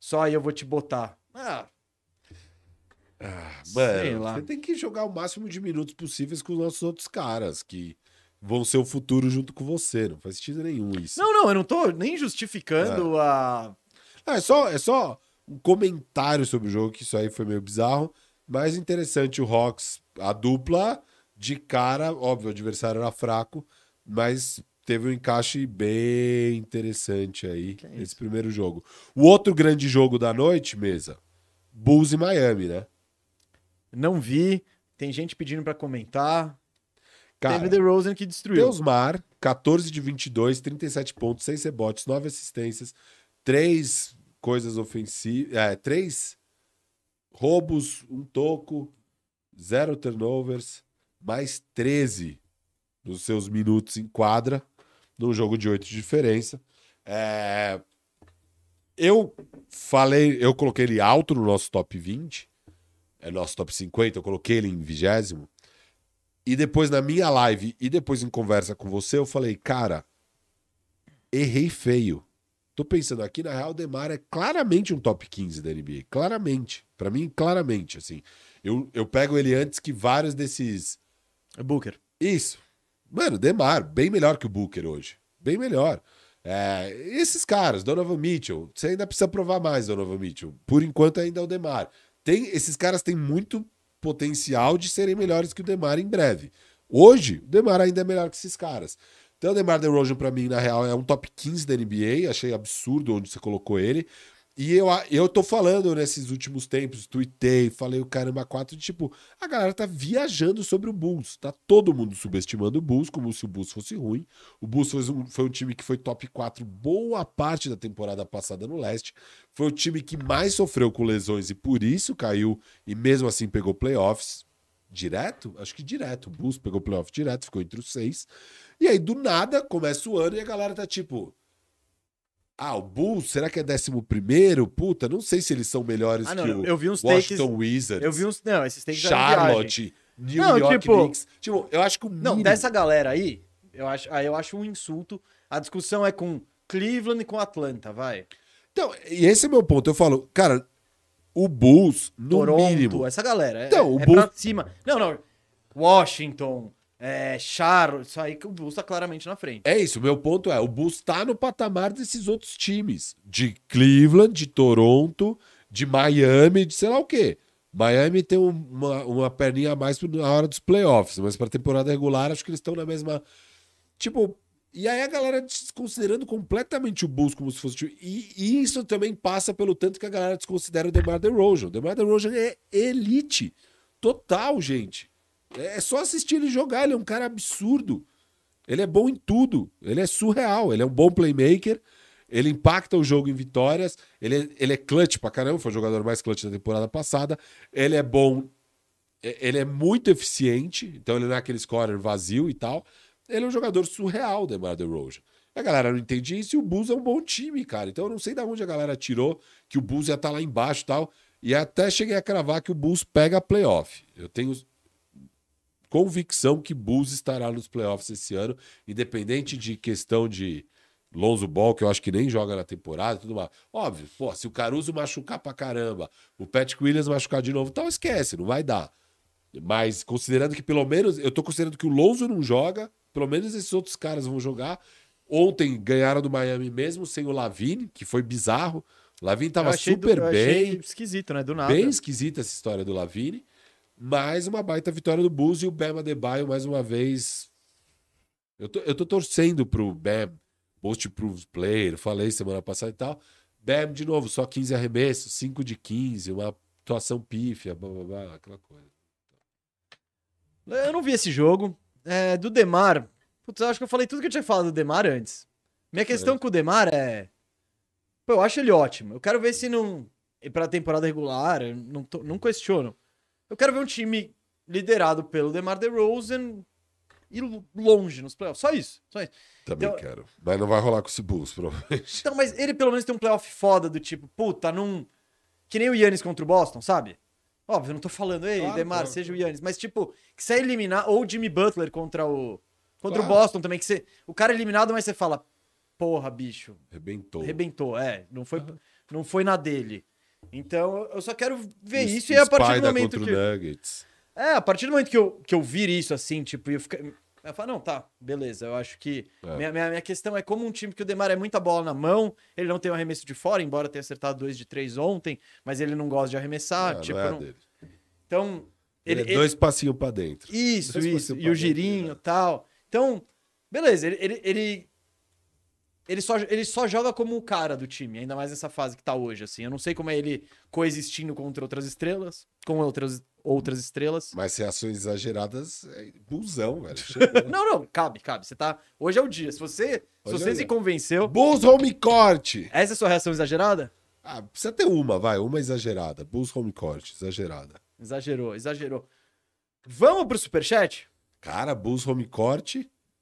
Só aí eu vou te botar. Ah, Ah, Sei mano, lá. você tem que jogar o máximo de minutos possíveis com os nossos outros caras, que vão ser o futuro junto com você. Não faz sentido nenhum isso. não, não, eu não tô nem justificando a. Ah, é, só, é só um comentário sobre o jogo, que isso aí foi meio bizarro. Mas interessante o Hawks, a dupla de cara, óbvio, o adversário era fraco, mas teve um encaixe bem interessante aí Que é nesse primeiro jogo. O outro grande jogo da noite, mesa, Bulls e Miami, né? Não vi. Tem gente pedindo pra comentar. Cara, Teve The Rosen que destruiu. Teusmar, 14 de 22, 37 pontos, 6 rebotes, 9 assistências, 3 coisas ofensivas, é, 3 roubos, um toco, 0 turnovers, mais 13 nos seus minutos em quadra, num jogo de 8 de diferença. É, Eu falei, eu coloquei ele alto no nosso top 20, é nosso top 50, eu coloquei ele em vigésimo. E depois na minha live e depois em conversa com você, eu falei, cara, errei feio. Tô pensando aqui, na real, o Demar é claramente um top 15 da NBA. Claramente. Pra mim, claramente, assim. Eu, eu pego ele antes que vários desses. Booker. Isso. Mano, Demar, bem melhor que o Booker hoje. Bem melhor. É, esses caras, Donovan Mitchell, você ainda precisa provar mais, Donovan Mitchell. Por enquanto, ainda é o Demar. Tem, esses caras têm muito potencial de serem melhores que o Demar em breve. Hoje, o Demar ainda é melhor que esses caras. Então, o Demar DeRozan, pra mim, na real, é um top 15 da NBA. Achei absurdo onde você colocou ele. E eu, eu tô falando nesses últimos tempos, tuitei, falei o caramba 4, tipo, a galera tá viajando sobre o Bulls. Tá todo mundo subestimando o Bulls, como se o Bulls fosse ruim. O Bulls foi um, foi um time que foi top 4 boa parte da temporada passada no leste. Foi o time que mais sofreu com lesões e por isso caiu e mesmo assim pegou playoffs. direto? Acho que direto. O Bulls pegou playoff direto, ficou entre os seis. E aí, do nada, começa o ano e a galera tá tipo. Ah, o Bulls, será que é décimo primeiro? Puta, não sei se eles são melhores Ah, não, que não, o eu vi uns takes. Washington Wizards, Eu vi uns. Não, esses takes. Charlotte, New Não, York tipo- Knicks. Tipo, eu acho que o Não, mínimo- dessa galera aí, eu acho, aí eu acho um insulto. A discussão é com Cleveland e com Atlanta, vai. Então, e esse é meu ponto. Eu falo, cara, o Bulls, no Toronto, mínimo... essa galera. É, Então, o é Bulls- pra cima. Não, não. Washington, é, Charlotte, isso aí que o Bulls tá claramente na frente. É isso, meu ponto é, o Bulls tá no patamar desses outros times. De Cleveland, de Toronto, de Miami, de sei lá o quê. Miami tem um- uma, uma perninha a mais na hora dos playoffs, mas pra temporada regular acho que eles estão na mesma... Tipo, e aí a galera desconsiderando completamente o Bulls como se fosse... time- E, e isso também passa pelo tanto que a galera desconsidera o DeMar DeRozan. O DeMar DeRozan é elite. Total, gente. É só assistir ele jogar, ele é um cara absurdo. Ele é bom em tudo. Ele é surreal. Ele é um bom playmaker. Ele impacta o jogo em vitórias. Ele é, ele é clutch pra caramba. Foi o jogador mais clutch da temporada passada. Ele é bom. é- Ele é muito eficiente. Então ele não é aquele scorer vazio e tal. Ele é um jogador surreal, DeMar DeRozan. A galera não entende isso e o Bulls é um bom time, cara. Então eu não sei de onde a galera tirou que o Bulls ia estar lá embaixo e tal. E até cheguei a cravar que o Bulls pega playoff. Eu tenho convicção que Bulls estará nos playoffs esse ano, independente de questão de Lonzo Ball, que eu acho que nem joga na temporada e tudo mais. Óbvio, pô, se o Caruso machucar pra caramba, o Patrick Williams machucar de novo, então esquece, não vai dar. Mas considerando que pelo menos, eu tô considerando que o Lonzo não joga, pelo menos esses outros caras vão jogar. Ontem ganharam do Miami mesmo sem o Lavine, que foi bizarro. O Lavine tava do- super eu bem. esquisito, né? Do nada. Bem esquisita essa história do Lavine. Mais uma baita vitória do Bulls e o Bam Adebayo, mais uma vez. Eu tô, eu tô torcendo pro Bam, Most Improved Player, falei semana passada e tal. Bam, de novo, só 15 arremessos, 5 de 15, uma atuação pífia, blá, blá, blá, aquela coisa. Eu não vi esse jogo. É, do Demar. Putz, eu acho que eu falei tudo que eu tinha falado do Demar antes. Minha questão com o Demar é. Pô, eu acho ele ótimo. Eu quero ver se não. E pra temporada regular, não, tô- não questiono. Eu quero ver um time liderado pelo Demar DeRozan e longe nos playoffs. Só isso. Só isso. Também Então- quero. Mas não vai rolar com esse Bulls, [laughs] provavelmente. Então, mas ele pelo menos tem um playoff foda do tipo, puta, num. Que nem o Yannis contra o Boston, sabe? Óbvio, eu não tô falando, ei, Claro, Demar, claro, seja o Yannis. Mas, tipo, que você eliminar. Ou o Jimmy Butler contra o. Contra o Claro. Boston também, que você. O cara é eliminado, mas você fala, porra, bicho, Arrebentou. arrebentou. É, não foi, não foi na dele. Então, eu só quero ver isso e a partir do momento que. Nuggets. É, a partir do momento que eu, que eu vir isso assim, tipo, eu ficar. Eu falo, não, tá, beleza. Eu acho que. É. Minha, minha, minha questão é como um time que o Demar é muita bola na mão, ele não tem um arremesso de fora, embora tenha acertado dois de três ontem, mas ele não gosta de arremessar. Ah, tipo, não é não-. Então. Ele, Ele, é dois passinhos pra dentro. ele- isso, dois isso. E o girinho né? e tal. Então, beleza, ele. ele, ele... Ele só, ele só joga como o cara do time, ainda mais nessa fase que tá hoje, assim. Eu não sei como é ele coexistindo contra outras estrelas, com outras, outras estrelas. Mas reações exageradas é busão, velho. [laughs] Não, não, cabe, cabe. Você tá. Hoje é o dia. Se você, se Hoje você é se convenceu. Bulls home court. Essa é a sua reação exagerada? Ah, precisa ter uma, vai. Uma exagerada. Bulls home exagerada. Exagerou, exagerou. Vamos pro superchat? Cara, Bulls home court.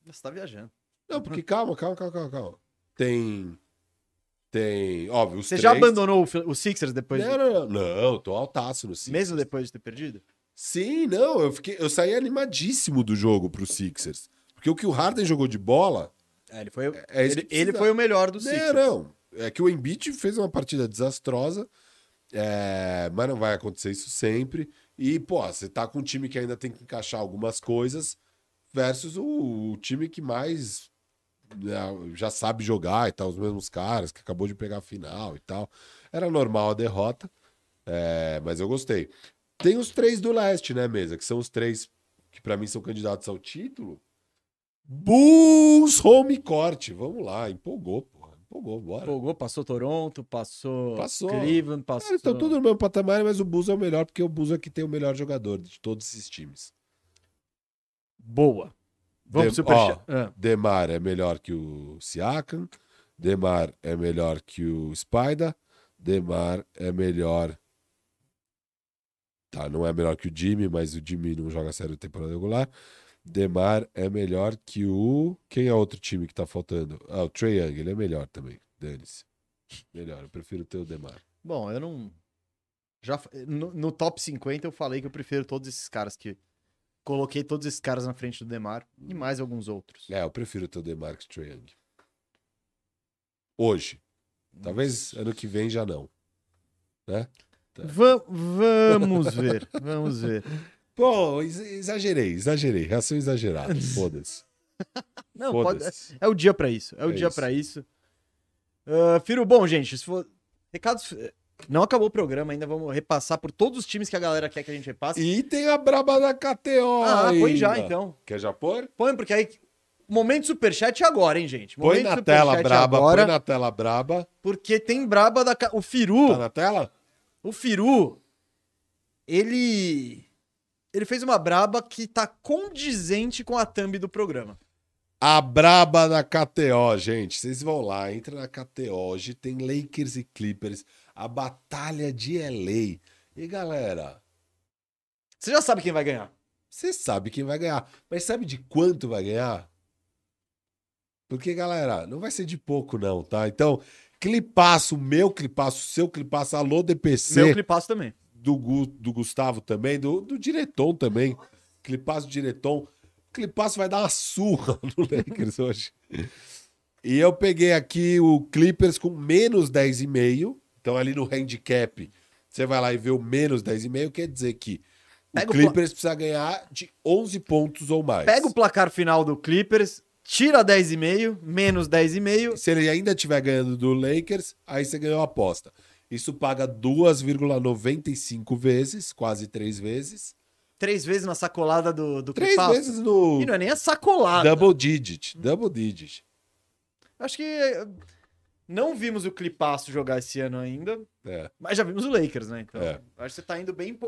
Você tá viajando. Não, porque calma, calma, calma, calma, calma. Tem. Tem. Óbvio, Você três... já abandonou o, o Sixers depois Não, de- não, não. Não, tô altaço no Sixers. mesmo depois de ter perdido? Sim, não. Eu, fiquei, eu saí animadíssimo do jogo pro Sixers. Porque o que o Harden jogou de bola. É, ele foi, É isso ele, ele foi o melhor do Não, Sixers. não. É que o Embiid fez uma partida desastrosa. é, mas não vai acontecer isso sempre. E, pô, você tá com um time que ainda tem que encaixar algumas coisas versus o, o time que mais já sabe jogar e tal, os mesmos caras, que acabou de pegar a final e tal. Era normal a derrota, é, mas eu gostei. Tem os três do leste, né, mesa? Que são os três que pra mim são candidatos ao título. Bulls Home Court. Vamos lá, empolgou, porra. Empolgou, bora. Empolgou, passou Toronto, passou, Passou. Cleveland, passou. Eles estão tudo no mesmo patamar, mas o Bulls é o melhor, porque o Bulls é que tem o melhor jogador de todos esses times. Boa. Vamos Dem- pro ó. Ah, Demar é melhor que o Siakam. Demar é melhor que o Spider. Demar é melhor Tá, não é melhor que o Jimmy, mas o Jimmy não joga sério temporada regular. Demar é melhor que o. Quem é outro time que tá faltando? Ah, o Trey Young, ele é melhor também. Dane-se. Melhor, eu prefiro ter o Demar. Bom, eu não. Já, no, no top 50 eu falei que eu prefiro todos esses caras que. Coloquei todos esses caras na frente do Demar e mais alguns outros. É, eu prefiro ter o Demar que o Trey Young. Hoje. Talvez ano que vem já não. Né? Tá. Va- vamos ver, [laughs] vamos ver. Pô, ex- exagerei, exagerei. Reação exagerada. [laughs] Foda-se. Não, pode, Foda-se. é o dia pra isso. É o É dia isso. pra isso. Ah, Firo, bom, gente, se for. Recados. Não acabou o programa ainda, vamos repassar por todos os times que a galera quer que a gente repasse. E tem a braba da KTO. ah, põe já ainda. então. Quer já pôr? Põe, porque aí. Momento superchat agora, hein, gente? Põe Momento na tela braba, agora, põe na tela braba. Porque tem braba da. O Firu. Tá na tela? O Firu. Ele. Ele fez uma braba que tá condizente com a thumb do programa. A braba da KTO, gente. Vocês vão lá, entra na KTO. Hoje tem Lakers e Clippers. A batalha de LA. E galera, Você já sabe quem vai ganhar. você sabe quem vai ganhar. Mas sabe de quanto vai ganhar? Porque, galera, não vai ser de pouco, não, tá? Então, clipaço, meu clipaço, seu clipaço, alô DPC. Meu clipaço também. do, Gu- do Gustavo também, do, do Direton também. Clipaço do Direton. Clipaço vai dar uma surra no [laughs] Lakers hoje. E eu peguei aqui o Clippers com menos 10,5. Então, ali no handicap, você vai lá e vê o menos 10,5. Quer dizer que Pega o o Clippers precisa ganhar de 11 pontos ou mais. Pega o placar final do Clippers, tira 10,5, menos 10,5. Se ele ainda estiver ganhando do Lakers, aí você ganhou a aposta. Isso paga 2,95 vezes, quase três vezes. Três vezes na sacolada do, do Três vezes no E não é nem a sacolada. double digit. Double digit. Acho que não vimos o clipaço jogar esse ano ainda, É. mas já vimos o Lakers, né? Então, É. acho que você tá indo bem,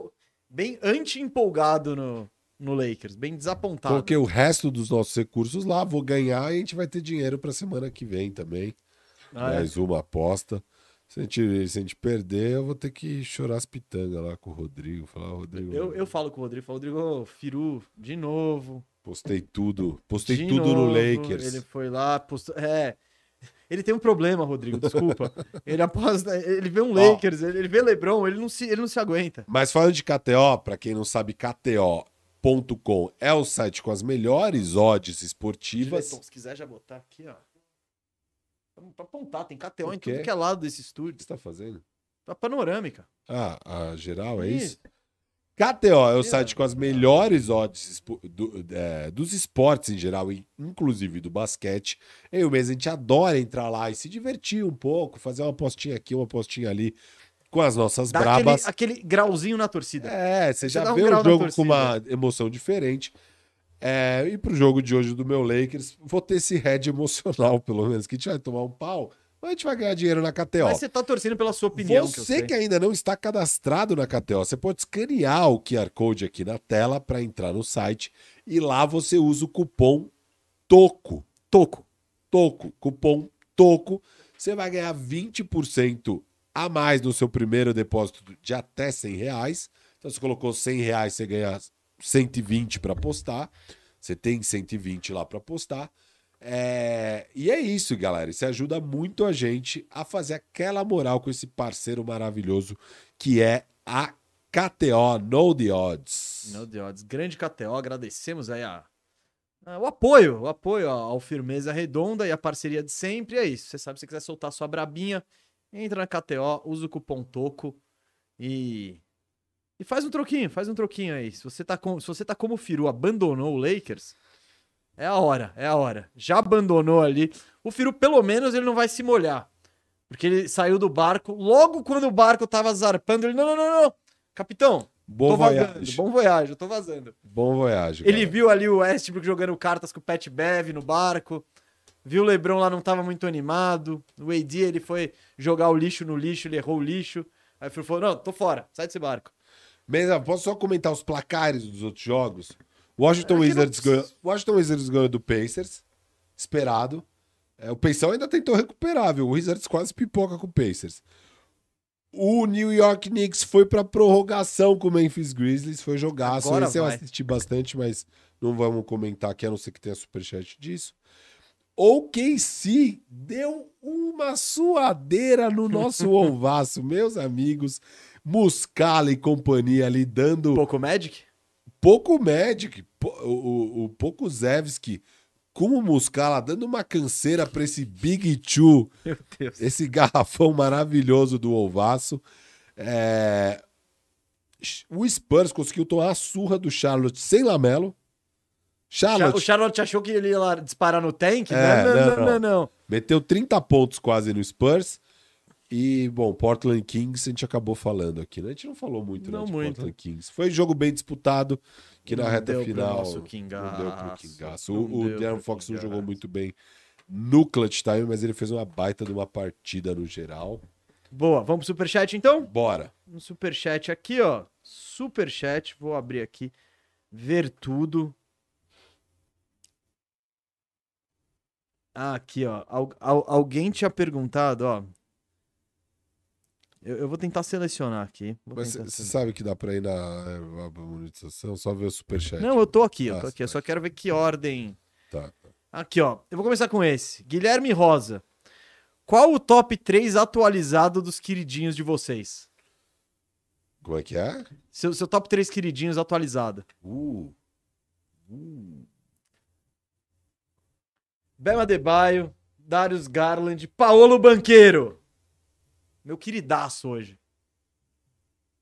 bem anti-empolgado no, no Lakers, bem desapontado. Porque o resto dos nossos recursos lá, vou ganhar e a gente vai ter dinheiro pra semana que vem também. Ah, é. Mais uma aposta. Se a, gente, se a gente perder, eu vou ter que chorar as pitangas lá com o Rodrigo. Falar, Rodrigo, Eu, eu falo com o Rodrigo, falo, Rodrigo, Firu, de novo. postei tudo. Postei de tudo no novo, Lakers. Ele foi lá, postou. É. Ele tem um problema, Rodrigo, desculpa. [laughs] ele aposta, ele vê um Ó. Lakers, ele, vê LeBron, ele não se, ele não se aguenta. Mas falando de KTO, pra quem não sabe, KTO.com é o site com as melhores odds esportivas. Diretor, se quiser já botar aqui, ó. Pra- apontar, tem KTO em tudo que é lado desse O que estúdio. você tá fazendo? Tá panorâmica. Ah, a geral, é isso? KTO é o site com as melhores odds do- é, dos esportes em geral, inclusive do basquete. Eu mesmo, a gente adora entrar lá e se divertir um pouco, fazer uma postinha aqui, uma postinha ali, com as nossas Dá brabas. aquele, aquele grauzinho na torcida. É, você já dá um vê grau o jogo com uma emoção diferente. É, e pro jogo de hoje do meu Lakers, vou ter esse head emocional, [laughs] pelo menos, que a gente vai tomar um pau, a gente vai ganhar dinheiro na KTO. Mas você tá torcendo pela sua opinião. que eu Você sei. que, ainda não está cadastrado na KTO, você pode escanear o QR Code aqui na tela para entrar no site e lá você usa o cupom TOCO. Toco. TOCO. Cupom TOCO. Você vai ganhar 20% a mais no seu primeiro depósito de até 100 reais. Então, você colocou 100 reais, você ganha 120 para apostar. Você tem 120 lá para apostar. É, E é isso, galera. Isso ajuda muito a gente a fazer aquela moral com esse parceiro maravilhoso que é a KTO No The Odds. Meu Deus, grande KTO, agradecemos aí a, o apoio, o apoio ao Firmeza Redonda e a parceria de sempre. É isso. Você sabe, se você quiser soltar sua brabinha, entra na KTO, usa o cupom TOCO e. E faz um troquinho, faz um troquinho aí. Se você tá, com, se você tá como o Firu, abandonou o Lakers, é a hora, é a hora. Já abandonou ali. O Firu, pelo menos, ele não vai se molhar. Porque ele saiu do barco, logo quando o barco tava zarpando, ele, não, não, não, não. Capitão, Bom tô voyage. vazando, bom voyage, eu tô vazando. Bom voyage. Ele galera. viu ali o Westbrook jogando cartas com o Pat Bev no barco. Viu o LeBron lá não tava muito animado. O AD ele foi jogar o lixo no lixo, ele errou o lixo. Aí o Phil falou: "Não, tô fora, sai desse barco". Mesa, posso só comentar os placares dos outros jogos? Washington É não Wizards precisa. ganhou. Washington Wizards ganhou do Pacers. Esperado. É, o Pacers ainda tentou recuperar, viu? O Wizards quase pipoca com o Pacers. O New York Knicks foi pra prorrogação com o Memphis Grizzlies, foi jogaço. Agora Esse eu vai. assisti bastante, mas não vamos comentar aqui, a não ser que tenha superchat disso. O KC deu uma suadeira no nosso [laughs] ovaço, meus amigos. Muscala e companhia ali dando Pouco Magic? Pouco Magic, o, o, pouco Zevski com o Muscala dando uma canseira pra esse Big Two, esse garrafão maravilhoso do Ovaço. É, O Spurs conseguiu tomar a surra do Charlotte sem Lamelo. Charlotte O Charlotte achou que ele ia lá disparar no tank? É, não, não, não. não, não. meteu 30 pontos quase no Spurs. E, bom, Portland Kings a gente acabou falando aqui, né? A gente não falou muito, né, Não de muito. Portland Kings. Foi um jogo bem disputado, que na Não reta deu pro final nosso não deu pro Kingaço. O, o Darren Fox não jogou muito bem no clutch time, mas ele fez uma baita de uma partida no geral. Boa, vamos pro superchat então? Bora. Um superchat aqui, ó. Superchat, vou abrir aqui, ver tudo. Ah, aqui, ó. Al- al- alguém tinha perguntado, ó. Eu, eu vou tentar selecionar aqui. Vou Mas você sabe que dá pra ir na é, a monetização, só ver o superchat. Não, eu tô aqui, eu Ah, tô aqui. Eu tá só quero ver que ordem. Tá. Aqui, ó. Eu vou começar com esse. Guilherme Rosa. Qual o top 3 atualizado dos queridinhos de vocês? Como é que é? Seu, seu top 3 queridinhos atualizado. Uh, Bema Adebayo, Darius Garland, Paolo Banqueiro. Meu queridaço hoje.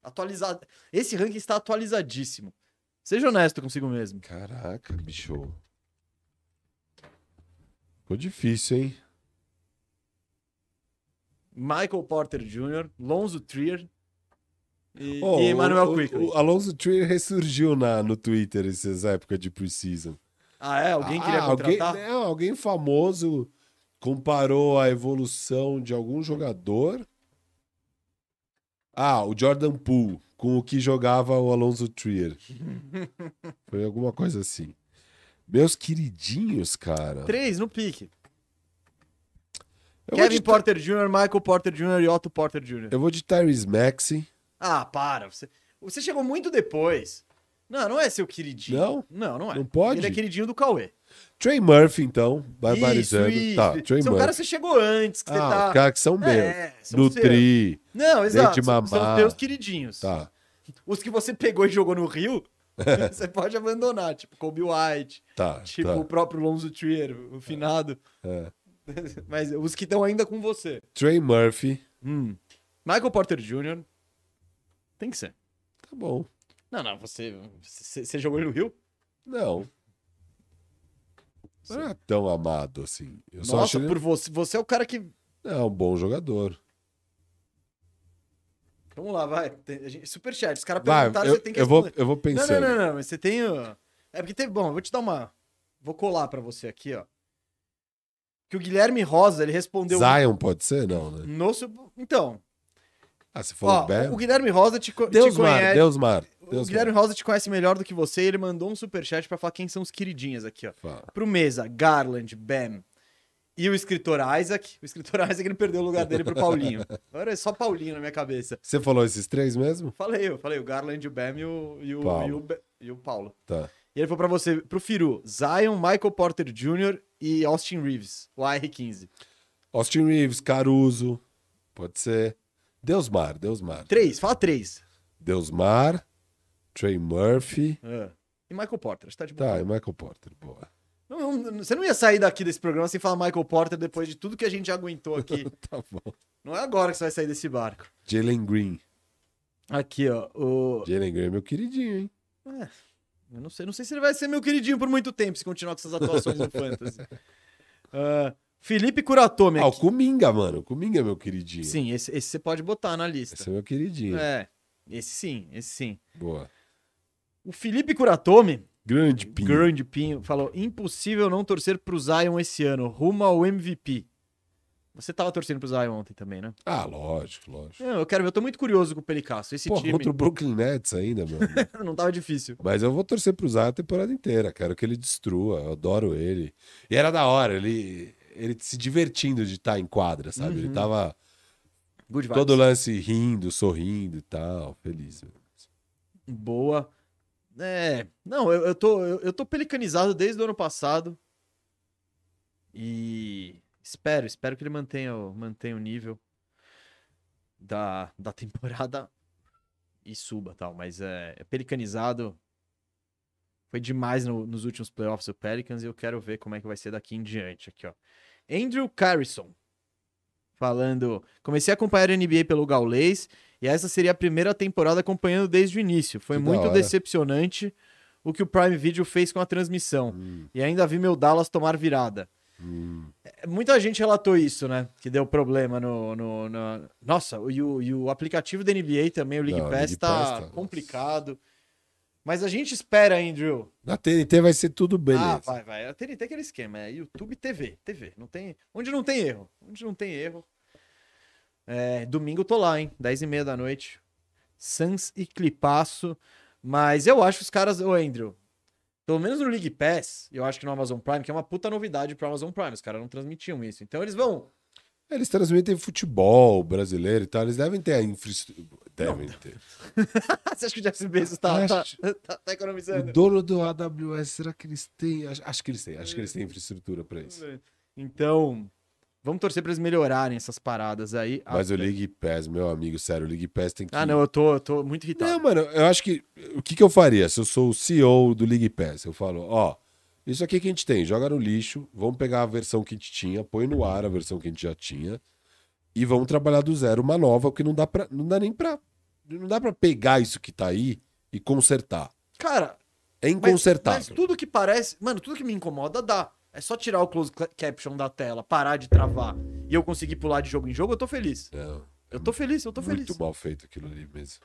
Atualizado. Esse ranking está atualizadíssimo. Seja honesto consigo mesmo. caraca, bicho. Ficou difícil, hein? Michael Porter Jr., Lonzo Trier e, Oh, e Emmanuel Quickly. o, Alonso Trier ressurgiu na, no Twitter essas épocas de preseason. Ah, é? Alguém queria Ah, alguém, contratar? não, alguém famoso comparou a evolução de algum jogador. Ah, o Jordan Poole com o que jogava o Alonso Trier. [laughs] Foi alguma coisa assim. Meus queridinhos, cara. Três no pique. Eu Kevin Porter Jr., Michael Porter Jr. e Otto Porter Jr. eu vou de Tyrese Maxey. Ah, para. Você, você chegou muito depois. Não, não é seu queridinho. Não? Não, não é. Não pode? Ele é queridinho do Cauê. Trey Murphy, então, barbarizando. Isso, Tá, isso. Trey São Murphy. caras que você chegou antes, que você ah, tá... os caras que são meus. É, são seus. Nutri. Não, exato. São, teus queridinhos. Tá. Os que você pegou e jogou no Rio, [laughs] você pode abandonar. Tipo, Kobe White, Tá. tipo tá. o próprio Lonzo Trier, o finado. É. [laughs] Mas os que estão ainda com você. Trey Murphy. Hum. Michael Porter Jr. Tem que ser. Tá bom. Não, não, você, você, você jogou ele no Rio? Não. Não é tão amado assim. Eu só Nossa, acho ele por você. Você é o cara que. é um bom jogador. Vamos lá, vai. Gente, superchat. Os caras perguntaram, eu, você tem que eu, vou, eu vou Não, pensando. não, não, não, mas você tem. o- É porque teve. Bom, eu vou te dar uma. Vou colar pra você aqui, ó. Que o Guilherme Rosa, ele respondeu. Zion pode ser? Não, né? No. Então, Ah, você falou ó, bem. o Guilherme Rosa te, co- te Deus mar, conhece. Deus mar. O Deus Guilherme mar. Rosa te conhece melhor do que você e ele mandou um superchat pra falar quem são os queridinhos aqui, ó. Fala. Pro Mesa, Garland, Bam e o escritor Isaac. O escritor [laughs] Isaac ele perdeu o lugar dele pro Paulinho. Agora é só Paulinho na minha cabeça. Você falou esses três mesmo? Falei, eu falei o Garland, o Bam e o, e o, Paulo. e o, Be- e o Paulo. Tá. E ele falou pra você, pro Firu, Zion, Michael Porter Jr. e Austin Reeves, o AR-15. Austin Reeves, Caruso. Pode ser. Deus mar, Deus mar. Três, fala três. Deus mar. Trey Murphy. Ah. E Michael Porter, você tá de boa. Tá, e Michael Porter. Boa. Não, não- você não ia sair daqui desse programa sem falar Michael Porter depois de tudo que a gente já aguentou aqui. [laughs] Tá bom. não é agora que você vai sair desse barco. Jalen Green. Aqui, ó. O... Jalen Green é meu queridinho, hein? Eu não sei, não sei se ele vai ser meu queridinho por muito tempo se continuar com essas atuações no Fantasy. [laughs] Ah, Felipe Curatomi Ah, o aqui. Kuminga, mano. O Kuminga é meu queridinho. Sim, esse, esse você pode botar na lista. Esse é meu queridinho. É, esse sim, esse sim. Boa. O Felipe Curatomi, Grande pinho. grande pinho, falou: impossível não torcer pro Zion esse ano, rumo ao MVP. Você tava torcendo pro Zion ontem também, né? Ah, lógico, lógico. Não, eu quero ver, eu tô muito curioso com o Pelicasso. Esse Pô, time contra o Brooklyn Nets ainda, meu. [laughs] não tava difícil. Mas eu vou torcer pro Zion a temporada inteira. Quero que ele destrua. Eu adoro ele. E era da hora, ele, ele se divertindo de estar em quadra, sabe? Ele Uhum. tava Good vibes. Todo lance rindo, sorrindo e tal, feliz. Boa. É, não, eu, eu, tô, eu, eu tô pelicanizado desde o ano passado. E espero, espero que ele mantenha, mantenha o nível da, da [laughs] temporada e suba tal. Mas é, é pelicanizado. Foi demais no- nos últimos playoffs o Pelicans e eu quero ver como é que vai ser daqui em diante. Aqui, ó. Andrew Carrison. Falando. Comecei a acompanhar a NBA pelo Gaulês e essa seria a primeira temporada acompanhando desde o início. Foi Que muito decepcionante o que o Prime Video fez com a transmissão. Hum, E ainda vi meu Dallas tomar virada. hum. É, Muita gente relatou isso, né? Que deu problema no. no, no- Nossa, e o, e o aplicativo da NBA também, o League Não, o Pass, League tá Pass tá- complicado. Mas a gente espera, Andrew. Na TNT vai ser tudo beleza. Ah, vai, vai. A TNT é aquele esquema, é YouTube TV, TV. Não tem, onde não tem erro. Onde não tem erro. É, domingo eu tô lá, hein? 10 e meia da noite. Sans e Clipaço. Mas eu acho que os caras, ô Andrew, pelo menos no League Pass, eu acho que no Amazon Prime, que é uma puta novidade pro Amazon Prime, os caras não transmitiam isso. Então eles vão. Eles transmitem futebol brasileiro e tal, eles devem ter a infraestrutura. Devem ter. [laughs] Você acha que o Jeff Bezos tá, tá, Acho- tá, tá O economizando? dono do AWS, será que eles têm? Acho, acho que eles têm, acho que eles têm infraestrutura pra isso. Então, vamos torcer pra eles melhorarem essas paradas aí. Mas Ah, o League Pass, meu amigo, sério, o League Pass tem que. Ah, não, eu tô, eu tô muito irritado. Não, mano, eu acho que. O que, que eu faria se eu sou o CEO do League Pass? Eu falo, ó, isso aqui que a gente tem, joga no lixo, vamos pegar a versão que a gente tinha, põe no ar a versão que a gente já tinha, e vamos trabalhar do zero uma nova, porque não dá pra. Não dá nem pra. Não dá pra pegar isso que tá aí e consertar. Cara, É mas, inconsertável. mas tudo que parece. Mano, tudo que me incomoda dá. É só tirar o close caption da tela, parar de travar e eu conseguir pular de jogo em jogo, eu tô feliz. Não, Eu tô feliz, eu tô feliz. muito mal feito aquilo ali mesmo.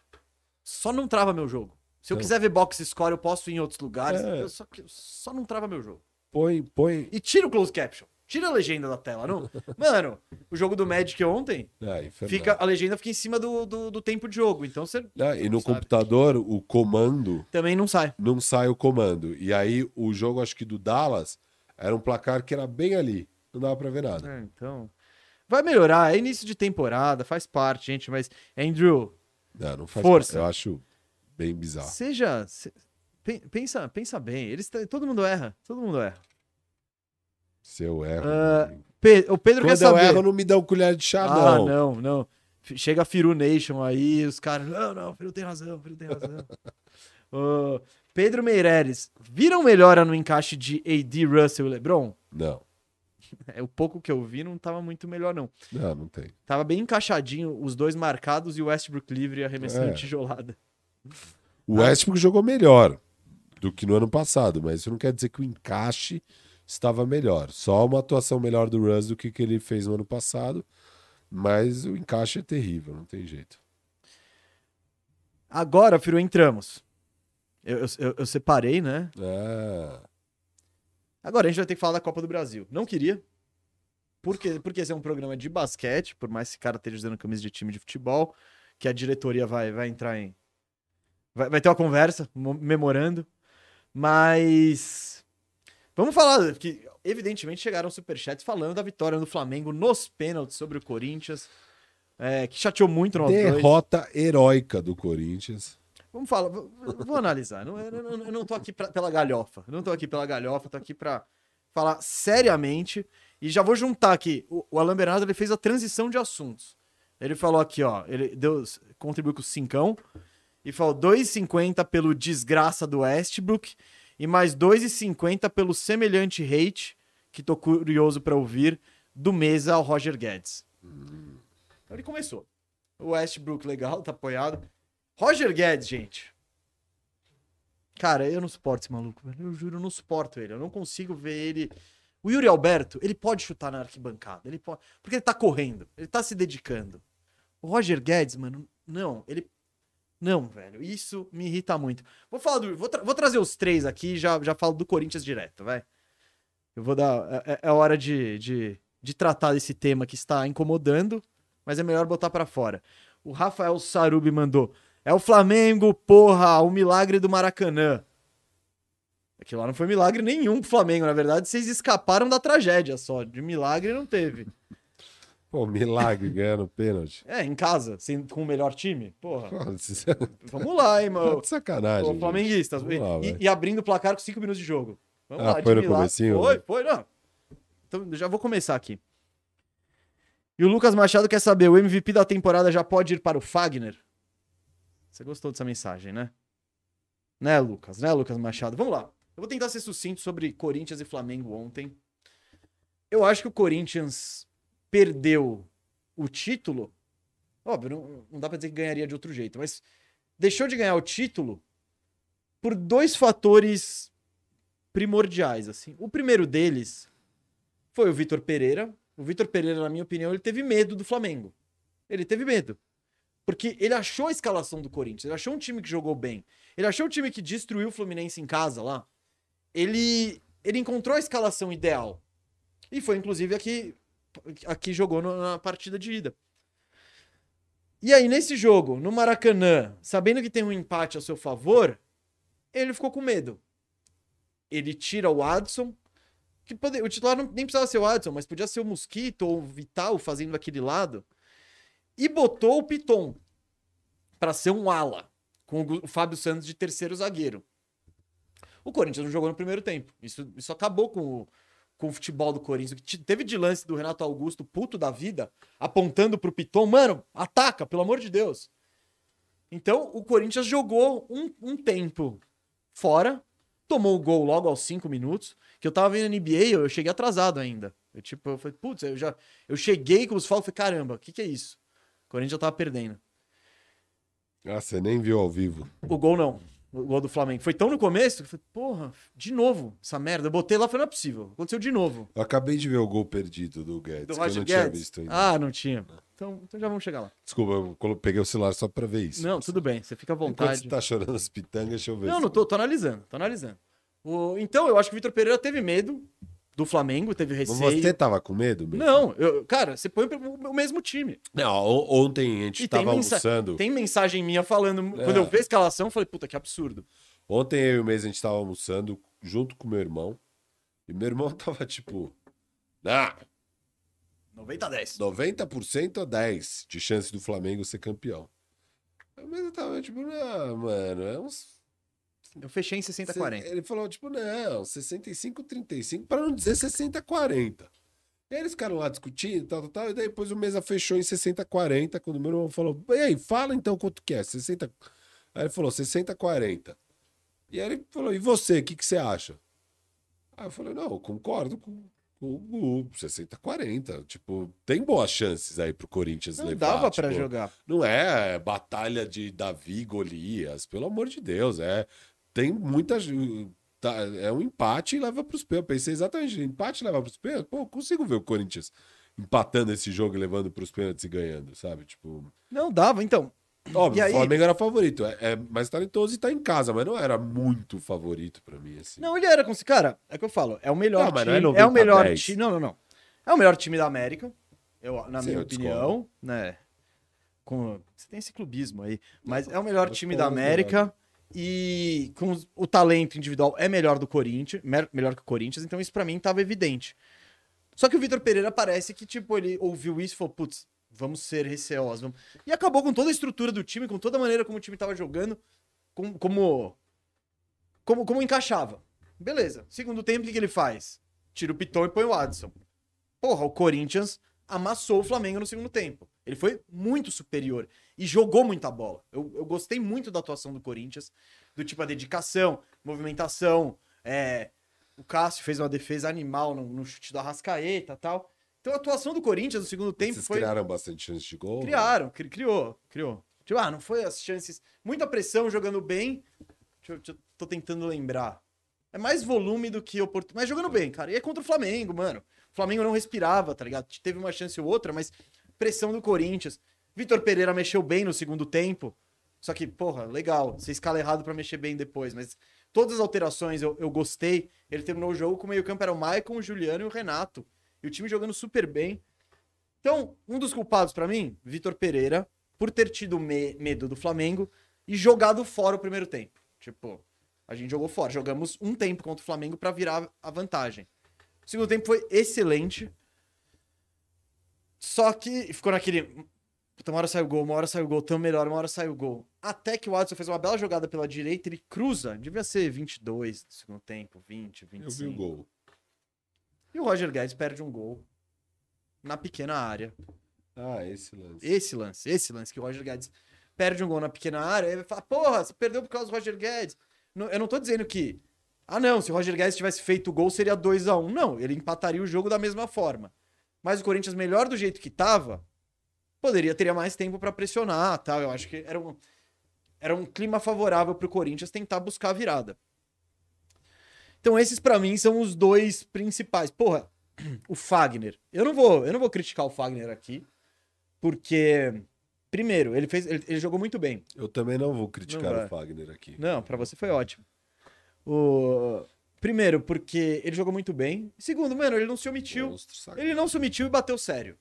Só não trava meu jogo. Se eu quiser ver box score, eu posso ir em outros lugares. É. só, só não trava meu jogo. Põe, põe. E tira o close caption. Tira a legenda da tela, não? [laughs] Mano, o jogo do Magic ontem, Ah, infernal. fica, a legenda fica em cima do, do, do tempo de jogo. Então você Ah, e no sabe? computador, o comando também não sai. não sai o comando. E aí, o jogo, acho que do Dallas, era um placar que era bem ali. Não dava pra ver nada. É, então. Vai melhorar, é início de temporada, faz parte, gente, mas. Andrew, Não, não faz Força. Eu acho bem bizarro. seja. se- pen- pensa, pensa bem. Eles, todo mundo erra. Todo mundo erra. Se eu erro. Amigo. Pe- o Pedro Quando quer eu saber. erro, não me dão colher de chá, ah, não. não, não. Chega a Firu Nation aí, os caras. Não, não, o Firu tem razão, o Firu tem razão. [laughs] Ô, Pedro Meireles, viram melhora no encaixe de AD, Russell e LeBron? Não, [laughs] É, o pouco que eu vi não tava muito melhor, não. não, não tem. Tava bem encaixadinho, os dois marcados e o Westbrook livre arremessando É. tijolada. O Westbrook jogou melhor do que no ano passado, mas isso não quer dizer que o encaixe estava melhor. Só uma atuação melhor do Russ do que que ele fez no ano passado, mas o encaixe é terrível, não tem jeito. Agora, Firu, entramos. Eu, eu- eu- separei, né? Ah, Agora a gente vai ter que falar da Copa do Brasil. Não queria. Porque, porque esse é um programa de basquete, por mais que esse cara esteja usando camisa de time de futebol, que a diretoria vai, vai entrar em. Vai, vai ter uma conversa, mo- memorando. Mas. Vamos falar que, evidentemente, chegaram superchats falando da vitória do Flamengo nos pênaltis sobre o Corinthians. é, que chateou muito nós dois. derrota heróica do Corinthians. Vamos falar, vou, vou analisar. Não, eu, não- eu não tô aqui pra- pela galhofa. Eu não tô aqui pela galhofa, tô aqui pra falar seriamente. E já vou juntar aqui. O, o Alan Bernardo ele fez a transição de assuntos. Ele falou aqui, ó. Ele deu, contribuiu com o cincão. E falou 2,50 pelo desgraça do Westbrook. E mais 2,50 pelo semelhante hate, que tô curioso pra ouvir, do Mesa ao Roger Guedes. Então ele começou. O Westbrook legal, tá apoiado. Roger Guedes, gente. Cara, eu não suporto esse maluco, velho. Eu juro, eu não suporto ele. Eu não consigo ver ele. O Yuri Alberto, ele pode chutar na arquibancada. Ele pode. Porque ele tá correndo. Ele tá se dedicando. O Roger Guedes, mano, não. Ele. Não, velho. Isso me irrita muito. Vou falar do. Vou, tra- vou trazer os três aqui já, já falo do Corinthians direto, vai. Eu vou dar. É, é hora de, de, de tratar desse tema que está incomodando, mas é melhor botar pra fora. O Rafael Sarubi mandou. É o Flamengo, porra, o milagre do Maracanã. Aquilo lá não foi milagre nenhum pro Flamengo, na verdade, vocês escaparam da tragédia só. De milagre não teve. Pô, milagre ganhando pênalti. É, em casa, sem, com o melhor time. Porra, Pô, é [laughs] vamos lá, hein, mano. de sacanagem. Ô, flamenguistas. Vamos lá, e, e abrindo o placar com 5 minutos de jogo. Vamos Ah, lá, foi no lá. comecinho? Foi, foi, não. Então, já vou começar aqui. E o Lucas Machado quer saber, o MVP da temporada já pode ir para o Fagner? Você gostou dessa mensagem, né? Né, Lucas? Né, Lucas Machado? Vamos lá. Eu vou tentar ser sucinto sobre Corinthians e Flamengo ontem. Eu acho que o Corinthians perdeu o título. Óbvio, não, não dá pra dizer que ganharia de outro jeito, mas deixou de ganhar o título por dois fatores primordiais, assim. O primeiro deles foi o Vitor Pereira. O Vitor Pereira, na minha opinião, ele teve medo do Flamengo. Ele teve medo. Porque ele achou a escalação do Corinthians, ele achou um time que jogou bem. Ele achou um time que destruiu o Fluminense em casa lá. Ele, ele encontrou a escalação ideal. E foi, inclusive, aqui, aqui jogou na partida de ida. E aí, nesse jogo, no Maracanã, sabendo que tem um empate a seu favor, ele ficou com medo. Ele tira o Adson, que pode, o titular não, nem precisava ser o Adson, mas podia ser o Mosquito ou o Vital fazendo aquele lado, e botou o Piton para ser um ala, com o Fábio Santos de terceiro zagueiro. O Corinthians não jogou no primeiro tempo. Isso, isso acabou com o, com o futebol do Corinthians. Teve de lance do Renato Augusto, puto da vida, apontando pro Piton, mano, ataca, pelo amor de Deus. Então, o Corinthians jogou um, um tempo fora, tomou o gol logo aos cinco minutos, que eu tava vendo NBA, eu, eu cheguei atrasado ainda. Eu, tipo, eu falei, putz, eu já. Eu cheguei com os falos, falei, caramba, o que, que é isso? O Corinthians já tava perdendo. Ah, você nem viu ao vivo. O gol não. O gol do Flamengo. Foi tão no começo que eu falei, porra, de novo, essa merda. Eu botei lá e falei, não é possível. Aconteceu de novo. Eu acabei de ver o gol perdido do Guedes, Do que eu Roger não tinha Guedes. visto ainda. Ah, não tinha. Então, então já vamos chegar lá. Desculpa, eu peguei o celular só pra ver isso. Não, tudo bem, você fica à Enquanto vontade. você tá chorando as pitangas, deixa eu ver. Não, não tô, tô analisando, tô analisando. O- então, eu acho que o Vitor Pereira teve medo do Flamengo, teve receio. você tava com medo? mesmo? Não, eu- cara, você põe o mesmo time. Não, ontem a gente E tem, tava mensa- almoçando. tem mensagem minha falando. É. Quando eu vi a escalação, eu falei, puta, que absurdo. Ontem eu e o mês a gente tava almoçando junto com meu irmão. E meu irmão [laughs] tava tipo. Ah, 90 a 10. 90% a 10 de chance do Flamengo ser campeão. Mas eu tava tipo, não, mano, é uns. Eu fechei em 60 a 40. Ele falou, tipo, não, 65, 35, para não dizer 60, 40. E aí eles ficaram lá discutindo, tal, tal, tal, e daí depois o mesa fechou em 60, 40, quando o meu irmão falou, e aí, fala então quanto que é, 60... Aí ele falou, 60, 40. E aí ele falou, e você, o que, que você acha? Aí eu falei, não, eu concordo com, o Gu, 60, 40. Tipo, tem boas chances aí pro Corinthians Não levar. dava pra tipo, jogar. não é batalha de Davi Golias, pelo amor de Deus. É, tem muita. tá, é um empate e leva pros pênaltis. Pensei exatamente, empate e leva pros pênaltis. Pô, consigo ver o Corinthians empatando esse jogo e levando pros pênaltis e ganhando, sabe? Tipo. Não dava, então. Óbvio, aí- o Flamengo era favorito. É, é mais talentoso e tá em casa, mas não era muito favorito pra mim, assim. Não, ele era com Cara, é que eu falo, é o melhor Não, mas não é time. 90 é o melhor 10. time. Não, não, não. É o melhor time da América, eu, na Sim, minha eu opinião, né? Com, você tem esse clubismo aí, mas é o melhor eu time da. América e com o talento individual é melhor do Corinthians, melhor que o Corinthians, então isso pra mim tava evidente. Só que o Vitor Pereira parece que tipo ele ouviu isso e falou, putz, vamos ser receosos, vamos... e acabou com toda a estrutura do time, com toda a maneira como o time tava jogando, com- como como, como encaixava. Beleza. Segundo tempo, o que, que ele faz? Tira o Piton e põe o Adson. Porra, o Corinthians amassou o Flamengo no segundo tempo. Ele foi muito superior e jogou muita bola. Eu, eu gostei muito da atuação do Corinthians, do tipo a dedicação, movimentação. é, o Cássio fez uma defesa animal no, no chute do Arrascaeta e tal. Então a atuação do Corinthians no segundo tempo Vocês foi. criaram bastante chance de gol? né? Criaram, cri- criou, criou. Tipo, ah, não foi as chances. Muita pressão jogando bem. Deixa eu- tô tentando lembrar. É mais volume do que oportunidade. Mas jogando bem, cara. E é contra o Flamengo, mano. O Flamengo não respirava, tá ligado? Teve uma chance ou outra, mas pressão do Corinthians. Vitor Pereira mexeu bem no segundo tempo. Só que, porra, legal. Você escala errado pra mexer bem depois. Mas todas as alterações eu, eu gostei. Ele terminou o jogo com o meio-campo era o Maicon, o Juliano e o Renato. E o time jogando super bem. Então, um dos culpados pra mim, Vitor Pereira, por ter tido me- medo do Flamengo e jogado fora o primeiro tempo. Tipo, a gente jogou fora. Jogamos um tempo contra o Flamengo pra virar a vantagem. O segundo tempo foi excelente. Só que ficou naquele. Puta, uma hora saiu o gol, uma hora saiu o gol, tão melhor, uma hora saiu o gol. Até que o Watson fez uma bela jogada pela direita, ele cruza, devia ser 22 do segundo tempo, 20, 25. Eu vi o gol. E o Roger Guedes perde um gol na pequena área. Ah, esse lance. Esse lance, esse lance que o Roger Guedes perde um gol na pequena área, ele fala, porra, você perdeu por causa do Roger Guedes. Eu não tô dizendo que, ah não, se o Roger Guedes tivesse feito o gol seria 2 a 1 Não, ele empataria o jogo da mesma forma. Mas o Corinthians, melhor do jeito que tava, poderia teria mais tempo pra pressionar, tal. Eu acho que era um, era um clima favorável pro Corinthians tentar buscar a virada. Então esses pra mim são os dois principais. Porra, [clears throat] o Fagner. Eu não vou, eu não vou criticar o Fagner aqui, porque primeiro, ele fez ele, ele jogou muito bem. Eu também não vou criticar Não o Fagner aqui. Não, pra você foi ótimo. O primeiro, porque ele jogou muito bem. Segundo, mano, ele não se omitiu. Monstro? Ele não se omitiu e bateu sério.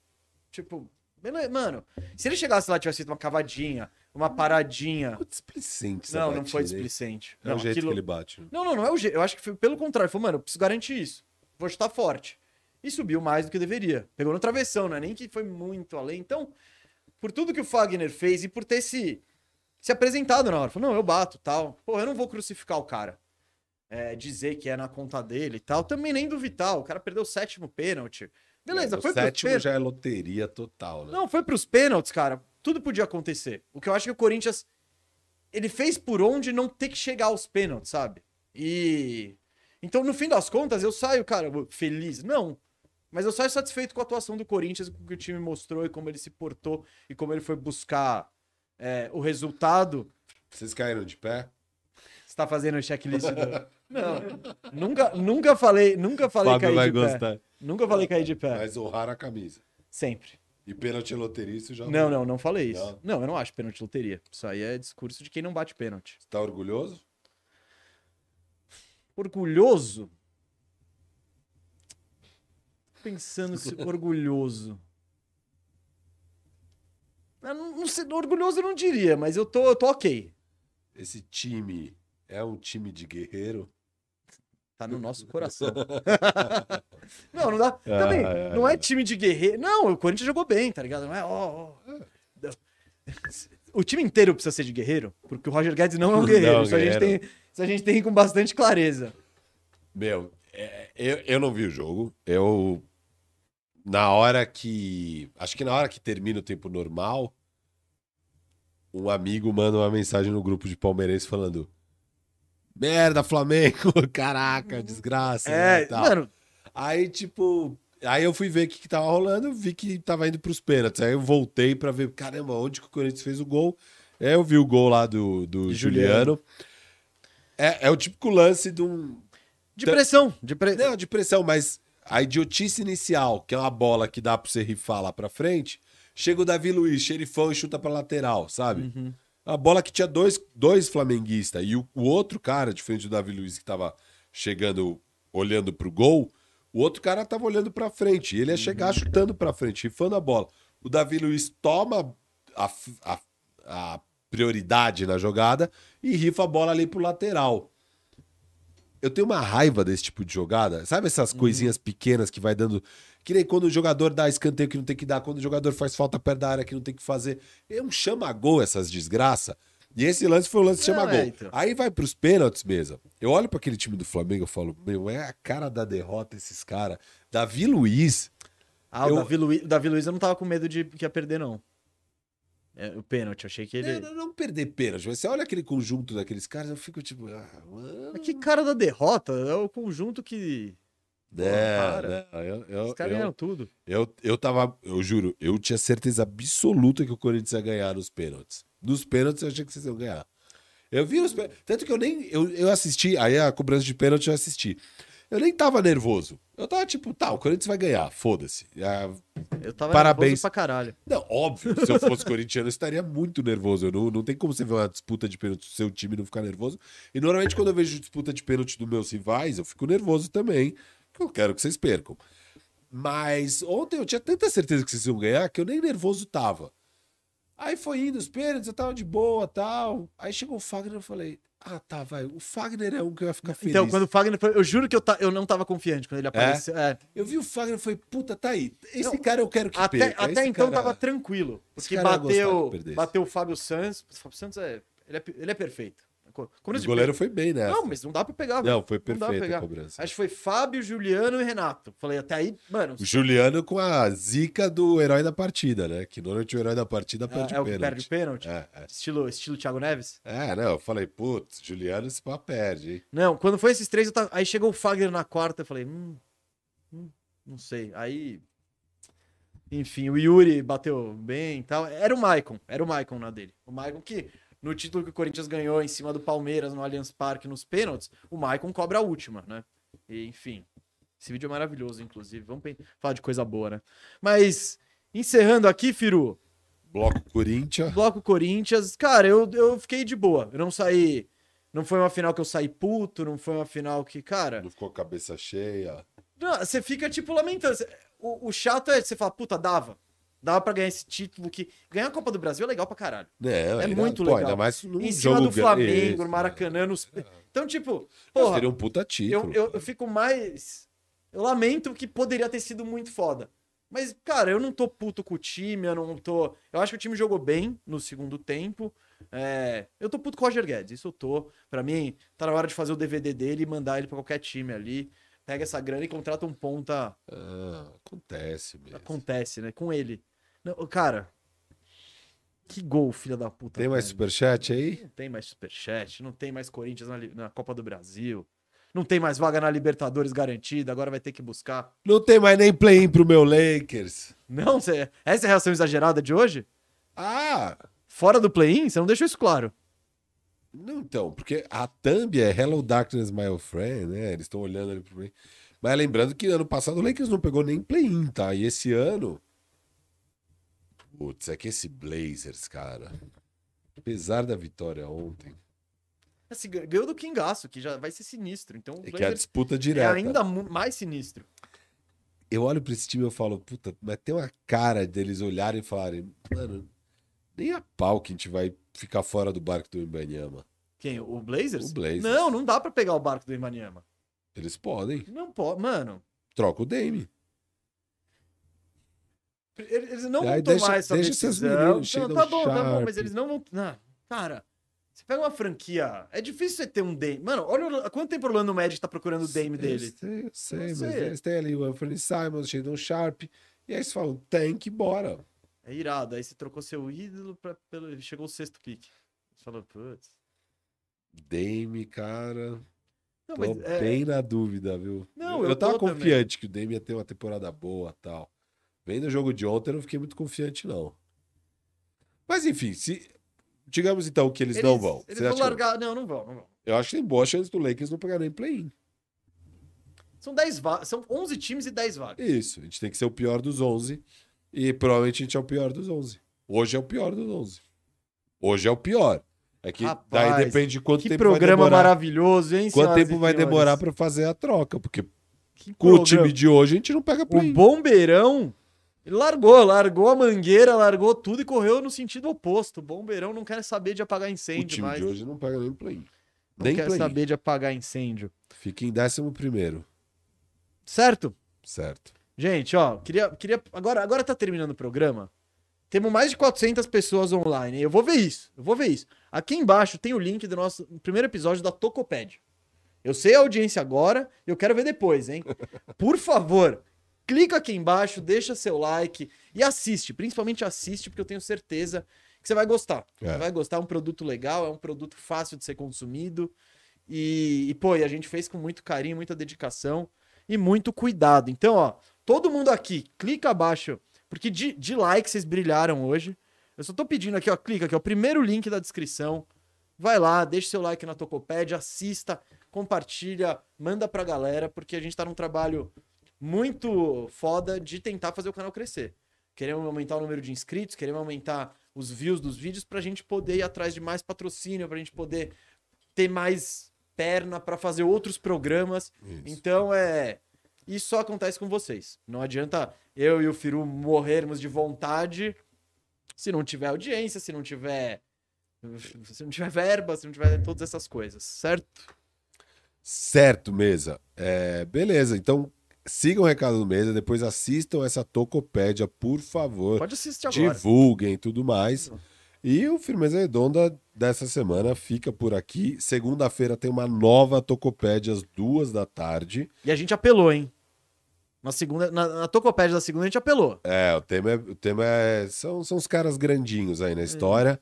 Tipo, beleza, mano, se ele chegasse lá e tivesse feito uma cavadinha, uma paradinha. Ficou displicente Não, não foi displicente. É não, o jeito aquilo- que ele bate. não, não, não é o jeito. Eu acho que foi pelo contrário. Ele falou, mano, eu preciso garantir isso. Vou chutar forte. E subiu mais do que deveria. Pegou no travessão, não é nem que foi muito além. Então, por tudo que o Fagner fez e por ter se, se apresentado na hora. Falou, não, eu bato tal. Pô, eu não vou crucificar o cara. É, dizer que é na conta dele e tal. Também nem do Vital. O cara perdeu o sétimo pênalti. Beleza, É, foi pros sétimo pênaltis. já é loteria total, né? Não, foi pros pênaltis, cara. Tudo podia acontecer. O que eu acho que o Corinthians. Ele fez por onde não ter que chegar aos pênaltis, sabe? E. Então, no fim das contas, eu saio, cara, feliz. Não. Mas eu saio satisfeito com a atuação do Corinthians, com o que o time mostrou e como ele se portou e como ele foi buscar é, o resultado. Vocês caíram de pé? Você tá fazendo o checklist do... [laughs] Não. nunca, nunca falei, nunca falei Fábio cair vai de pé. gostar. Nunca falei cair de pé. Mas honrar a camisa. Sempre. E pênalti é loteria, isso já Não, não, não falei isso. Não? Não, eu não acho pênalti loteria. Isso aí é discurso de quem não bate pênalti. Você tá orgulhoso? Orgulhoso? Pensando se [laughs] orgulhoso. Eu não, não sei, orgulhoso eu não diria, mas eu tô, eu tô ok. Esse time é um time de guerreiro? Tá no nosso [laughs] coração. [laughs] não, não dá. Também, Ah, não é time de guerreiro. Não, o Corinthians jogou bem, tá ligado? Não é, ó, ó. O time inteiro precisa ser de guerreiro, porque o Roger Guedes não é um guerreiro. Não, isso, A gente guerreiro. tem, isso a gente tem com bastante clareza. Meu, é, eu, eu não vi o jogo. Eu. Na hora que. Acho que na hora que termina o tempo normal, um amigo manda uma mensagem no grupo de palmeirense falando: Merda, Flamengo! [laughs] Caraca, desgraça! né, É, e tal. mano, Aí, tipo. Aí eu fui ver o que, que tava rolando, vi que tava indo pros pênaltis. Aí eu voltei pra ver, caramba, onde que o Corinthians fez o gol? Aí eu vi o gol lá do, do Juliano. Juliano. É, é o típico lance de um, de pressão. De pre... não, de pressão, mas a idiotice inicial, que é uma bola que dá pra você rifar lá pra frente, chega o Davi Luiz, xerifão e chuta pra lateral, sabe? Uhum. A bola que tinha dois, dois flamenguistas e o, o outro cara, diferente do Davi Luiz, que tava chegando, olhando pro gol, o outro cara tava olhando pra frente. E ele ia chegar chutando pra frente, rifando a bola. O Davi Luiz toma a, a- a prioridade na jogada e rifa a bola ali pro lateral. Eu tenho uma raiva desse tipo de jogada. Sabe essas coisinhas pequenas que vai dando. Que nem quando o jogador dá escanteio que não tem que dar, quando o jogador faz falta perto da área que não tem que fazer. É um chama-gol essas desgraça. E esse lance foi o lance chama-gol. é, então. Aí vai pros pênaltis mesmo. Eu olho para aquele time do Flamengo e falo, meu, é a cara da derrota esses caras. Davi Luiz. Ah, o, Eu- Davi Luiz, o Davi Luiz eu não tava com medo de que ia perder, não. É, o pênalti, eu achei que ele. Não, não perder pênalti. Você olha aquele conjunto daqueles caras, eu fico tipo. Ah, mano. Que cara da derrota, é o conjunto que. É, para. não, eu, eu, Os caras ganharam tudo. Eu, eu tava, eu juro, eu tinha certeza absoluta que o Corinthians ia ganhar nos pênaltis. Nos pênaltis eu achei que vocês iam ganhar. Eu vi os pênaltis. Tanto que eu nem. Eu, eu assisti, aí a cobrança de pênalti eu assisti. Eu nem tava nervoso. Eu tava tipo, tá, o Corinthians vai ganhar, foda-se. Ah, Eu tava Parabéns. nervoso pra caralho. Não, óbvio, se eu fosse [laughs] corintiano, eu estaria muito nervoso. Eu não, não tem como você ver uma disputa de pênalti do seu time e não ficar nervoso. E normalmente, quando eu vejo disputa de pênalti dos meus rivais, eu fico nervoso também. Porque eu quero que vocês percam. Mas ontem eu tinha tanta certeza que vocês iam ganhar que eu nem nervoso tava. Aí foi indo os pênaltis, eu tava de boa tal. Aí chegou o Fagner e eu falei: Ah, tá, vai. O Fagner é um que ia ficar feliz. Então, quando o Fagner foi. Eu juro que eu, ta- eu não tava confiante quando ele apareceu. É. Eu vi o Fagner e falei, puta, tá aí. Esse Não, cara eu quero que Até, perca. até esse então cara- tava tranquilo. Porque bateu, que bateu o Fábio Santos. O Fábio Santos é. Ele é, ele é perfeito. O goleiro foi bem, né? Não, mas não dá pra pegar. Não, foi pegar. a cobrança. Acho que foi Fábio, Juliano e Renato. Falei, até aí, mano. O Juliano com a zica do herói da partida, né? Que normalmente o herói da partida perde é, é o pênalti. perde pênalti. É, é. Estilo, estilo Thiago Neves. É, não, eu falei, putz, Juliano esse pá perde, hein? Não, quando foi esses três, tava- aí chegou o Fagner na quarta, eu falei, hum, hum, não sei. Aí, enfim, o Yuri bateu bem e tal. Era o Maicon, era o Maicon na dele. O Maicon que, no título que o Corinthians ganhou em cima do Palmeiras no Allianz Parque nos pênaltis, o Maicon cobra a última, né? E, enfim, esse vídeo é maravilhoso, inclusive. Vamos falar de coisa boa, né? Mas, encerrando aqui, Firu, Bloco Corinthians. Bloco Corinthians, cara, eu, eu fiquei de boa. Eu não saí. Não foi uma final que eu saí puto, não foi uma final que, cara. Não ficou cabeça cheia. não, Você fica, tipo, lamentando. O, o chato é você falar, puta, dava. Dava pra ganhar esse título que. Ganhar a Copa do Brasil é legal pra caralho. Não, É ainda- muito pô, legal. Ainda mais num em cima do Flamengo, no Maracanã. Nos... Então, tipo, porra, Seria um puta eu, título. eu, eu fico mais. Eu lamento que poderia ter sido muito foda. Mas, cara, eu não tô puto com o time, eu não tô. Eu acho que o time jogou bem no segundo tempo. É, Eu tô puto com o Roger Guedes, isso eu tô. Pra mim, tá na hora de fazer o DVD dele e mandar ele pra qualquer time ali. Pega essa grana e contrata um ponta. Ah, acontece mesmo. Acontece, né? Com ele. Não, cara. Que gol, filha da puta. Tem mais velho. superchat aí? Não tem mais superchat, não tem mais Corinthians na, na Copa do Brasil. Não tem mais vaga na Libertadores garantida, agora vai ter que buscar. Não tem mais nem play-in pro meu Lakers. Não, cê- essa é a reação exagerada de hoje? Ah, Fora do play-in? Você não deixou isso claro. não então, porque a thumb é Hello Darkness, my old friend, né? Eles estão olhando ali pro mim. Mas lembrando que ano passado o Lakers não pegou nem play-in, tá? E esse ano. Putz, é que esse Blazers, cara. Apesar da vitória ontem, Assim, gan- ganhou do Kingaço, que já vai ser sinistro. Então é que a Blazers disputa é direta. ainda mu- mais sinistro. Eu olho pra esse time e eu falo, puta, mas tem uma cara deles olharem e falarem, mano, nem a pau que a gente vai ficar fora do barco do Ibanyama. Quem? O Blazers? O Blazers. Não, não dá pra pegar o barco do Imaniama. Eles podem. Não pode. Mano, Troca o Dame. Eles não vão deixa- tomar essa deixa decisão. meninos, Não, Shadon tá bom, tá bom, Sharp. mas eles não vão. Cara, você pega uma franquia. É difícil você ter um Dame. Mano, olha o- quanto tempo o Orlando Magic tá procurando o Dame Eu dele. sei, eu sei, mas eles têm ali o Anthony Simons, Shadon Sharp. E aí eles falam, tem que ir bora. É irado. Aí você trocou seu ídolo pra, pelo. Chegou o sexto pick. Você falou, putz. Dame, cara. Não, Tô mas é, bem na dúvida, viu? Não, eu, eu eu tava tô também. confiante que o Dame ia ter uma temporada boa tal. Vendo o jogo de ontem, eu não fiquei muito confiante, não. Mas enfim, se. Digamos então que eles, não vão. Eles Você vão acha que- largar. Não, não vão, não vão. Eu acho que tem boa chance do Lakers não pegar nem play-in. São 10 vagas. São 11 times e 10 vagas. Isso, a gente tem que ser o pior dos 11. E provavelmente a gente é o pior dos 11. Hoje é o pior dos 11. Hoje é o pior. É que Rapaz, daí depende de quanto Que tempo vai programa demorar. maravilhoso, hein, Quanto tempo vai senhores? demorar pra fazer a troca? Porque Que com o programa. time de hoje a gente não pega O play-in. Bombeirão ele largou, largou a mangueira, largou tudo e correu no sentido oposto. O Bombeirão não quer saber de apagar O incêndio time mais. de hoje não pega nem play-in. não Nem quer play-in. saber de apagar incêndio. Fica em décimo primeiro. Certo? Certo. Gente, ó, queria, queria agora, agora tá terminando o programa. Temos mais de 400 pessoas online. Eu vou ver isso. Eu vou ver isso. Aqui embaixo tem o link do nosso primeiro episódio da Tocopédia. Eu sei a audiência agora, eu quero ver depois, hein? [laughs] Por favor, clica aqui embaixo, deixa seu like e assiste. Principalmente assiste, porque eu tenho certeza que você vai gostar. É. Você vai gostar, é um produto legal, é um produto fácil de ser consumido. E, e, pô, e a gente fez com muito carinho, muita dedicação e muito cuidado. Então, ó, todo mundo aqui, clica abaixo, porque de, de like vocês brilharam hoje. Eu só tô pedindo aqui, ó, clica aqui, ó, primeiro link da descrição. Vai lá, deixa seu like na Tocopédia, assista, compartilha, manda pra galera, porque a gente tá num trabalho muito foda de tentar fazer o canal crescer. Queremos aumentar o número de inscritos, queremos aumentar os views dos vídeos pra gente poder ir atrás de mais patrocínio, pra gente poder ter mais perna pra fazer outros programas. Isso. Então é. Isso só acontece com vocês. Não adianta eu e o Firu morrermos de vontade se não tiver audiência, se não tiver Se não tiver verba, se não tiver todas essas coisas, certo? Certo, mesa. É, beleza, então sigam o recado do mesa, depois assistam essa tocopédia, por favor. Pode assistir agora. Divulguem e tudo mais. E o Firmeza Redonda dessa semana fica por aqui. Segunda-feira tem uma nova tocopédia às duas da tarde. E a gente apelou, hein? Na segunda, na, na tocopédia da segunda a gente apelou. É, o tema é, o tema é são, são os caras grandinhos aí na história.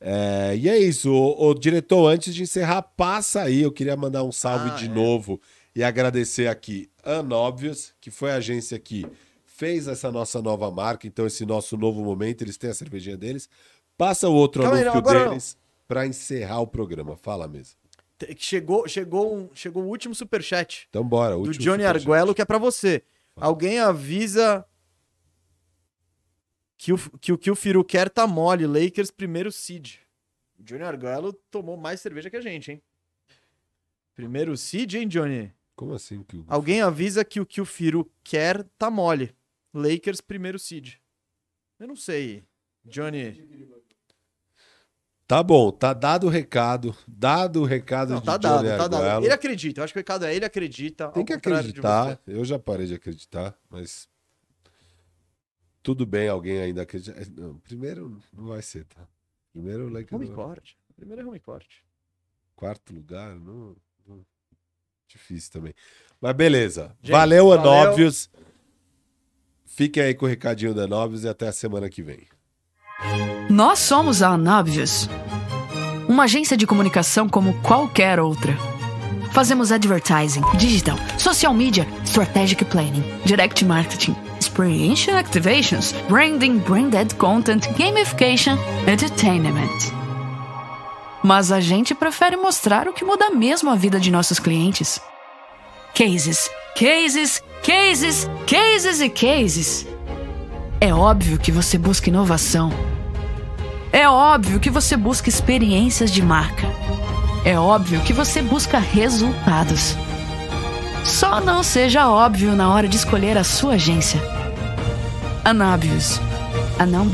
É, e é isso, o, o diretor, antes de encerrar, passa aí. Eu queria mandar um salve Ah, de é. novo e agradecer aqui Unobvious, que foi a agência que fez essa nossa nova marca, então esse nosso novo momento, eles têm a cervejinha deles. Passa o outro Calma anúncio não, deles para encerrar o programa. Fala mesmo. Chegou, chegou, um, chegou o último superchat Então bora, do Johnny. Arguello, que é pra você. Alguém avisa que o, que, o, que o Firu quer tá mole. Lakers primeiro seed. O Johnny Arguello tomou mais cerveja que a gente, hein? Primeiro seed, hein, Johnny? Como assim? Que o... Alguém avisa que o que o Firu quer tá mole. Lakers primeiro seed. Eu não sei. Johnny. Tá bom, tá dado o recado. Dado o recado Não, de tá Johnny dado, tá dado. Ele acredita. Eu acho que o recado é ele acredita. Tem que acreditar. Eu já parei de acreditar, mas tudo bem alguém ainda acreditar. Não, primeiro não vai ser, tá? Primeiro o Lakers Home court. Primeiro é home court. quarto lugar, não- difícil também. Mas beleza. Gente, valeu. Anóbios. Fiquem aí com o recadinho da Anóbios e até a semana que vem. Nós somos a Anobvious, uma agência de comunicação como qualquer outra. Fazemos advertising, digital, social media, strategic planning, direct marketing, experiential activations, branding, branded content, gamification, entertainment. Mas a gente prefere mostrar o que muda mesmo a vida de nossos clientes. Cases, cases, cases, cases e cases. É óbvio que você busca inovação. É óbvio que você busca experiências de marca. É óbvio que você busca resultados. Só não seja óbvio na hora de escolher a sua agência. Anábios. A não